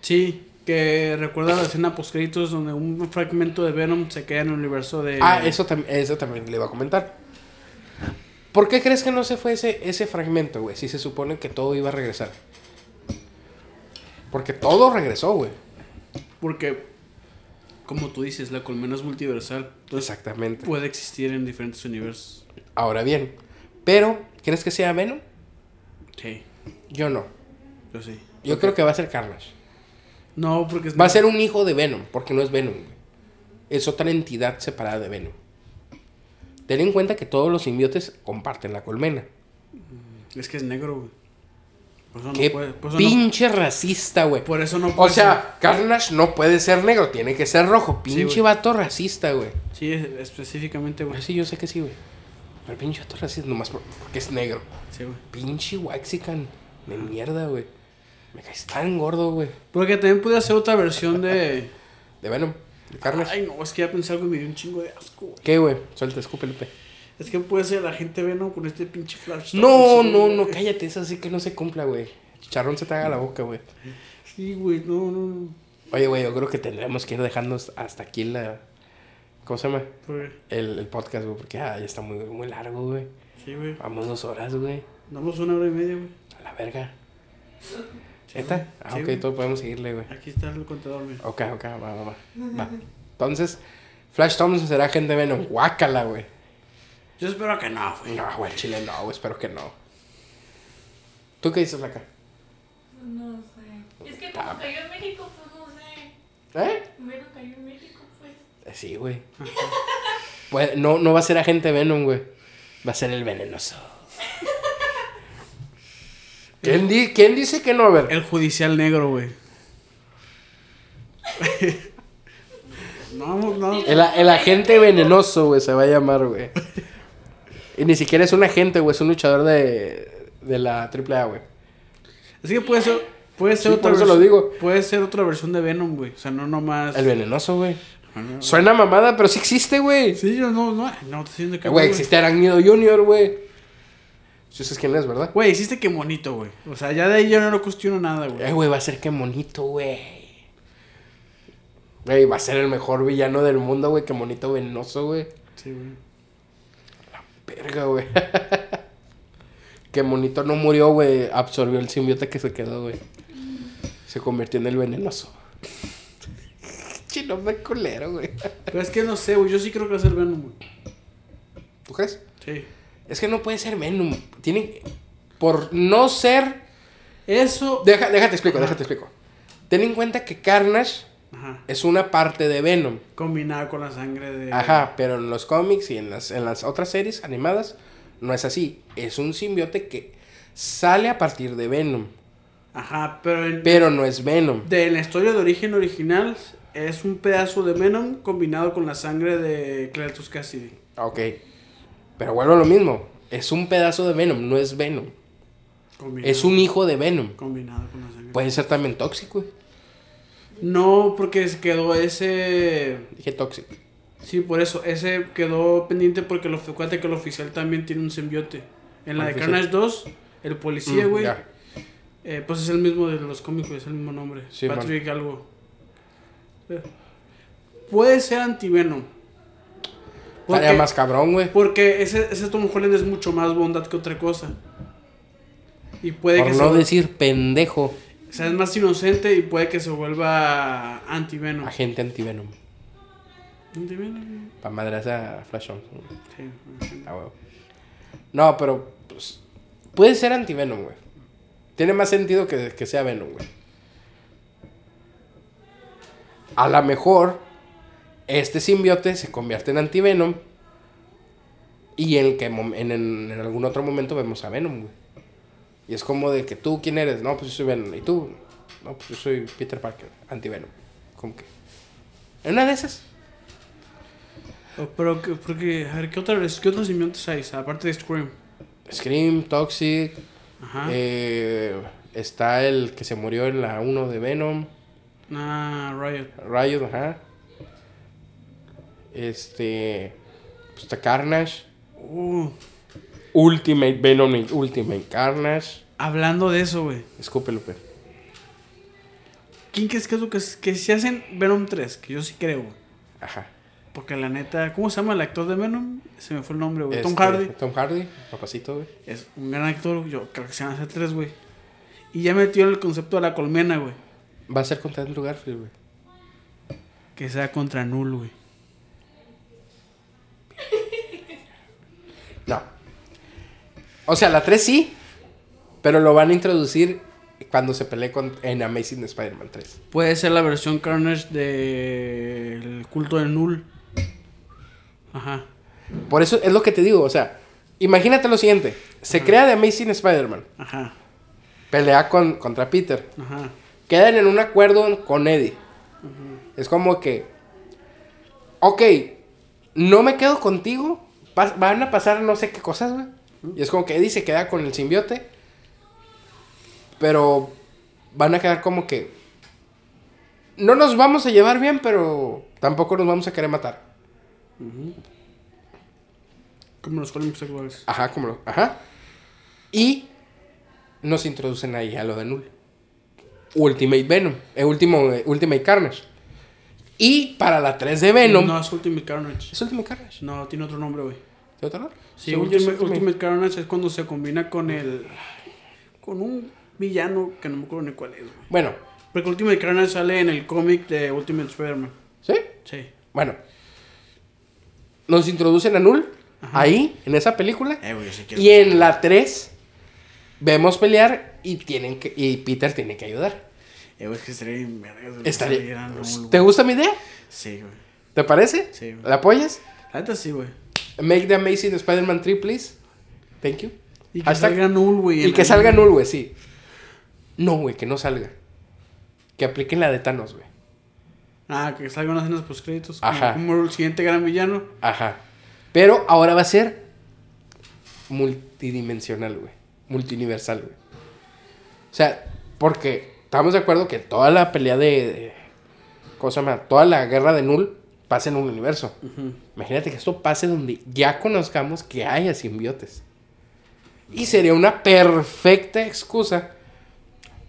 Sí, que recuerda la escena post créditos donde un fragmento de Venom se queda en el universo de. Ah, eso, tam- eso también le iba a comentar. ¿Por qué crees que no se fue ese, ese fragmento, güey? Si se supone que todo iba a regresar. Porque todo regresó, güey. Porque, como tú dices, la colmena es multiversal. Entonces Exactamente. puede existir en diferentes universos. Ahora bien, pero, ¿crees que sea Venom? Sí, Yo no. yo sí. Yo creo que va a ser Carnage. No, porque es Va a ser un hijo de Venom, porque no es Venom. güey. Es otra entidad separada de Venom. Ten en cuenta que todos los simbiotes comparten la colmena. Es que es negro, güey. Por eso Qué no puede. Por eso no, pinche racista, güey. por eso no O puede sea, Carnage no puede ser negro, tiene que ser rojo. Sí, Pinche güey. vato racista, güey. ser- Sí, es- específicamente, güey. Pues sí, yo sé que sí, güey. Pero pinche vato racista, nomás por- porque es negro. Sí, güey. Pinche waxican de mierda, güey. Me caes tan gordo, güey. Porque también puede hacer otra versión de. De Venom, de Carnage. Ay, no, es que ya pensé algo y me dio un chingo de asco, güey. ¿Qué, güey? Suelta, escúpele, pe. Es que puede ser la gente Venom con este pinche flash. No, no, güey. no, cállate, eso sí que no se cumpla, güey. Chicharrón se te haga la boca, güey. Sí, güey, no, no, no. Oye, güey, yo creo que tendremos que ir dejando hasta aquí la. ¿Cómo se llama? El, el podcast, güey, porque ah, ya está muy, muy largo, güey. Sí, güey. Vamos dos horas, güey. Damos una hora y media, güey. A la verga. ¿Esta? Ah, Sí, ok, güey. todo podemos seguirle, güey. Aquí está el contador, güey. Ok, ok, va, va, va. va. Entonces, Flash Thompson será gente Venom. Guácala, güey. Yo espero que no, güey. No, güey, el chile no, güey, espero que no. ¿Tú qué dices, Flaca? No sé. Es que como Ah. cayó en México, pues no sé. ¿Eh? Primero cayó en México, pues. Eh, Sí, güey. Pues, no, no va a ser agente Venom, güey. Va a ser el venenoso. ¿Quién, di- quién dice que no? A ver. El judicial negro, güey. no, no. El, el agente venenoso, güey, se va a llamar, güey. Y ni siquiera es un agente, güey, es un luchador de, de la AAA, güey. Es que puede ser, puede ser Sí, otra por eso lo versión- digo. Puede ser otra versión de Venom, güey. O sea, no nomás. El venenoso, güey. Ah, no. Suena mamada, pero sí existe, güey. Sí, yo no, no, no te estoy diciendo que. Güey, existe Arácnido Junior, güey. Si sabes quién es, ¿verdad? Güey, hiciste que monito, güey. O sea, ya de ahí yo no lo cuestiono nada, güey. Eh, güey, va a ser que monito, güey. Güey, va a ser el mejor villano del mundo, güey, que monito venenoso, güey. Sí, güey. Verga, güey. que monito no murió, güey. Absorbió el simbiote que se quedó, güey. Se convirtió en el venenoso. Chino de culero, güey. Pero es que no sé, güey. Yo sí creo que va a ser Venom, güey. ¿Tú crees? Sí. Es que no puede ser Venom. Tiene. Por no ser. Eso. Deja, déjate explico, déjate explico. Ten en cuenta que Carnage Ajá. es una parte de Venom. Combinado con la sangre de. Ajá, pero en los cómics y en las, en las otras series animadas no es así. Es un simbiote que sale a partir de Venom. Ajá, pero en, Pero no es Venom. de la historia de origen original es un pedazo de Venom combinado con la sangre de Cletus Cassidy. Ok. Pero vuelvo a lo mismo. Es un pedazo de Venom, no es Venom. Combinado, Es un hijo de Venom. combinado con la sangre. Puede ser también tóxico, güey. No, porque se quedó ese. Dije tóxico. Sí, por eso. Ese quedó pendiente porque lo acuérdate que el oficial también tiene un simbiote. En la ¿Cuál de oficial? Carnage 2, el policía, güey. eh, pues es el mismo de los cómics, güey, es el mismo nombre. Sí, Patrick algo. Eh, Puede ser anti-Venom. Estaría más cabrón, güey. Porque ese, ese Tom Holland es mucho más bondad que otra cosa. Y puede Por que no se decir pendejo. o sea, es más inocente y puede que se vuelva anti-Venom. Agente antivenom. Anti-Venom. Para madrearse a Flash Thompson. Sí. Ah, huevo. No, pero pues, puede ser antivenom, güey. Tiene más sentido que, que sea Venom, güey. A lo mejor este simbiote se convierte en antivenom y en, que, en, en- en algún otro momento vemos a Venom, güey. Y es como de que tú, ¿quién eres? No, pues yo soy Venom. ¿Y tú? No, pues yo soy Peter Parker, antivenom. Como que... En una de esas. Oh, Pero, que- porque, a ver, ¿qué, otra, ¿qué otros simbiontes hay? Aparte de Scream. Scream, Toxic, Ajá. Eh, está el que se murió en la 1 de Venom. Ah, Riot. Riot, ajá. Este. Pues está Carnage. Uh, Ultimate Venom Ultimate Carnage. hablando de eso, güey. Escúpelo, pe. ¿Quién crees que es lo que, que si hacen Venom 3? Que yo sí creo, güey. Ajá. Porque la neta, ¿cómo se llama el actor de Venom? Se me fue el nombre, güey. Tom Este, Hardy. Tom Hardy, papacito, güey. Es un gran actor, yo creo que se llama C3, güey. Y ya metió el concepto de la colmena, güey. Va a ser contra Andrew Garfield, güey. Que sea contra Null, güey. No. O sea, la 3 sí, pero lo van a introducir cuando se pelee con, en Amazing Spider-Man 3. Puede ser la versión Carnage del culto de Null. Ajá. Por eso es lo que te digo, o sea, imagínate lo siguiente. Se crea de Amazing Spider-Man, Ajá. pelea con, contra Peter, Ajá. quedan en un acuerdo con Eddie. Es como que, ok, no me quedo contigo, van a pasar no sé qué cosas, güey. Y es como que Eddie se queda con el simbiote, pero van a quedar como que, no nos vamos a llevar bien, pero tampoco nos vamos a querer matar. Como los cómics actuales. Ajá, como lo, ajá. Y nos introducen ahí a lo de Null. Ultimate Venom, eh, último, eh, Ultimate Carnage. Y para la 3 de Venom. No, es Ultimate Carnage. ¿Es Ultimate Carnage? No, tiene otro nombre, güey. ¿De otro lado? Sí, Según Ultimate, Ultimate Carnage es cuando se combina con el. con un villano que no me acuerdo ni cuál es, güey. Bueno, Porque Ultimate Carnage sale en el cómic de Ultimate Spider-Man. ¿sí? Sí. Bueno. Nos introducen a Null. Ajá. Ahí, en esa película. Eh, güey, yo sí Y en la 3 vemos pelear y tienen que y Peter tiene que ayudar. Eh, güey, es que estaría bien Estaría- güey. ¿Te gusta mi idea? Sí, güey. ¿Te parece? Sí, güey. ¿La apoyas? La neta sí, güey. Make the Amazing Spider-Man 3, please. Thank you. Y que Hashtag- salga Null, güey. Y que salga Null, güey, sí. No, güey, que no salga. Que apliquen la de Thanos, güey. Ah, que salgan unas escenas post créditos. Ajá. Como, como el siguiente gran villano. Ajá. Pero ahora va a ser multidimensional, güey. Multiuniversal, güey. O sea, porque estamos de acuerdo que toda la pelea de, de- ¿Cómo se llama? Toda la guerra de Null pasa en un universo. Imagínate que esto pase donde ya conozcamos que haya simbiotes. Y sería una perfecta excusa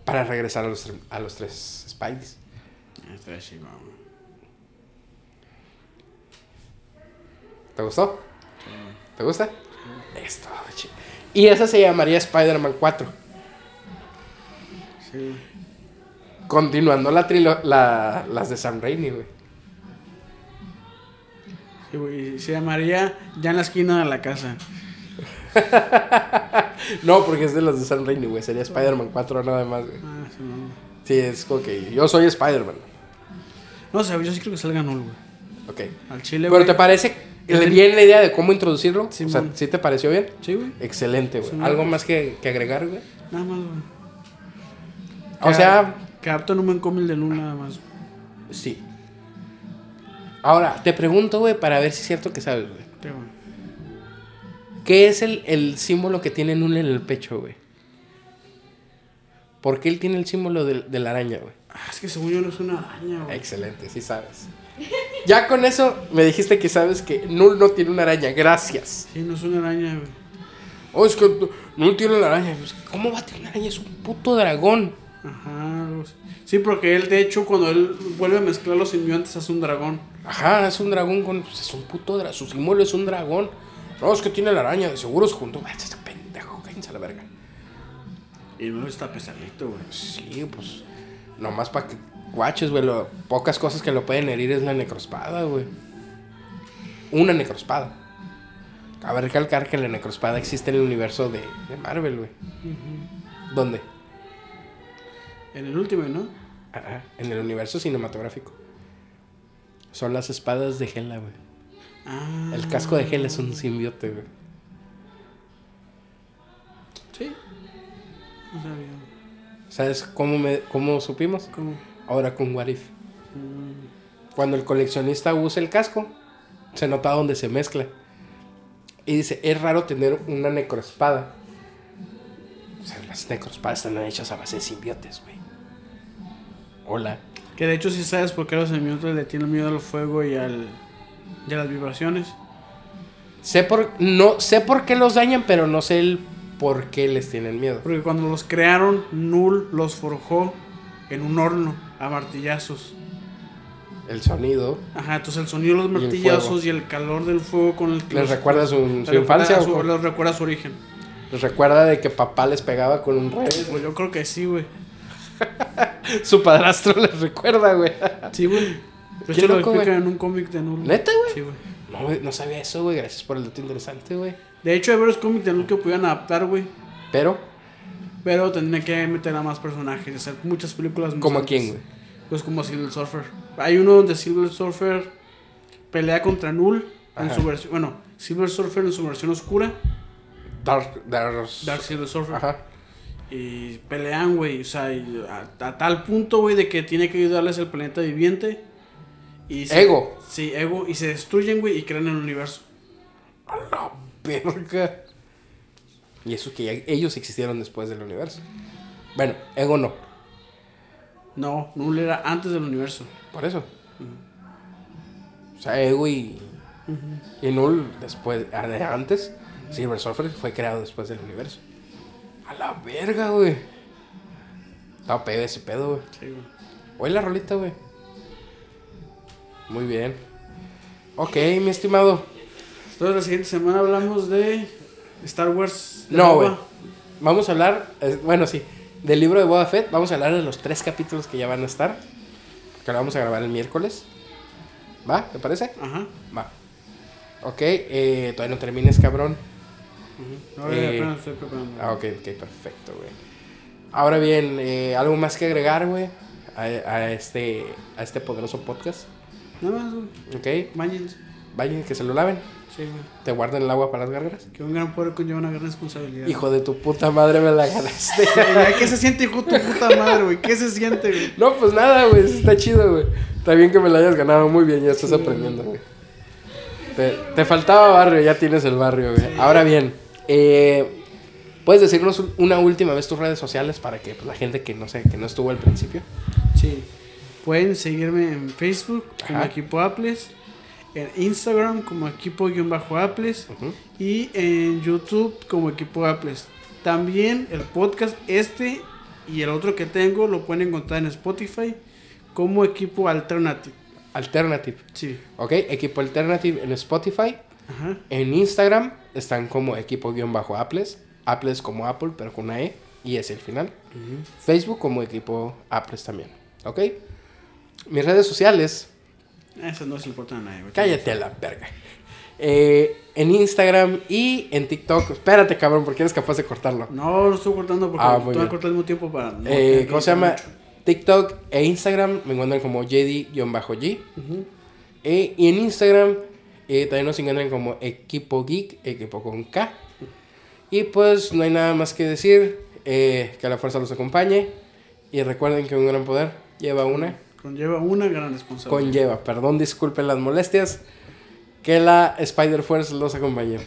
para regresar a los, a los tres Spideys. Ah. ¿Te gustó? ¿Te gusta? Esto, Y esa se llamaría Spider-Man 4. Sí. Continuando la trilo la, las de Sam Raimi, güey. Sí, güey. Se llamaría Ya en la esquina de la casa. No, porque es de las de Sam Raimi, güey. Sería Spider-Man 4 nada más, güey. Ah, sí, no. Sí, es como que yo soy Spider-Man. No sé, yo sí creo que salga Null, güey. Ok. Al chile, Pero güey. ¿te parece bien la idea de cómo introducirlo? Sí, o sea. ¿sí te pareció bien? Sí, güey. Excelente, güey. Sí, ¿Algo más que, que agregar, güey? Nada más, güey. O sea, Adaptan un buen cómic de Null nada más. sí. Ahora, te pregunto, güey, para ver si es cierto que sabes, güey. Güey. ¿Qué es el, el símbolo que tiene Null en el pecho, güey? ¿Por qué él tiene el símbolo del- de, la araña, güey? Ah, es que según yo no es una araña, güey. Excelente, sí sabes. Ya con eso me dijiste que sabes que Null no tiene una araña. Gracias. Sí, no es una araña, güey. Oh, es que Null tiene la araña. Pues, ¿Cómo va a tener una araña? Es un puto dragón. Ajá, algo así. Sí, porque él, de hecho, cuando él vuelve a mezclar los simbiontes, hace un dragón. Ajá, es un dragón con. pues, es un puto dragón. Su símbolo es un dragón. No, es que tiene la araña. De seguro se juntó. Ah, Este pendejo, cállense a la verga. Y no está pesadito, güey. Sí, pues. Nomás para que guaches, güey. lo- Pocas cosas que lo pueden herir es la necrospada, güey. Una necrospada. Cabe recalcar que la necrospada existe en el universo de, de Marvel, güey. ¿Dónde? En el último, ¿no? Ajá, en el universo cinematográfico. Son las espadas de Hela, güey. Ah. El casco de Hela es un simbiote, güey. Sí. No sabía. ¿Sabes cómo, me, cómo supimos? ¿Cómo? Ahora con What If. Cuando el coleccionista usa el casco, se nota donde se mezcla. Y dice, es raro tener una necroespada. O sea, las necroespadas están hechas a base de simbiotes, güey. Hola. Que de hecho, sí sabes por qué los simbiontes le tienen miedo al fuego y, al, y a las vibraciones. Sé por, no, sé por qué los dañan, pero no sé el por qué les tienen miedo. Porque cuando los crearon, Null los forjó en un horno a martillazos. el sonido. Ajá, entonces el sonido de los Y el martillazos y el, calor del fuego con el que ¿Les los- recuerda su, su les recuerda infancia? o su- les recuerda su origen. ¿Les recuerda de que papá les pegaba con un rey? Pues yo creo que sí, güey. Su padrastro les recuerda, güey. Sí, güey. De Qué hecho, lo explican en un cómic de Null. ¿Neta, güey? Sí, güey. No, güey, no sabía eso, güey. Gracias por el dato interesante, güey. De hecho, hay varios cómics de Null que pudieran adaptar, güey. Pero, Pero tendrían que meter a más personajes y hacer muchas películas. ¿como quién, güey? Pues como Silver Surfer. Hay uno donde Silver Surfer pelea contra Null en Ajá. su versión. Bueno, Silver Surfer en su versión oscura. Dark, Dark, Dark Silver Surfer. Ajá. Y pelean, güey. O sea, a, a tal punto, güey, de que tiene que ayudarles el planeta viviente. Y se- Ego. Sí, ego. Y se destruyen, güey, y crean el universo. A la verga. Y eso que ya- ellos existieron después del universo. Bueno, Ego no. No, Null era antes del universo. Por eso. O sea, Ego y. Y Null después. ah, Antes. Silver Surfer fue creado después del universo. A la verga, güey. Estaba pedo ese pedo, güey. Sí, güey. Oye la rolita, güey. Muy bien. Ok, mi estimado. Entonces, la siguiente semana hablamos de Star Wars. de No, güey. Vamos a hablar, bueno, sí, del libro de Boba Fett. Vamos a hablar de los tres capítulos que ya van a estar. Que lo vamos a grabar el miércoles. ¿Va? ¿Te parece? Ajá. Va. Ok, eh, todavía no termines, cabrón. No, Eh, estoy preparando. Ah, ok, ok, perfecto, güey. Ahora bien, eh, ¿algo más que agregar, güey? A, a este, a este poderoso podcast. Nada más, güey. Ok, Báñense. vayan, que se lo laven. Sí, güey. Te guarden el agua para las gárgaras. Que un gran poder conlleva una gran responsabilidad. Hijo de tu puta madre, me la ganaste. ¿Qué se siente, hijo de tu puta madre, güey? ¿Qué se siente, güey? No, pues nada, güey, está chido, güey. Está bien que me la hayas ganado muy bien, ya estás aprendiendo, güey. Te, te faltaba barrio, ya tienes el barrio, güey. Ahora bien, eh, ¿puedes decirnos un- una última vez tus redes sociales para que pues, la gente que no sé, que no estuvo al principio? Sí. Pueden seguirme en Facebook como Ajá. Equipo Apples, en Instagram como Equipo-Apples y en YouTube como Equipo Apples. También el podcast este y el otro que tengo lo pueden encontrar en Spotify como Equipo Alternative. Alternative. Sí. Ok, equipo Alternative en Spotify. Ajá. En Instagram están como equipo-apples. Apples como Apple, pero con una E y es el final. Facebook como equipo Apples también. ¿Ok? Mis redes sociales Eso no se le importa a nadie. Cállate a la verga. Eh, en Instagram y en TikTok. Espérate, cabrón, porque eres capaz de cortarlo. No, lo estoy cortando porque Ah, al mismo tiempo para... no Eh, ¿Cómo se llama? mucho. TikTok e Instagram me encuentran como JD-G. Ujú. Eh, y en Instagram eh, también nos encuentran como Equipo Geek, equipo con K. Y pues no hay nada más que decir. eh, que la fuerza los acompañe. Y recuerden que un gran poder lleva una. Conlleva una gran responsabilidad. Conlleva, perdón, disculpen las molestias. Que la Spider Force los acompañe.